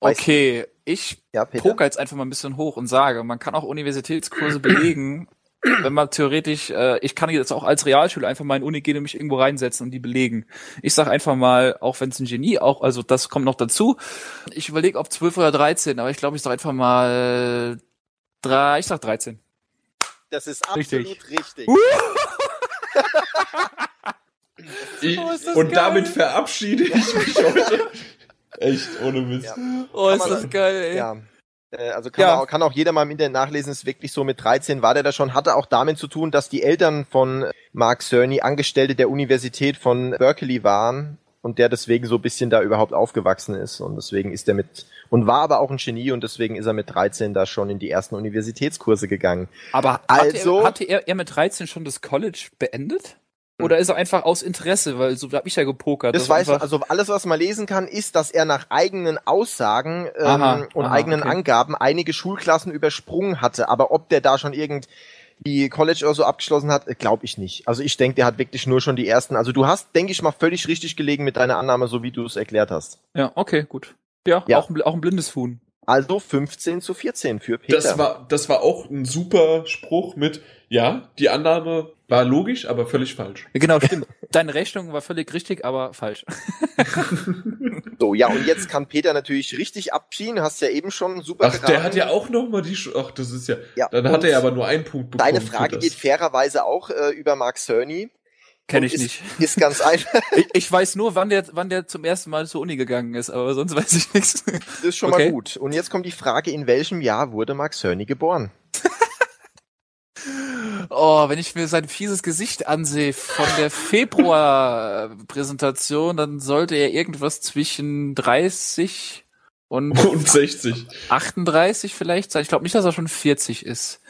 Weißt- Okay, ich Ja, poker jetzt einfach mal ein bisschen hoch und sage, man kann auch Universitätskurse belegen, wenn man theoretisch, äh, ich kann jetzt auch als Realschüler einfach mal in Uni gehen und mich irgendwo reinsetzen und die belegen. Ich sag einfach mal, auch wenn es ein Genie auch, also das kommt noch dazu. Ich überlege, ob 12 oder 13, aber ich glaube, ich sag einfach mal drei, ich sag 13. Das ist absolut Richtig. richtig. Ich, Oh, ist das und geil. damit verabschiede ich mich heute. Echt, ohne Mist. Ja. Oh, ist das geil, ey. Ja. Äh, Also kann, Ja. auch, kann auch jeder mal im Internet nachlesen, ist wirklich so mit 13 war der da schon, hatte auch damit zu tun, dass die Eltern von Mark Cerny Angestellte der Universität von Berkeley waren und der deswegen so ein bisschen da überhaupt aufgewachsen ist und deswegen ist er mit und war aber auch ein Genie und deswegen ist er mit 13 da schon in die ersten Universitätskurse gegangen. Aber Also- hatte, er, hatte er, er mit 13 schon das College beendet? Oder ist er einfach aus Interesse, weil so hab ich ja gepokert. Das weiß einfach, also alles, was man lesen kann, ist, dass er nach eigenen Aussagen ähm, Aha, und aha, eigenen okay. Angaben einige Schulklassen übersprungen hatte. Aber ob der da schon irgendwie College oder so abgeschlossen hat, glaube ich nicht. Also ich denke, der hat wirklich nur schon die ersten. Also du hast, denke ich mal, völlig richtig gelegen mit deiner Annahme, so wie du es erklärt hast. Ja, okay, gut. Ja, Ja. Auch, ein, auch ein blindes Huhn. Also 15 zu 14 für Peter. Das war, das war auch ein super Spruch mit, ja, die Annahme war logisch, aber völlig falsch. Genau, stimmt. Deine Rechnung war völlig richtig, aber falsch. so, ja, und jetzt kann Peter natürlich richtig abziehen. Hast ja eben schon super Ach, der hat ja auch noch mal die, Sch ach, das ist ja, Ja, dann hat er ja aber nur einen Punkt bekommen. Deine Frage geht fairerweise auch äh, über Mark Cerny. Kenn Und ich ist, nicht. Ist ganz einfach. Ich, ich weiß nur, wann der, wann der zum ersten Mal zur Uni gegangen ist, aber sonst weiß ich nichts. Das ist schon Okay. mal gut. Und jetzt kommt die Frage, in welchem Jahr wurde Mark Cerny geboren? Oh, wenn ich mir sein fieses Gesicht ansehe von der Februar-Präsentation, dann sollte er irgendwas zwischen 30 und Und 60. 38 vielleicht sein. Ich glaube nicht, dass er schon 40 ist.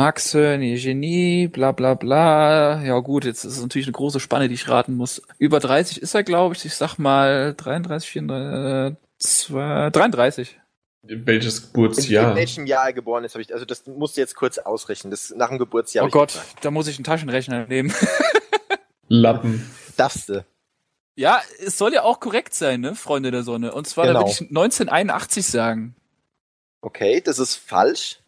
Mark Cerny, Genie, bla bla bla. Ja gut, jetzt ist es natürlich eine große Spanne, die ich raten muss. Über 30 ist er, glaube ich. Ich sag mal 33, 34, äh, zwei- 33. Welches In, Geburtsjahr? in welchem Jahr er geboren ist, habe ich, also das musst du jetzt kurz ausrechnen. Das nach dem Geburtsjahr. oh Gott, da muss ich einen Taschenrechner nehmen. Lappen. Darfst du. ja, es soll ja auch korrekt sein, ne, Freunde der Sonne. Und zwar, Genau. da würde ich 1981 sagen. Okay, das ist falsch.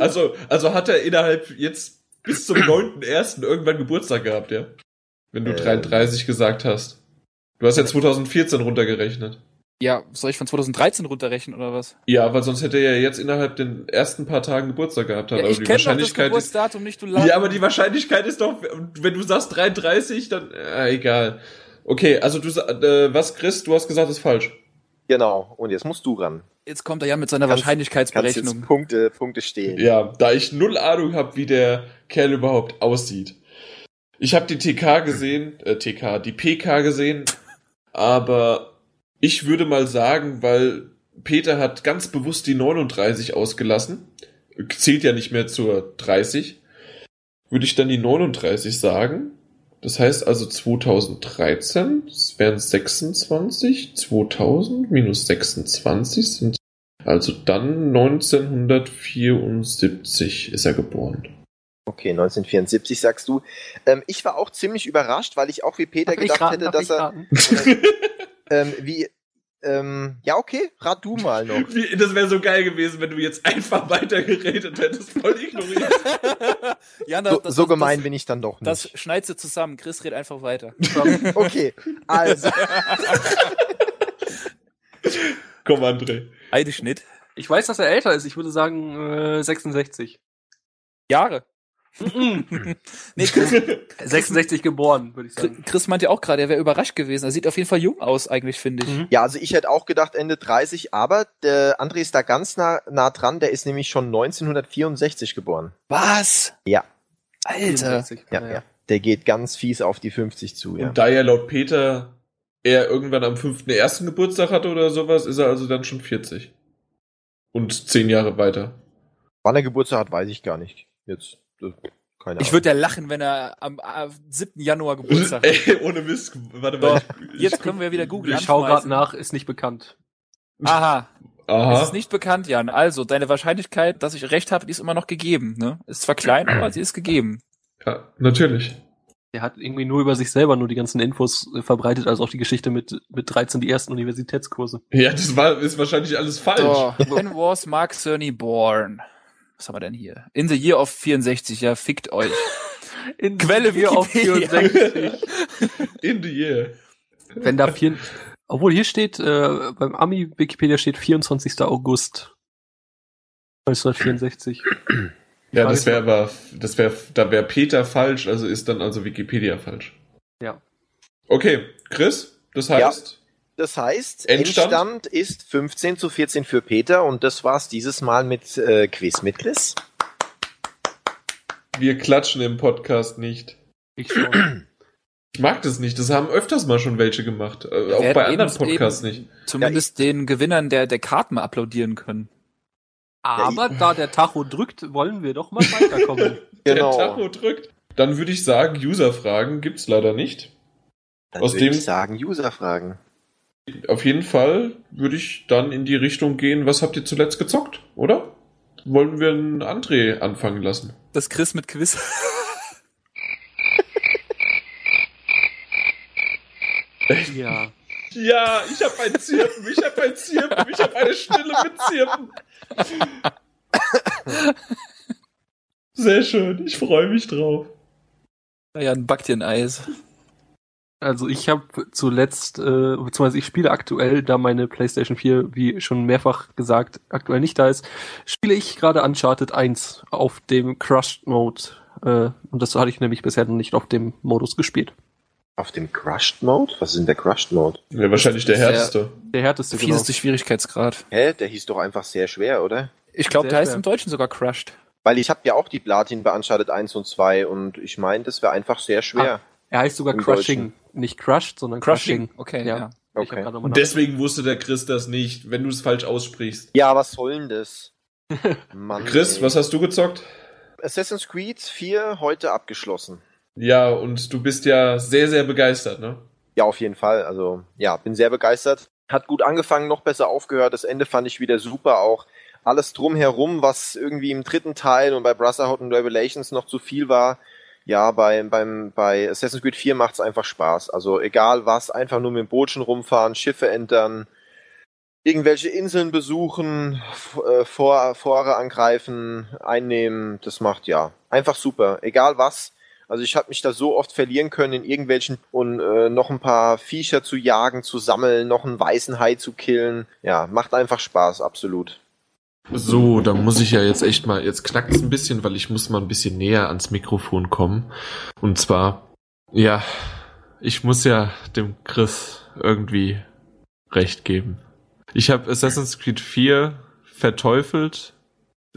Also, also hat er innerhalb jetzt bis zum 9.1. irgendwann Geburtstag gehabt, ja? Wenn du Ähm. 33 gesagt hast. Du hast ja 2014 runtergerechnet. Ja, soll ich von 2013 runterrechnen oder was? Ja, weil sonst hätte er ja jetzt innerhalb den ersten paar Tagen Geburtstag gehabt. Ja, aber ich die kenne doch das Wahrscheinlichkeit Geburtsdatum nicht, du. Ja, aber die Wahrscheinlichkeit ist doch, wenn du sagst 33, dann, äh, egal. Okay, also du, sa- äh, was, Chris, du hast gesagt, ist falsch. Genau. Und jetzt musst du ran. Jetzt kommt er ja mit seiner Kannst- Kannst Wahrscheinlichkeitsberechnung. jetzt Punkte, Punkte stehen. Ja, da ich null Ahnung habe, wie der Kerl überhaupt aussieht. Ich habe die TK gesehen, äh, TK, die PK gesehen, aber ich würde mal sagen, weil Peter hat ganz bewusst die 39 ausgelassen, zählt ja nicht mehr zur 30, würde ich dann die 39 sagen. Das heißt also 2013, das wären 26, 2000 minus 26 sind also dann 1974 ist er geboren. Okay, 1974 sagst du. Ähm, ich war auch ziemlich überrascht, weil ich auch wie Peter Darf gedacht raten? hätte, dass er ähm, wie ähm, ja okay, rat du mal noch. Wie, das wäre so geil gewesen, wenn du jetzt einfach weitergeredet hättest, voll ignoriert. ja, So, so gemein bin ich dann doch Das, nicht. das schneidest du zusammen. Chris red einfach weiter. Okay, also Komm, André. Heide Schnitt. Ich weiß, dass er älter ist. Ich würde sagen äh, 66. Jahre. Mhm. Nee, Chris, 66 geboren, würde ich sagen. Chris meinte ja auch gerade, er wäre überrascht gewesen. Er sieht auf jeden Fall jung aus, eigentlich, finde ich. Mhm. ja, also ich hätte auch gedacht Ende 30, aber der André ist da ganz nah, nah dran. Der ist nämlich schon 1964 geboren. Was? Ja. Alter. 64. Ja, Naja. ja. Der geht ganz fies auf die 50 zu, ja. Und da ja laut Peter er irgendwann am 5.1. Geburtstag hatte oder sowas, ist er also dann schon 40. Und zehn Jahre weiter. Wann er Geburtstag hat, weiß ich gar nicht. Jetzt, äh, keine Ahnung. Ich würde ja lachen, wenn er am äh, 7. Januar Geburtstag hat. Ey, ohne Mist. Warte mal. ich- Jetzt können wir wieder googeln. Ich schau gerade nach, ist nicht bekannt. Aha. Es Aha. ist nicht bekannt, Jan. Also, deine Wahrscheinlichkeit, dass ich recht habe, die ist immer noch gegeben. Ne? Ist zwar klein, aber sie ist gegeben. Ja, natürlich. Der hat irgendwie nur über sich selber nur die ganzen Infos äh, verbreitet, also auch die Geschichte mit, mit 13 die ersten Universitätskurse. Ja, das war, ist wahrscheinlich alles falsch. So, when was Mark Cerny born? Was haben wir denn hier? In the year of 64, ja, fickt euch. In Quelle hier auf Wikipedia. 64. In the year. Wenn da vier, obwohl hier steht, äh, beim Ami-Wikipedia steht 24. August 1964. Ja, das wäre aber, das wäre, da wäre Peter falsch, also ist dann also Wikipedia falsch. Ja. Okay, Chris, das heißt, Das heißt, Endstand? Endstand? ist 15 zu 14 für Peter und das war's dieses Mal mit äh, Quiz mit Chris. wir klatschen im Podcast nicht. Ich schon. Ich mag das nicht, das haben öfters mal schon welche gemacht. Äh, auch bei anderen eben- Podcasts nicht. Zumindest den Gewinnern der, der Karten applaudieren können. Aber da der Tacho drückt, wollen wir doch mal weiterkommen. Genau. Der Tacho drückt. Dann würde ich sagen, User-Fragen gibt's leider nicht. Dann Aus würde dem- ich sagen, User-Fragen. Auf jeden Fall würde ich dann in die Richtung gehen, was habt ihr zuletzt gezockt, oder? Wollen wir einen André anfangen lassen? Das Chris mit Quiz. ja. Ja, ich habe ein Zirpen, ich habe ein Zirpen, ich habe eine Stille mit Zirpen. Sehr schön, ich freue mich drauf. Ja, ein backt dir ein Eis. Also ich habe zuletzt, äh, beziehungsweise ich spiele aktuell, da meine PlayStation 4, wie schon mehrfach gesagt, aktuell nicht da ist, spiele ich gerade Uncharted 1 auf dem Crushed Mode. Äh, und das hatte ich nämlich bisher noch nicht auf dem Modus gespielt. Auf dem Crushed Mode? Was ist denn der Crushed Mode? Ja, wahrscheinlich der härteste. Der härteste genau. Fieseste Schwierigkeitsgrad. Hä? Der hieß doch einfach sehr schwer, oder? Ich glaube, der heißt schwer. im Deutschen sogar Crushed. Weil ich habe ja auch die Platin Uncharted 1 und 2 und ich meine, das wäre einfach sehr schwer. Er heißt sogar Crushing. Nicht Crushed, sondern Crushing. Okay, Ja. ja. Okay. Und deswegen wusste der Chris das nicht, wenn du es falsch aussprichst. Ja, was soll denn das? Mann, Chris, ey. was hast du gezockt? Assassin's Creed 4 heute abgeschlossen. Ja, und du bist ja sehr, sehr begeistert, ne? Ja, auf jeden Fall. Also, ja, bin sehr begeistert. Hat gut angefangen, noch besser aufgehört. Das Ende fand ich wieder super. Auch alles drumherum, was irgendwie im dritten Teil und bei Brotherhood und Revelations noch zu viel war. Ja, bei, beim, bei Assassin's Creed 4 macht's einfach Spaß. Also egal was, einfach nur mit dem Bootchen rumfahren, Schiffe entern, irgendwelche Inseln besuchen, äh, Vor Fore angreifen, einnehmen. Das macht ja einfach super. Egal was. Also ich habe mich da so oft verlieren können in irgendwelchen und äh, noch ein paar Viecher zu jagen, zu sammeln, noch einen weißen Hai zu killen. Ja, macht einfach Spaß, absolut. So, da muss ich ja jetzt echt mal, jetzt knackt es ein bisschen, weil ich muss mal ein bisschen näher ans Mikrofon kommen. Und zwar, ja, ich muss ja dem Chris irgendwie recht geben. Ich habe Assassin's Creed 4 verteufelt.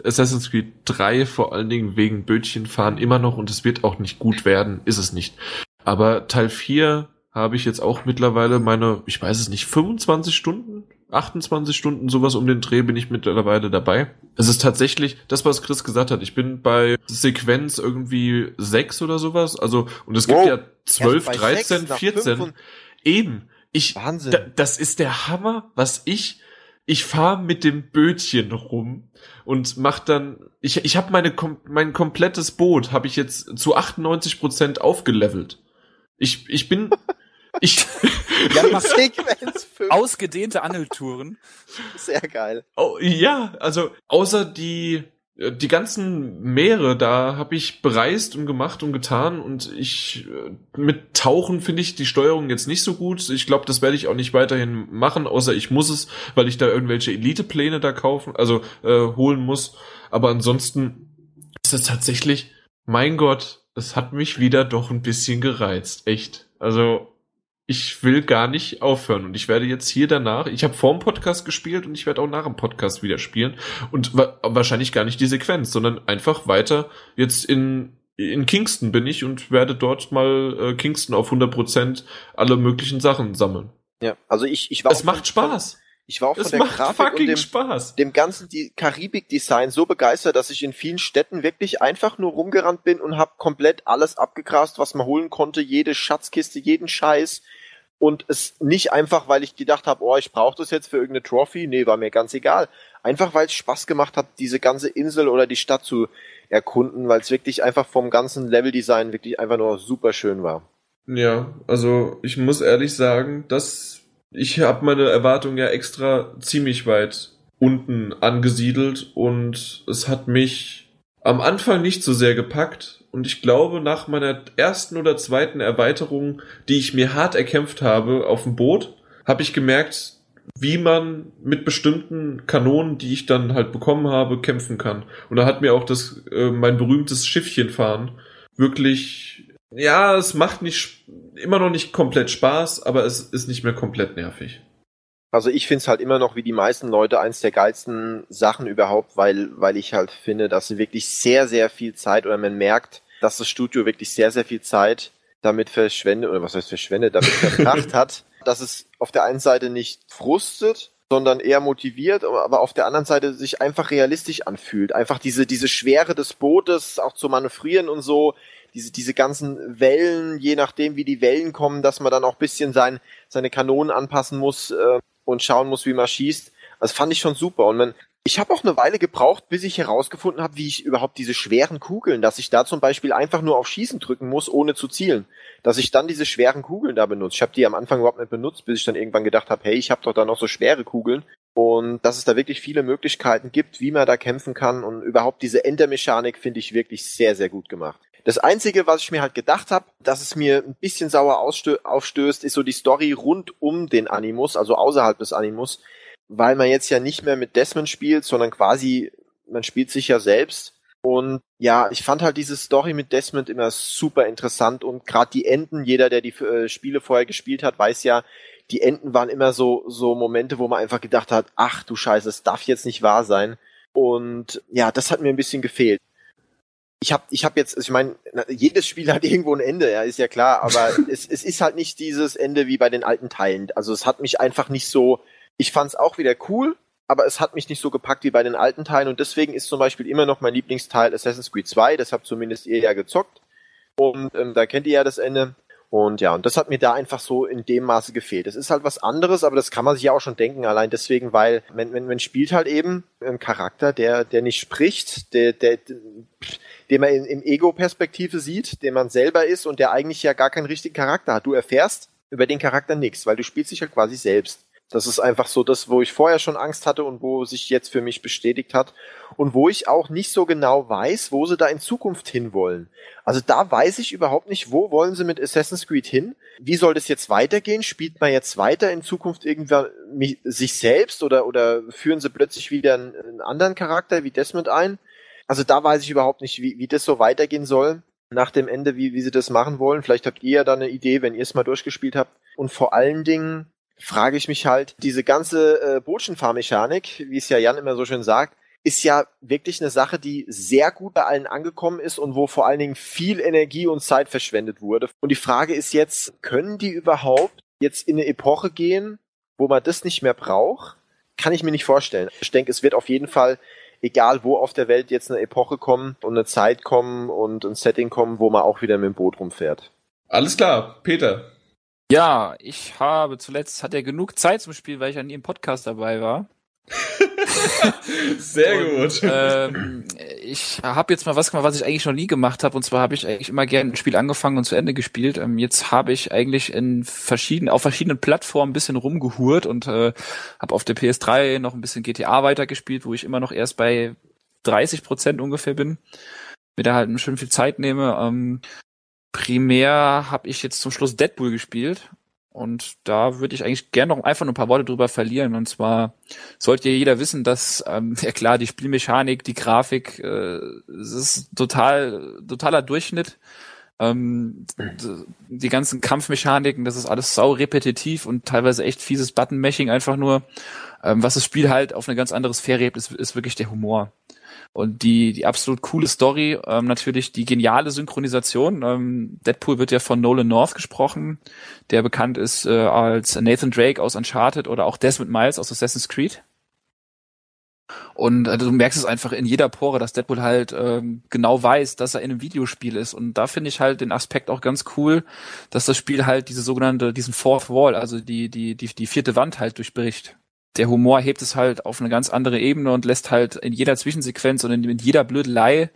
Assassin's Creed 3 vor allen Dingen wegen Bötchenfahren immer noch und es wird auch nicht gut werden, ist es nicht. Aber Teil 4 habe ich jetzt auch mittlerweile meine, ich weiß es nicht, 25 Stunden, 28 Stunden, sowas um den Dreh bin ich mittlerweile dabei. Es ist tatsächlich das, was Chris gesagt hat. Ich bin bei Sequenz irgendwie 6 oder sowas. Also, und es gibt Wow. ja 12, Erst bei 13, sechs nach 14. fünf und- Eben. Ich, Wahnsinn. da, das ist der Hammer, was ich, ich fahre mit dem Bötchen rum und mach dann, ich, ich habe meine, kom- mein komplettes Boot habe ich jetzt zu 98 Prozent aufgelevelt. Ich, ich bin, ich, Ja, macht Sequenz 5. Ausgedehnte Angeltouren. Sehr geil. Oh, ja, also außer die die ganzen Meere da habe ich bereist und gemacht und getan und ich äh, mit Tauchen finde ich die Steuerung jetzt nicht so gut. Ich glaube, das werde ich auch nicht weiterhin machen, außer ich muss es, weil ich da irgendwelche Elite-Pläne da kaufen, also äh, holen muss. Aber ansonsten ist es tatsächlich, mein Gott, es hat mich wieder doch ein bisschen gereizt, echt. Also ich will gar nicht aufhören und ich werde jetzt hier danach, ich habe vor dem Podcast gespielt und ich werde auch nach dem Podcast wieder spielen und wa wahrscheinlich gar nicht die Sequenz, sondern einfach weiter jetzt in in Kingston bin ich und werde dort mal äh, Kingston auf 100% alle möglichen Sachen sammeln. Ja, also ich, ich war Es macht Spaß. Ich war auch es von der macht Grafik fucking und dem, Spaß. dem ganzen Karibik-Design so begeistert, dass ich in vielen Städten wirklich einfach nur rumgerannt bin und habe komplett alles abgegrast, was man holen konnte, jede Schatzkiste, jeden Scheiß. Und es nicht einfach, weil ich gedacht habe, oh, ich brauche das jetzt für irgendeine Trophy. Nee, war mir ganz egal. Einfach, weil es Spaß gemacht hat, diese ganze Insel oder die Stadt zu erkunden, weil es wirklich einfach vom ganzen Leveldesign wirklich einfach nur super schön war. Ja, also ich muss ehrlich sagen, dass ich habe meine Erwartungen ja extra ziemlich weit unten angesiedelt und es hat mich am Anfang nicht so sehr gepackt und ich glaube nach meiner ersten oder zweiten Erweiterung, die ich mir hart erkämpft habe auf dem Boot, habe ich gemerkt, wie man mit bestimmten Kanonen, die ich dann halt bekommen habe, kämpfen kann. Und da hat mir auch das äh, mein berühmtes Schiffchen fahren wirklich ja, es macht nicht immer noch nicht komplett Spaß, aber es ist nicht mehr komplett nervig. Also ich finde es halt immer noch wie die meisten Leute eins der geilsten Sachen überhaupt, weil, weil ich halt finde, dass sie wirklich sehr, sehr viel Zeit oder man merkt, dass das Studio wirklich sehr, sehr viel Zeit damit verschwendet, oder was heißt verschwendet, damit verbracht hat, dass es auf der einen Seite nicht frustet, sondern eher motiviert, aber auf der anderen Seite sich einfach realistisch anfühlt. Einfach diese, diese Schwere des Bootes auch zu manövrieren und so, diese, diese ganzen Wellen, je nachdem wie die Wellen kommen, dass man dann auch bisschen sein, seine Kanonen anpassen muss äh, und schauen muss, wie man schießt. Das fand ich schon super. Und man, ich habe auch eine Weile gebraucht, bis ich herausgefunden habe, wie ich überhaupt diese schweren Kugeln, dass ich da zum Beispiel einfach nur auf Schießen drücken muss, ohne zu zielen. Dass ich dann diese schweren Kugeln da benutze. Ich habe die am Anfang überhaupt nicht benutzt, bis ich dann irgendwann gedacht habe, hey, ich habe doch da noch so schwere Kugeln. Und dass es da wirklich viele Möglichkeiten gibt, wie man da kämpfen kann. Und überhaupt diese Endermechanik finde ich wirklich sehr, sehr gut gemacht. Das Einzige, was ich mir halt gedacht habe, dass es mir ein bisschen sauer aufstößt, ist so die Story rund um den Animus, also außerhalb des Animus, weil man jetzt ja nicht mehr mit Desmond spielt, sondern quasi, man spielt sich ja selbst. Und ja, ich fand halt diese Story mit Desmond immer super interessant und gerade die Enden, jeder, der die äh, Spiele vorher gespielt hat, weiß ja, die Enden waren immer so, so Momente, wo man einfach gedacht hat, ach du Scheiße, es darf jetzt nicht wahr sein. Und ja, das hat mir ein bisschen gefehlt ich habe ich hab jetzt, ich meine, jedes Spiel hat irgendwo ein Ende, ja, ist ja klar, aber es, es ist halt nicht dieses Ende wie bei den alten Teilen. Also es hat mich einfach nicht so, ich fand es auch wieder cool, aber es hat mich nicht so gepackt wie bei den alten Teilen und deswegen ist zum Beispiel immer noch mein Lieblingsteil Assassin's Creed 2, das habt zumindest ihr ja gezockt und ähm, da kennt ihr ja das Ende. Und ja, und das hat mir da einfach so in dem Maße gefehlt. Es ist halt was anderes, aber das kann man sich ja auch schon denken, allein deswegen, weil wenn, wenn, man spielt halt eben einen Charakter, der, der nicht spricht, der, der, den man in, im Ego-Perspektive sieht, den man selber ist und der eigentlich ja gar keinen richtigen Charakter hat. Du erfährst über den Charakter nichts, weil du spielst dich halt quasi selbst. Das ist einfach so das, wo ich vorher schon Angst hatte und wo sich jetzt für mich bestätigt hat und wo ich auch nicht so genau weiß, wo sie da in Zukunft hinwollen. Also da weiß ich überhaupt nicht, wo wollen sie mit Assassin's Creed hin? Wie soll das jetzt weitergehen? Spielt man jetzt weiter in Zukunft irgendwann sich selbst oder, oder führen sie plötzlich wieder einen, einen anderen Charakter wie Desmond ein? Also da weiß ich überhaupt nicht, wie, wie das so weitergehen soll nach dem Ende, wie, wie sie das machen wollen. Vielleicht habt ihr ja da eine Idee, wenn ihr es mal durchgespielt habt. Und vor allen Dingen frage ich mich halt, diese ganze äh, Botschenfahrmechanik, wie es ja Jan immer so schön sagt, ist ja wirklich eine Sache, die sehr gut bei allen angekommen ist und wo vor allen Dingen viel Energie und Zeit verschwendet wurde. Und die Frage ist jetzt, können die überhaupt jetzt in eine Epoche gehen, wo man das nicht mehr braucht? Kann ich mir nicht vorstellen. Ich denke, es wird auf jeden Fall egal wo auf der Welt jetzt eine Epoche kommen und eine Zeit kommen und ein Setting kommen, wo man auch wieder mit dem Boot rumfährt. Alles klar, Peter. Ja, ich habe zuletzt, hat er genug Zeit zum Spiel, weil ich an ihrem Podcast dabei war. Sehr und, gut. Ähm, ich habe jetzt mal was gemacht, was ich eigentlich noch nie gemacht habe. Und zwar habe ich eigentlich immer gerne ein Spiel angefangen und zu Ende gespielt. Ähm, jetzt habe ich eigentlich in verschiedenen, auf verschiedenen Plattformen ein bisschen rumgehurt und äh, habe auf der PS3 noch ein bisschen GTA weitergespielt, wo ich immer noch erst bei 30 Prozent ungefähr bin. Mir da halt schön viel Zeit nehme. Ähm, primär habe ich jetzt zum Schluss Deadpool gespielt und da würde ich eigentlich gerne noch einfach nur ein paar Worte drüber verlieren. Und zwar sollte jeder wissen, dass, ähm, ja klar, die Spielmechanik, die Grafik, äh, es ist total, totaler Durchschnitt. Ähm, die ganzen Kampfmechaniken, das ist alles sau repetitiv und teilweise echt fieses Button-Mashing einfach nur. Ähm, was das Spiel halt auf eine ganz andere Sphäre hebt, ist, ist wirklich der Humor. Und die, die absolut coole Story, ähm, natürlich die geniale Synchronisation. Ähm, Deadpool wird ja von Nolan North gesprochen, der bekannt ist äh, als Nathan Drake aus Uncharted oder auch Desmond Miles aus Assassin's Creed. Und äh, du merkst es einfach in jeder Pore, dass Deadpool halt ähm, genau weiß, dass er in einem Videospiel ist. Und da finde ich halt den Aspekt auch ganz cool, dass das Spiel halt diese sogenannte, diesen Fourth Wall, also die, die, die, die vierte Wand halt durchbricht der Humor hebt es halt auf eine ganz andere Ebene und lässt halt in jeder Zwischensequenz und in, in jeder Blödelei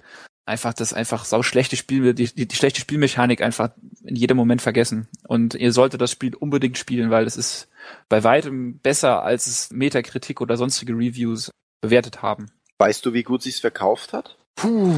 einfach das einfach sau schlechte Spiel, die, die, die schlechte Spielmechanik einfach in jedem Moment vergessen. Und ihr solltet das Spiel unbedingt spielen, weil es ist bei weitem besser, als es Metakritik oder sonstige Reviews bewertet haben. Weißt du, wie gut sich's verkauft hat? Puh,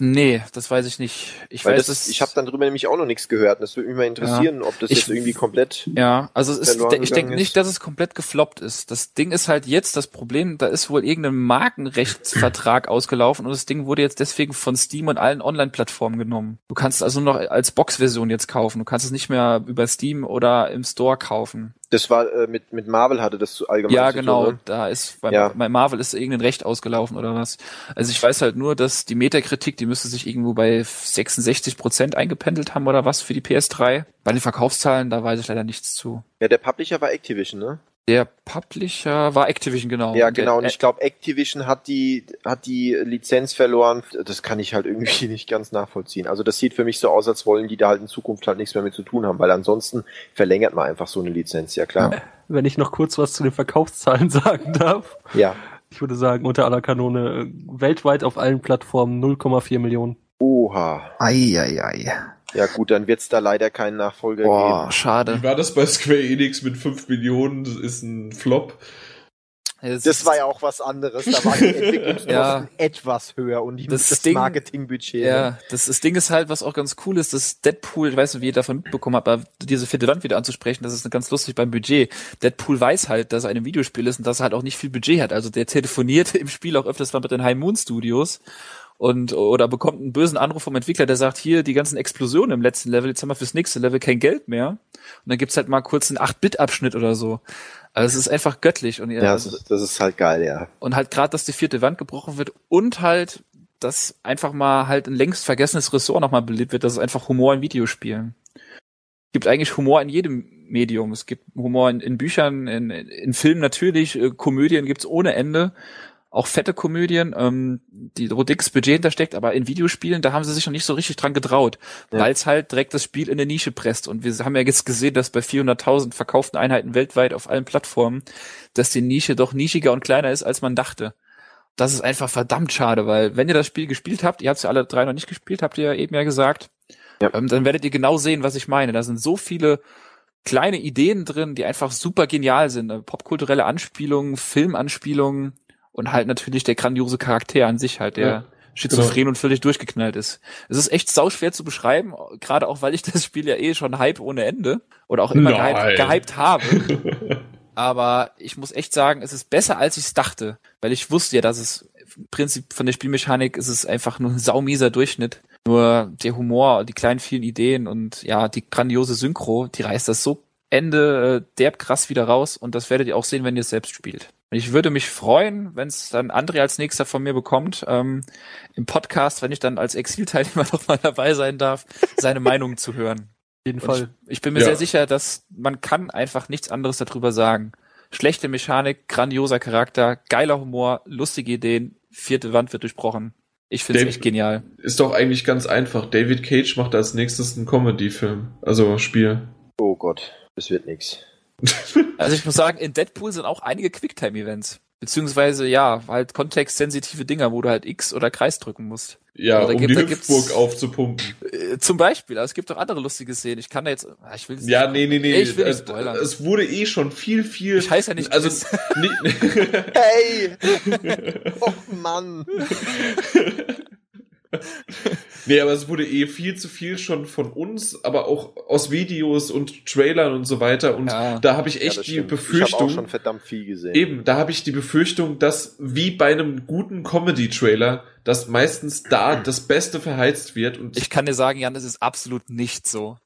nee, das weiß ich nicht. Ich Weil weiß, das, ich habe dann drüber nämlich auch noch nichts gehört. Das würde mich mal interessieren, ob das Ich- jetzt irgendwie komplett. Ja, also es ist, ich denke nicht, dass es komplett gefloppt ist. Das Ding ist halt jetzt das Problem, da ist wohl irgendein Markenrechtsvertrag ausgelaufen und das Ding wurde jetzt deswegen von Steam und allen Online-Plattformen genommen. Du kannst es also noch als Box-Version jetzt kaufen. Du kannst es nicht mehr über Steam oder im Store kaufen. Das war äh, mit mit Marvel hatte das zu allgemein. ja, zu tun, genau. ne? Da ist bei, Ja. bei Marvel ist irgendein Recht ausgelaufen oder was. Also ich weiß halt nur, dass die Metakritik, die müsste sich irgendwo bei 66 Prozent eingependelt haben oder was für die PS3. Bei den Verkaufszahlen, da weiß ich leider nichts zu. Ja, der Publisher war Activision, ne? Der Publisher war Activision, genau. Ja, Und der- genau. Und äh, ich glaube, Activision hat die, hat die Lizenz verloren. Das kann ich halt irgendwie nicht ganz nachvollziehen. Also das sieht für mich so aus, als wollen die da halt in Zukunft halt nichts mehr mit zu tun haben, weil ansonsten verlängert man einfach so eine Lizenz, ja klar. Wenn ich noch kurz was zu den Verkaufszahlen sagen darf. Ja. Ich würde sagen, unter aller Kanone weltweit auf allen Plattformen 0,4 Millionen. Oha. Eieiei. Ja gut, dann wird's da leider keinen Nachfolger Boah, geben. schade. Wie war das bei Square Enix mit 5 Millionen? Das ist ein Flop. Es Das ist- war ja auch was anderes. Da waren die Entwicklungskosten Ja. etwas höher und die, Das das, Ding- Marketingbudget. ne? Ja, das, das Ding ist halt, was auch ganz cool ist, dass Deadpool, ich weiß nicht, wie ihr davon mitbekommen habt, aber diese vierte Wand wieder anzusprechen, das ist ganz lustig beim Budget. Deadpool weiß halt, dass er ein Videospiel ist und dass er halt auch nicht viel Budget hat. Also der telefoniert im Spiel auch öfters mal mit den High Moon Studios und oder bekommt einen bösen Anruf vom Entwickler, der sagt, hier, die ganzen Explosionen im letzten Level, jetzt haben wir fürs nächste Level kein Geld mehr. Und dann gibt's halt mal kurz einen 8-Bit-Abschnitt oder so. Also es ist einfach göttlich und ihr, Ja, das ist, das ist halt geil, ja. und halt gerade, dass die vierte Wand gebrochen wird und halt, dass einfach mal halt ein längst vergessenes Ressort nochmal belebt wird, das ist einfach Humor in Videospielen. Es gibt eigentlich Humor in jedem Medium. Es gibt Humor in, in Büchern, in, in Filmen natürlich, äh, Komödien gibt's ohne Ende. Auch fette Komödien, ähm, die wo dickes Budget hintersteckt, aber in Videospielen, da haben sie sich noch nicht so richtig dran getraut, Ja. weil es halt direkt das Spiel in eine Nische presst. Und wir haben ja jetzt gesehen, dass bei 400.000 verkauften Einheiten weltweit auf allen Plattformen, dass die Nische doch nischiger und kleiner ist, als man dachte. Das ist einfach verdammt schade, weil wenn ihr das Spiel gespielt habt, ihr habt es ja alle drei noch nicht gespielt, habt ihr ja eben ja gesagt, Ja. Ähm, dann werdet ihr genau sehen, was ich meine. Da sind so viele kleine Ideen drin, die einfach super genial sind. Popkulturelle Anspielungen, Filmanspielungen und halt natürlich der grandiose Charakter an sich halt, der Ja, schizophren und völlig durchgeknallt ist. Es ist echt sauschwer zu beschreiben, gerade auch weil ich das Spiel ja eh schon hype ohne Ende oder auch immer gehypt, gehypt habe. Aber ich muss echt sagen, es ist besser, als ich es dachte. Weil ich wusste ja, dass es im Prinzip von der Spielmechanik ist es einfach nur ein saumieser Durchschnitt. Nur der Humor, die kleinen vielen Ideen und ja, die grandiose Synchro, die reißt das so Ende äh, derb krass wieder raus und das werdet ihr auch sehen, wenn ihr es selbst spielt. Und ich würde mich freuen, wenn es dann André als nächster von mir bekommt, ähm, im Podcast, wenn ich dann als Exilteilnehmer noch mal dabei sein darf, seine Meinung zu hören. Auf jeden Und Fall. Ich, ich bin mir Ja. sehr sicher, dass man kann einfach nichts anderes darüber sagen. Schlechte Mechanik, grandioser Charakter, geiler Humor, lustige Ideen, vierte Wand wird durchbrochen. Ich finde es echt genial. Ist doch eigentlich ganz einfach. David Cage macht als nächstes einen Comedy-Film. Also Spiel. Oh Gott, das wird nix. Also ich muss sagen, in Deadpool sind auch einige Quicktime-Events. Beziehungsweise, ja, halt kontextsensitive Dinger, wo du halt X oder Kreis drücken musst. Ja, da um gibt- die Hüpfburg aufzupumpen. Äh, zum Beispiel, aber es gibt auch andere lustige Szenen. Ich kann da jetzt, ah, ich will Ja, nee, nee, nee. Ich will nicht äh, spoilern. Es wurde eh schon viel, viel. Ich heiße ja nicht Also, Chris. nie- Hey! oh Mann! nee, aber es wurde eh viel zu viel schon von uns, aber auch aus Videos und Trailern und so weiter. Und Ja. da habe ich Ja, echt das die stimmt. Ich habe auch Befürchtung. schon verdammt viel gesehen. Eben, da habe ich die Befürchtung, dass wie bei einem guten Comedy-Trailer, dass meistens da das Beste verheizt wird und Ich kann dir sagen, Jan, es ist absolut nicht so.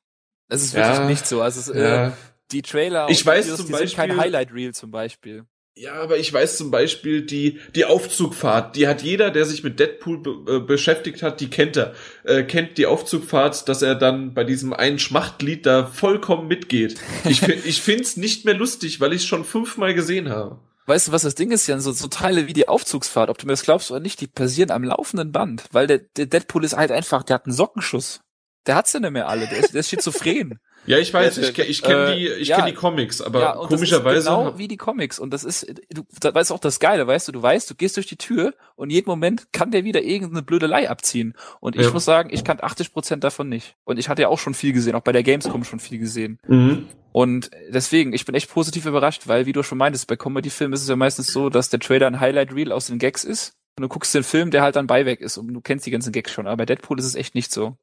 Es ist Ja, wirklich nicht so. Also es, äh, ja, die Trailer Ich und weiß Videos, zum die sind kein Beispiel- Highlight Reel zum Beispiel. Ja, aber ich weiß zum Beispiel, die, die Aufzugfahrt, die hat jeder, der sich mit Deadpool be äh, beschäftigt hat, die kennt er. Äh, kennt die Aufzugfahrt, dass er dann bei diesem einen Schmachtlied da vollkommen mitgeht. Ich, ich find's nicht mehr lustig, weil ich es schon fünfmal gesehen habe. Weißt du, was das Ding ist, Jan? So, so Teile wie die Aufzugsfahrt, ob du mir das glaubst oder nicht, die passieren am laufenden Band. Weil der, der Deadpool ist halt einfach, der hat einen Sockenschuss. Der hat's ja nicht mehr alle, der ist, der ist schizophren. Ja, ich weiß, ich, ich kenne äh, die, ich ja, kenne die Comics, aber ja, komischerweise genau wie die Comics. Und das ist, du da weißt auch das Geile, weißt du, du weißt, du gehst durch die Tür und jeden Moment kann der wieder irgendeine Blödelei abziehen. Und ich ja. muss sagen, ich kann 80 Prozent davon nicht. Und ich hatte ja auch schon viel gesehen, auch bei der Gamescom schon viel gesehen. Mhm. und deswegen, ich bin echt positiv überrascht, weil wie du schon meintest, bei Comedy-Filmen ist es ja meistens so, dass der Trailer ein Highlight-Reel aus den Gags ist. Und du guckst den Film, der halt dann Beiweg ist. Und du kennst die ganzen Gags schon, aber bei Deadpool ist es echt nicht so.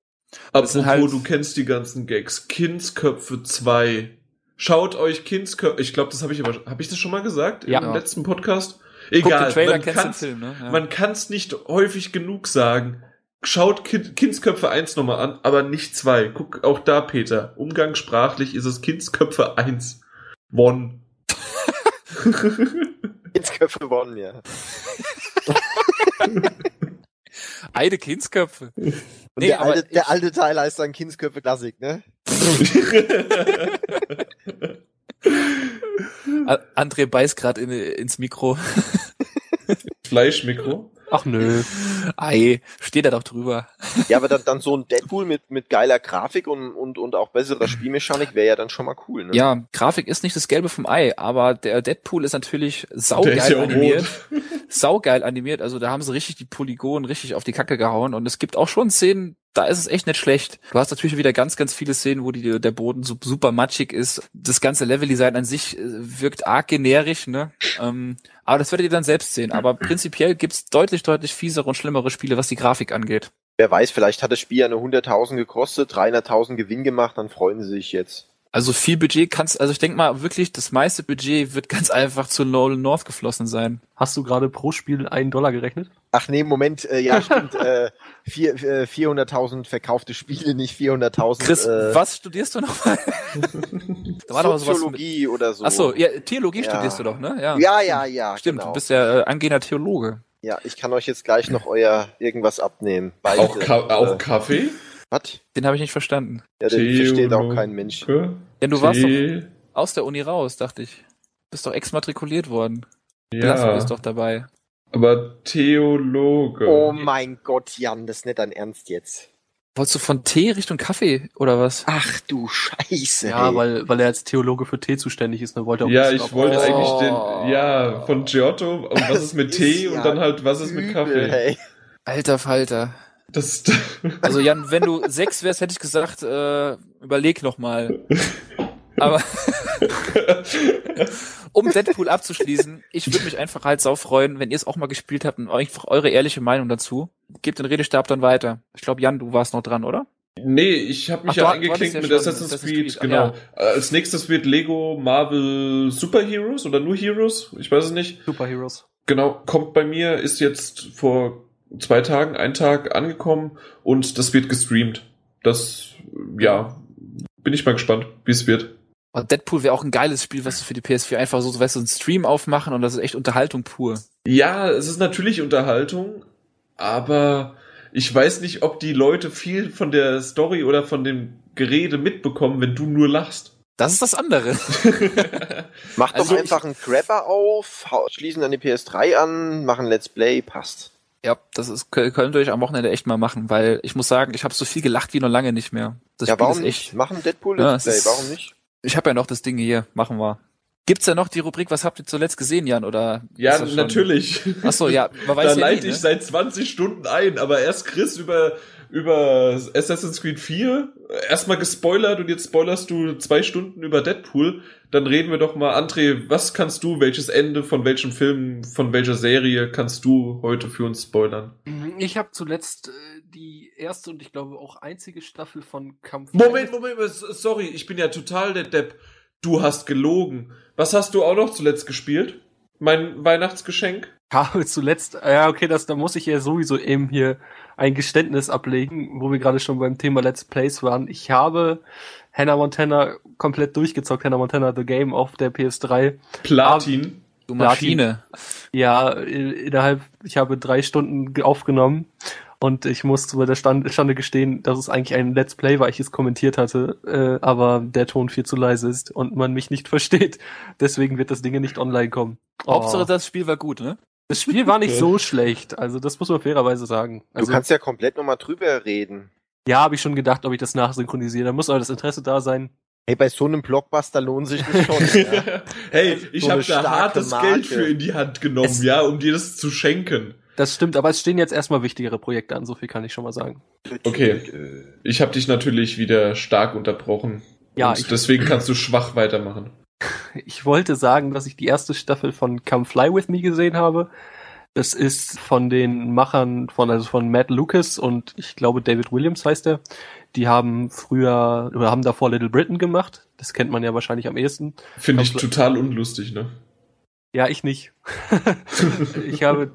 Apropos, halt du kennst die ganzen Gags. Kindsköpfe 2. Schaut euch Kindsköpfe. Ich glaube, das habe ich aber. Habe ich das schon mal gesagt ja. im letzten Podcast? Egal. Trailer, man kann ja. es nicht häufig genug sagen. Schaut kind, Kindsköpfe 1 nochmal an, aber nicht 2. Guck auch da, Peter. Umgangssprachlich ist es Kindsköpfe 1. One. Kindsköpfe One, ja. Eide Kindsköpfe. Nee, der, alte, der alte Teil heißt dann Kindsköpfe Klassik, ne? André beißt gerade in, ins Mikro. Fleischmikro? Ach nö. Ei, steht da doch drüber. Ja, aber dann, dann so ein Deadpool mit, mit geiler Grafik und, und, und auch besserer Spielmechanik wäre ja dann schon mal cool. Ne? Ja, Grafik ist nicht das Gelbe vom Ei, aber der Deadpool ist natürlich saugeil ist ja animiert. saugeil animiert, also da haben sie richtig die Polygonen richtig auf die Kacke gehauen und es gibt auch schon Szenen, da ist es echt nicht schlecht. Du hast natürlich wieder ganz, ganz viele Szenen, wo die, der Boden so super matschig ist. Das ganze Leveldesign an sich äh, wirkt arg generisch, ne? Ähm, aber das werdet ihr dann selbst sehen. Aber prinzipiell gibt's deutlich, deutlich fiesere und schlimmere Spiele, was die Grafik angeht. Wer weiß, vielleicht hat das Spiel ja eine 100.000 gekostet, 300.000 Gewinn gemacht, dann freuen sie sich jetzt. Also viel Budget kannst, also ich denke mal wirklich, das meiste Budget wird ganz einfach zu Nolan North geflossen sein. Hast du gerade pro Spiel einen Dollar gerechnet? Ach nee, Moment, äh, ja stimmt, äh, vier, äh, 400.000 verkaufte Spiele, nicht 400.000. Chris, äh, was studierst du nochmal? da war Soziologie mit, oder so. Ach so, ja, Theologie ja. studierst du doch, ne? Ja, ja, ja. ja stimmt, genau. du bist ja äh, angehender Theologe. Ja, ich kann euch jetzt gleich noch euer irgendwas abnehmen. Beide, auch, Ka auch Kaffee? Was? Den habe ich nicht verstanden. Ja, den Theologe. versteht auch kein Mensch. Ja, du warst doch aus der Uni raus, dachte ich. Bist doch exmatrikuliert worden. Ja. Belassen ist doch dabei. Aber Theologe. Oh mein Gott, Jan, das ist nicht dein Ernst jetzt. Wolltest du von Tee Richtung Kaffee oder was? Ach du Scheiße. Ja, weil, weil er als Theologe für Tee zuständig ist. Ne, wollte auch ja, ich wollte oh. eigentlich den, ja, von Giotto, und was ist mit Tee ist und ja dann halt, was ist mit Kaffee. Hey. Alter Falter. Das also Jan, wenn du sechs wärst, hätte ich gesagt, äh, überleg noch mal. Aber um Deadpool abzuschließen, ich würde mich einfach halt sau freuen, wenn ihr es auch mal gespielt habt und einfach eure ehrliche Meinung dazu. Gebt den Redestab dann weiter. Ich glaube, Jan, du warst noch dran, oder? Nee, ich habe mich Ach, ja eingeklinkt ja mit Assassin's, Assassin's Creed, Creed, genau. Ja. Als nächstes wird Lego Marvel Super Heroes oder nur Heroes, ich weiß es nicht. Super Heroes. Genau, kommt bei mir, ist jetzt vor zwei Tagen, ein Tag angekommen und das wird gestreamt. Das, ja, bin ich mal gespannt, wie es wird. Und Deadpool wäre auch ein geiles Spiel, was du für die PS4 einfach so, so weißt du, einen Stream aufmachen und das ist echt Unterhaltung pur. Ja, es ist natürlich Unterhaltung, aber ich weiß nicht, ob die Leute viel von der Story oder von dem Gerede mitbekommen, wenn du nur lachst. Das ist das andere. Mach doch also einfach einen Grabber auf, schließen dann die PS3 an, machen Let's Play, passt. Ja, das ist, könnt ihr euch am Wochenende echt mal machen, weil ich muss sagen, ich habe so viel gelacht wie noch lange nicht mehr. Das ja, Spiel warum nicht? Machen Deadpool Let's ja, Play, warum nicht? Ich habe ja noch das Ding hier, machen wir. Gibt's ja noch die Rubrik, was habt ihr zuletzt gesehen, Jan, oder? Ja, natürlich. Ach so, ja, man weiß da ja leite nie, ich ne? seit 20 Stunden ein, aber erst Chris über über Assassin's Creed 4 erstmal gespoilert und jetzt spoilerst du zwei Stunden über Deadpool. Dann reden wir doch mal, André, was kannst du, welches Ende von welchem Film, von welcher Serie kannst du heute für uns spoilern? Ich habe zuletzt äh, die erste und ich glaube auch einzige Staffel von Kampf. Moment, Moment, sorry, ich bin ja total der Depp. Du hast gelogen. Was hast du auch noch zuletzt gespielt? Mein Weihnachtsgeschenk? Habe zuletzt, ja, okay, das, da muss ich ja sowieso eben hier ein Geständnis ablegen, wo wir gerade schon beim Thema Let's Plays waren. Ich habe Hannah Montana komplett durchgezockt, Hannah Montana The Game auf der PS3. Platin? Du Maschine. Ja, innerhalb, ich habe drei Stunden aufgenommen und ich musste bei der Stand, Stande gestehen, dass es eigentlich ein Let's Play war, ich es kommentiert hatte, äh, aber der Ton viel zu leise ist und man mich nicht versteht. Deswegen wird das Ding nicht online kommen. Oh. Hauptsache das Spiel war gut, ne? Das Spiel war nicht so schlecht, also das muss man fairerweise sagen. Also, du kannst ja komplett nochmal drüber reden. Ja, habe ich schon gedacht, ob ich das nachsynchronisiere. Da muss aber das Interesse da sein. Hey, bei so einem Blockbuster lohnt sich das schon. ja. hey, ich so habe da hartes Marke. Geld für in die Hand genommen, es ja, um dir das zu schenken. Das stimmt, aber es stehen jetzt erstmal wichtigere Projekte an, so viel kann ich schon mal sagen. Okay, ich habe dich natürlich wieder stark unterbrochen. Ja, und deswegen kannst du schwach weitermachen. Ich wollte sagen, dass ich die erste Staffel von Come Fly With Me gesehen habe. Das ist von den Machern von, also von Matt Lucas und ich glaube David Williams heißt er. Die haben früher, oder haben davor Little Britain gemacht. Das kennt man ja wahrscheinlich am ehesten. Finde ich total unlustig, ne? Ja, ich nicht. ich habe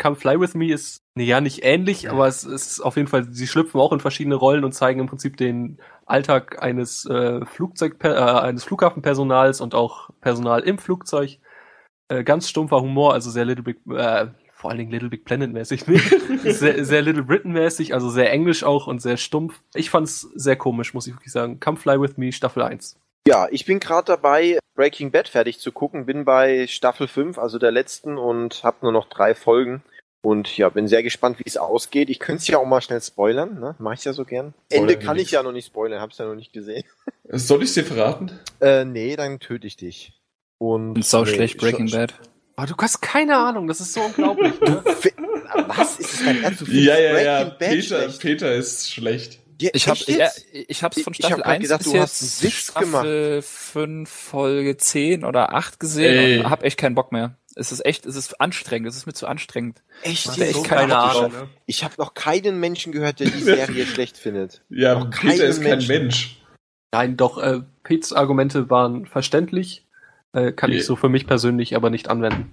Come Fly With Me ist nee, ja nicht ähnlich, aber es ist auf jeden Fall, sie schlüpfen auch in verschiedene Rollen und zeigen im Prinzip den Alltag eines äh, Flugzeug äh, eines Flughafenpersonals und auch Personal im Flugzeug. Äh, ganz stumpfer Humor, also sehr Little Big äh, vor allen Dingen Little Big Planet mäßig, sehr, sehr Little Britain mäßig, also sehr englisch auch und sehr stumpf. Ich fand's sehr komisch, muss ich wirklich sagen. Come Fly With Me Staffel 1. Ja, ich bin gerade dabei, Breaking Bad fertig zu gucken, bin bei Staffel 5, also der letzten und habe nur noch drei Folgen. Und ja, bin sehr gespannt, wie es ausgeht. Ich könnte es ja auch mal schnell spoilern, ne? Mach ich ja so gern. Ende kann ich ja noch nicht spoilern, hab's ja noch nicht gesehen. Soll ich dir verraten? Äh, nee, dann töte ich dich. Und, und sau nee, schlecht Breaking Bad. Aber du hast keine Ahnung, das ist so unglaublich. Ne? Was ist es dein Ernst? Ja, ja, ja. Peter, Peter ist schlecht. Ja, ich habe ja, ich hab's von Staffel ich hab 1 gedacht, bis jetzt Witz Staffel gemacht. 5 Folge 10 oder 8 gesehen Ey. und hab echt keinen Bock mehr. Es ist echt, es ist anstrengend, es ist mir zu anstrengend. Echt? Ich, echt so keine Ahnung. Ich habe noch keinen Menschen gehört, der die Serie schlecht findet. Ja, noch Peter ist kein Menschen. Mensch. Nein, doch, äh, Pete's Argumente waren verständlich, äh, kann yeah. ich so für mich persönlich aber nicht anwenden.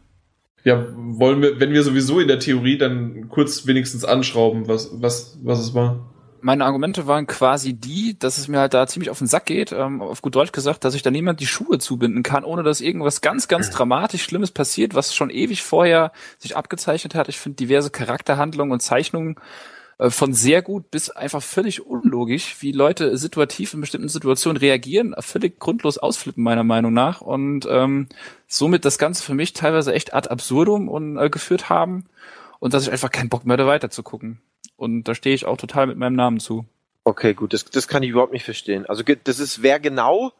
Ja, wollen wir, wenn wir sowieso in der Theorie dann kurz wenigstens anschrauben, was, was, was es war meine Argumente waren quasi die, dass es mir halt da ziemlich auf den Sack geht, ähm, auf gut Deutsch gesagt, dass ich da niemand die Schuhe zubinden kann, ohne dass irgendwas ganz, ganz dramatisch Schlimmes passiert, was schon ewig vorher sich abgezeichnet hat. Ich finde diverse Charakterhandlungen und Zeichnungen äh, von sehr gut bis einfach völlig unlogisch, wie Leute situativ in bestimmten Situationen reagieren, völlig grundlos ausflippen, meiner Meinung nach. Und ähm, somit das Ganze für mich teilweise echt ad absurdum und, äh, geführt haben und dass ich einfach keinen Bock mehr da weiter zu gucken. Und da stehe ich auch total mit meinem Namen zu. Okay, gut, das, das kann ich überhaupt nicht verstehen. Also das ist, wer genau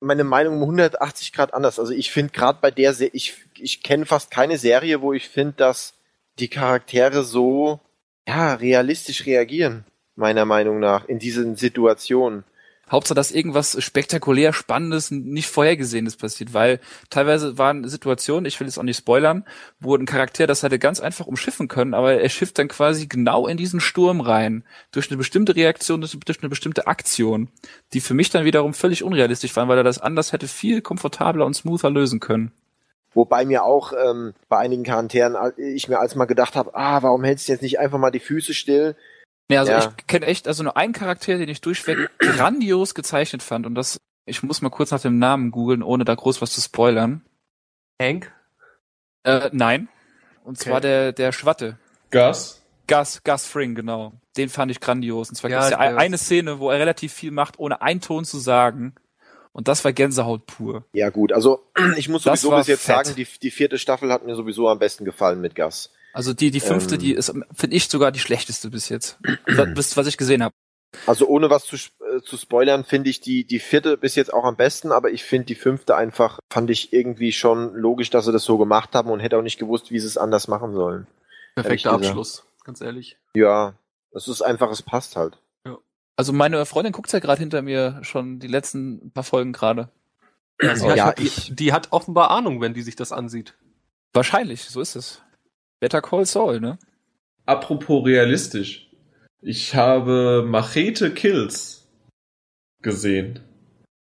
meine Meinung um 180 Grad anders. Also ich finde gerade bei der, Se ich, ich kenne fast keine Serie, wo ich finde, dass die Charaktere so, ja, realistisch reagieren, meiner Meinung nach, in diesen Situationen. Hauptsache, dass irgendwas spektakulär Spannendes, nicht Vorhergesehenes passiert, weil teilweise waren Situationen, ich will jetzt auch nicht spoilern, wo ein Charakter das hätte ganz einfach umschiffen können, aber er schifft dann quasi genau in diesen Sturm rein, durch eine bestimmte Reaktion, durch eine bestimmte Aktion, die für mich dann wiederum völlig unrealistisch waren, weil er das anders hätte viel komfortabler und smoother lösen können. Wobei mir auch ähm, bei einigen Charakteren ich mir als mal gedacht habe, ah, warum hältst du jetzt nicht einfach mal die Füße still? Nee, also ja. ich kenne echt also nur einen Charakter, den ich durchweg grandios gezeichnet fand und das, ich muss mal kurz nach dem Namen googeln, ohne da groß was zu spoilern. Hank? Äh, nein. Und okay. zwar der, der Schwatte. Gus? Gus, Gus Fring, genau. Den fand ich grandios. Und zwar ja, gibt es ja eine Szene, wo er relativ viel macht, ohne einen Ton zu sagen. Und das war Gänsehaut pur. Ja gut, also ich muss sowieso bis jetzt fett. sagen, die, die vierte Staffel hat mir sowieso am besten gefallen mit Gus. Also die, die fünfte, ähm, die ist, finde ich sogar die schlechteste bis jetzt. bis, was ich gesehen habe. Also ohne was zu, äh, zu spoilern, finde ich die, die vierte bis jetzt auch am besten, aber ich finde die fünfte einfach, fand ich irgendwie schon logisch, dass sie das so gemacht haben und hätte auch nicht gewusst, wie sie es anders machen sollen. Perfekter Abschluss, ganz ehrlich. Ja, es ist einfach, es passt halt. Ja. Also meine Freundin guckt ja gerade hinter mir schon die letzten paar Folgen gerade. Also ja, ich, die, die hat offenbar Ahnung, wenn die sich das ansieht. Wahrscheinlich, so ist es. Better Call Saul, ne? Apropos realistisch. Ich habe Machete Kills gesehen.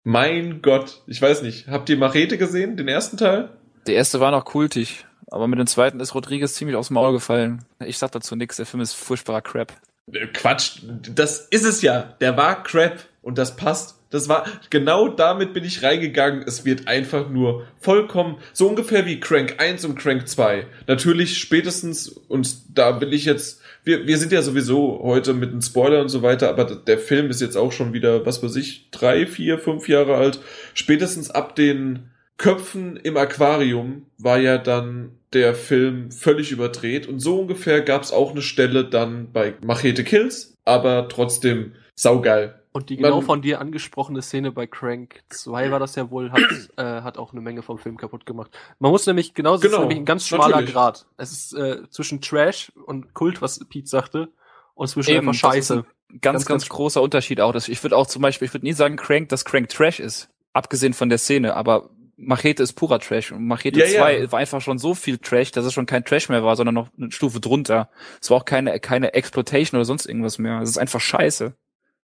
Mein Gott, ich weiß nicht. Habt ihr Machete gesehen, den ersten Teil? Der erste war noch kultig, aber mit dem zweiten ist Rodriguez ziemlich aufs Maul gefallen. Ich sag dazu nichts, der Film ist furchtbarer Crap. Äh, Quatsch, das ist es ja. Der war Crap und das passt. Das war, genau damit bin ich reingegangen. Es wird einfach nur vollkommen, so ungefähr wie Crank 1 und Crank 2. Natürlich spätestens, und da will ich jetzt, wir, wir sind ja sowieso heute mit einem Spoiler und so weiter, aber der Film ist jetzt auch schon wieder, was weiß ich, drei, vier, fünf Jahre alt. Spätestens ab den Köpfen im Aquarium war ja dann der Film völlig überdreht und so ungefähr gab es auch eine Stelle dann bei Machete Kills, aber trotzdem saugeil. Und die genau Man- von dir angesprochene Szene bei Crank 2 war das ja wohl, hat, äh, hat auch eine Menge vom Film kaputt gemacht. Man muss nämlich, genau, es ist Genau, nämlich ein ganz schmaler natürlich. Grad. Es ist äh, zwischen Trash und Kult, was Pete sagte, und zwischen Eben, einfach das ist Scheiße. ein Ganz, Ganz, ganz, großer Unterschied auch. Das, ich würde auch zum Beispiel, ich würde nie sagen, Crank, dass Crank Trash ist. Abgesehen von der Szene, aber Machete ist purer Trash. Und Machete Ja, ja. 2 war einfach schon so viel Trash, dass es schon kein Trash mehr war, sondern noch eine Stufe drunter. Es war auch keine, keine Exploitation oder sonst irgendwas mehr. Es ist einfach scheiße.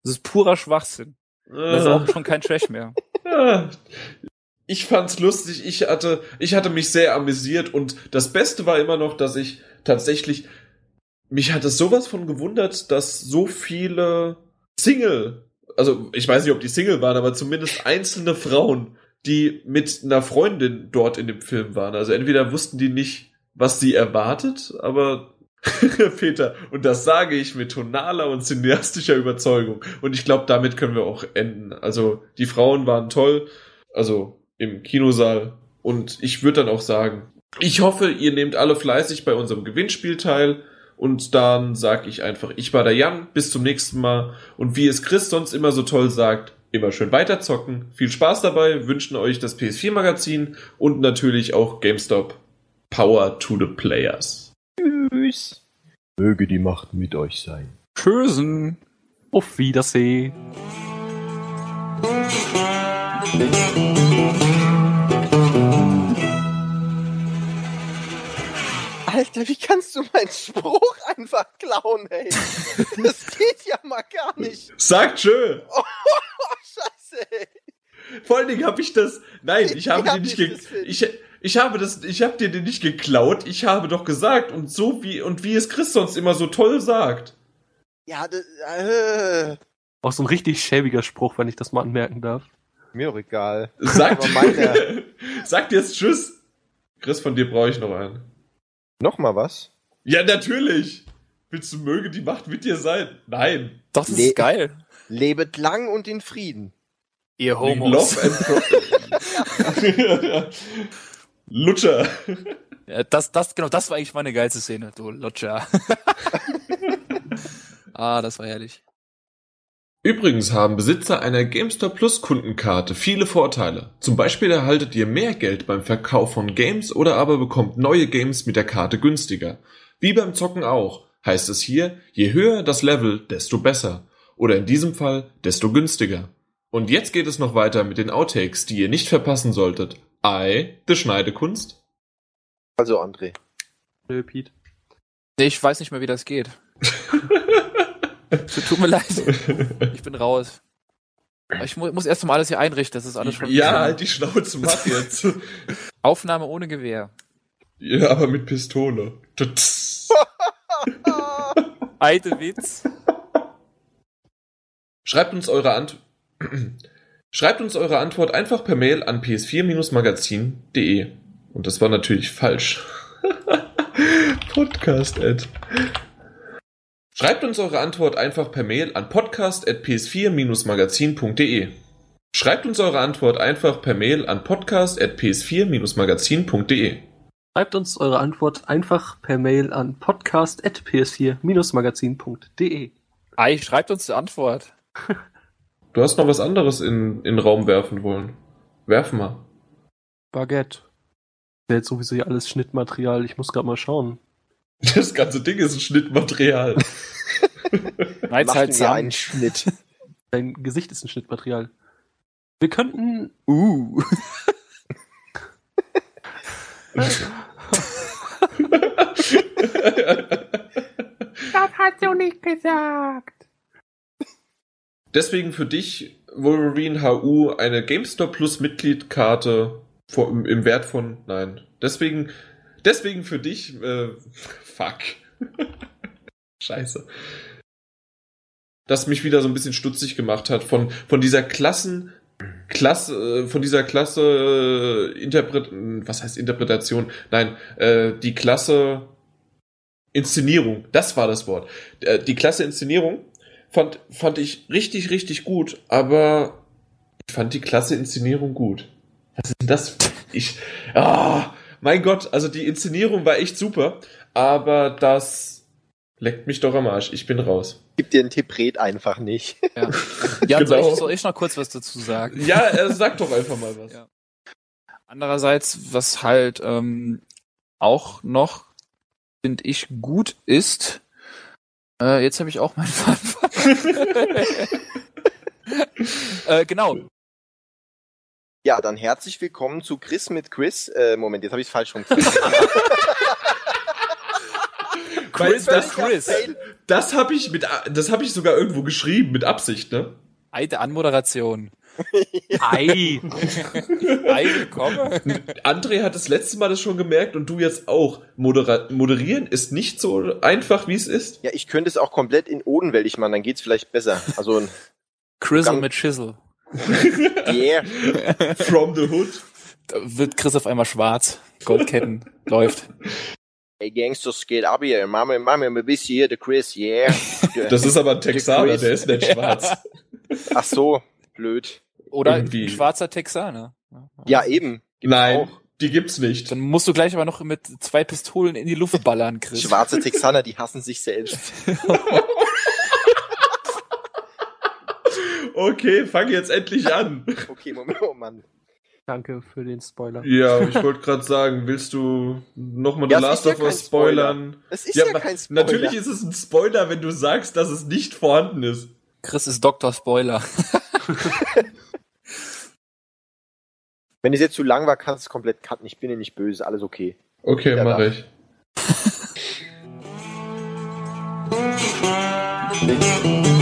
Es ist purer Schwachsinn. Das ist auch schon kein Trash mehr. Ja. Ich fand's lustig, ich hatte, ich hatte mich sehr amüsiert und das Beste war immer noch, dass ich tatsächlich, mich hat es sowas von gewundert, dass so viele Single, also ich weiß nicht, ob die Single waren, aber zumindest einzelne Frauen, die mit einer Freundin dort in dem Film waren. Also entweder wussten die nicht, was sie erwartet, aber Peter, und das sage ich mit tonaler und cineastischer Überzeugung. Und ich glaube, damit können wir auch enden. Also, die Frauen waren toll, also im Kinosaal. Und ich würde dann auch sagen, ich hoffe, ihr nehmt alle fleißig bei unserem Gewinnspiel teil. Und dann sag ich einfach, ich war der Jan, bis zum nächsten Mal. Und wie es Chris sonst immer so toll sagt, immer schön weiterzocken. Viel Spaß dabei, wünschen euch das PS4-Magazin und natürlich auch GameStop. Power to the Players. Tschüss. Möge die Macht mit euch sein. Tschüssen. Auf Wiedersehen. Alter, wie kannst du meinen Spruch einfach klauen, ey? Das geht ja mal gar nicht. Sagt schön! Oh, scheiße, ey. Vor allen Dingen habe ich das. Nein, ich habe Ja, dir nicht ich, ich habe das, ich habe dir den nicht geklaut. Ich habe doch gesagt und so wie und wie es Chris sonst immer so toll sagt. Ja, das, äh, Auch so ein richtig schäbiger Spruch, wenn ich das mal anmerken darf. mir doch egal. Sagt, sagt jetzt Tschüss. Chris, von dir brauche ich noch einen. Noch mal was? Ja, natürlich. Willst du möge die Macht mit dir sein? Nein. Das ist geil. Lebet lang und in Frieden. Ihr Pro Lutscher. Ja, das, das, genau, das war eigentlich meine geilste Szene, du Lutscher. ah, das war herrlich. Übrigens haben Besitzer einer GameStop Plus Kundenkarte viele Vorteile. Zum Beispiel erhaltet ihr mehr Geld beim Verkauf von Games oder aber bekommt neue Games mit der Karte günstiger. Wie beim Zocken auch, heißt es hier, je höher das Level, desto besser. Oder in diesem Fall, desto günstiger. Und jetzt geht es noch weiter mit den Outtakes, die ihr nicht verpassen solltet. Ei, die Schneidekunst. Also, André. Nö, Pete. Nee, ich weiß nicht mehr, wie das geht. So, Tut mir leid. Ich bin raus. Ich mu muss erst mal alles hier einrichten, das ist alles schon. Ja, halt die Schnauze, mach jetzt. Aufnahme ohne Gewehr. ja, aber mit Pistole. Alte Witz. Schreibt uns eure Ant Schreibt uns eure Antwort einfach per Mail an ps4-magazin.de. Und das war natürlich falsch. Podcast -Ad. Schreibt uns eure Antwort einfach per Mail an podcast.ps4-magazin.de. Schreibt uns eure Antwort einfach per Mail an podcast.ps4-magazin.de. Schreibt uns eure Antwort einfach per Mail an podcast.ps4-magazin.de. Ei, schreibt uns die Antwort. Du hast noch was anderes in, in den Raum werfen wollen. Werf mal. Baguette. Wäre jetzt sowieso hier alles Schnittmaterial. Ich muss gerade mal schauen. Das ganze Ding ist ein Schnittmaterial. Nein, halt wir zusammen. einen Schnitt. Dein Gesicht ist ein Schnittmaterial. Wir könnten. Uh. Das hat so nicht gesagt. Deswegen für dich, Wolverine HU, eine GameStop Plus Mitgliedkarte im, Wert von, nein. Deswegen, deswegen für dich, äh, fuck. Scheiße. das mich wieder so ein bisschen stutzig gemacht hat von, von dieser Klassen, Klasse, äh, von dieser Klasse äh, Interpret, was heißt Interpretation? Nein, äh, die Klasse Inszenierung, das war das Wort. Die Klasse Inszenierung fand, fand ich richtig, richtig gut, aber ich fand die Klasse Inszenierung gut. Was ist denn das? Ich, ah, mein Gott, also die Inszenierung war echt super, aber das leckt mich doch am Arsch. Ich bin raus. Gib dir einen Tipp, red einfach nicht. Ja, ja Genau. soll, ich, soll ich noch kurz was dazu sagen? Ja, äh, sag doch einfach mal was. Ja. Andererseits, was halt ähm, auch noch, finde ich, gut ist, äh, jetzt habe ich auch meinen Faden. äh, genau, Ja, dann herzlich willkommen zu Chris mit Chris. Äh, Moment, jetzt habe ich es falsch rum. Weil das, Chris. das habe ich mit, das habe ich sogar irgendwo geschrieben mit Absicht, ne? Eide Anmoderation. Ei. Ei, willkommen. André hat das letzte Mal das schon gemerkt und du jetzt auch. Modera moderieren ist nicht so einfach, wie es ist. Ja, ich könnte es auch komplett in Odenwäldig machen, dann geht's vielleicht besser. Also, ein Crizzle Gang- mit Chisel. yeah. From the Hood. Da wird Chris auf einmal schwarz. Goldketten. Läuft. Hey Gangsters, geht ab hier. Mama, Mama, wir wissen hier, der Chris, yeah. Das ist aber ein Texaner, Chris. der ist nicht schwarz. Ach so, blöd. Oder Irgendwie. ein schwarzer Texaner. Ja, eben. Gibt's Nein, Auch. die gibt's nicht. Dann musst du gleich aber noch mit zwei Pistolen in die Luft ballern, Chris. Schwarze Texaner, die hassen sich selbst. Okay, fang jetzt endlich an. Okay, Moment, oh Mann. Danke für den Spoiler. Ja, ich wollte gerade sagen, willst du nochmal The Ja, es Last ist ja of Us kein Spoiler. spoilern? Es ist Ja, ja, kein Spoiler. Natürlich ist es ein Spoiler, wenn du sagst, dass es nicht vorhanden ist. Chris ist Dr. Spoiler. Wenn es jetzt zu lang war, kannst du es komplett cutten. Ich bin dir nicht böse, alles okay. Okay, Ja, mach da. ich. Nicht?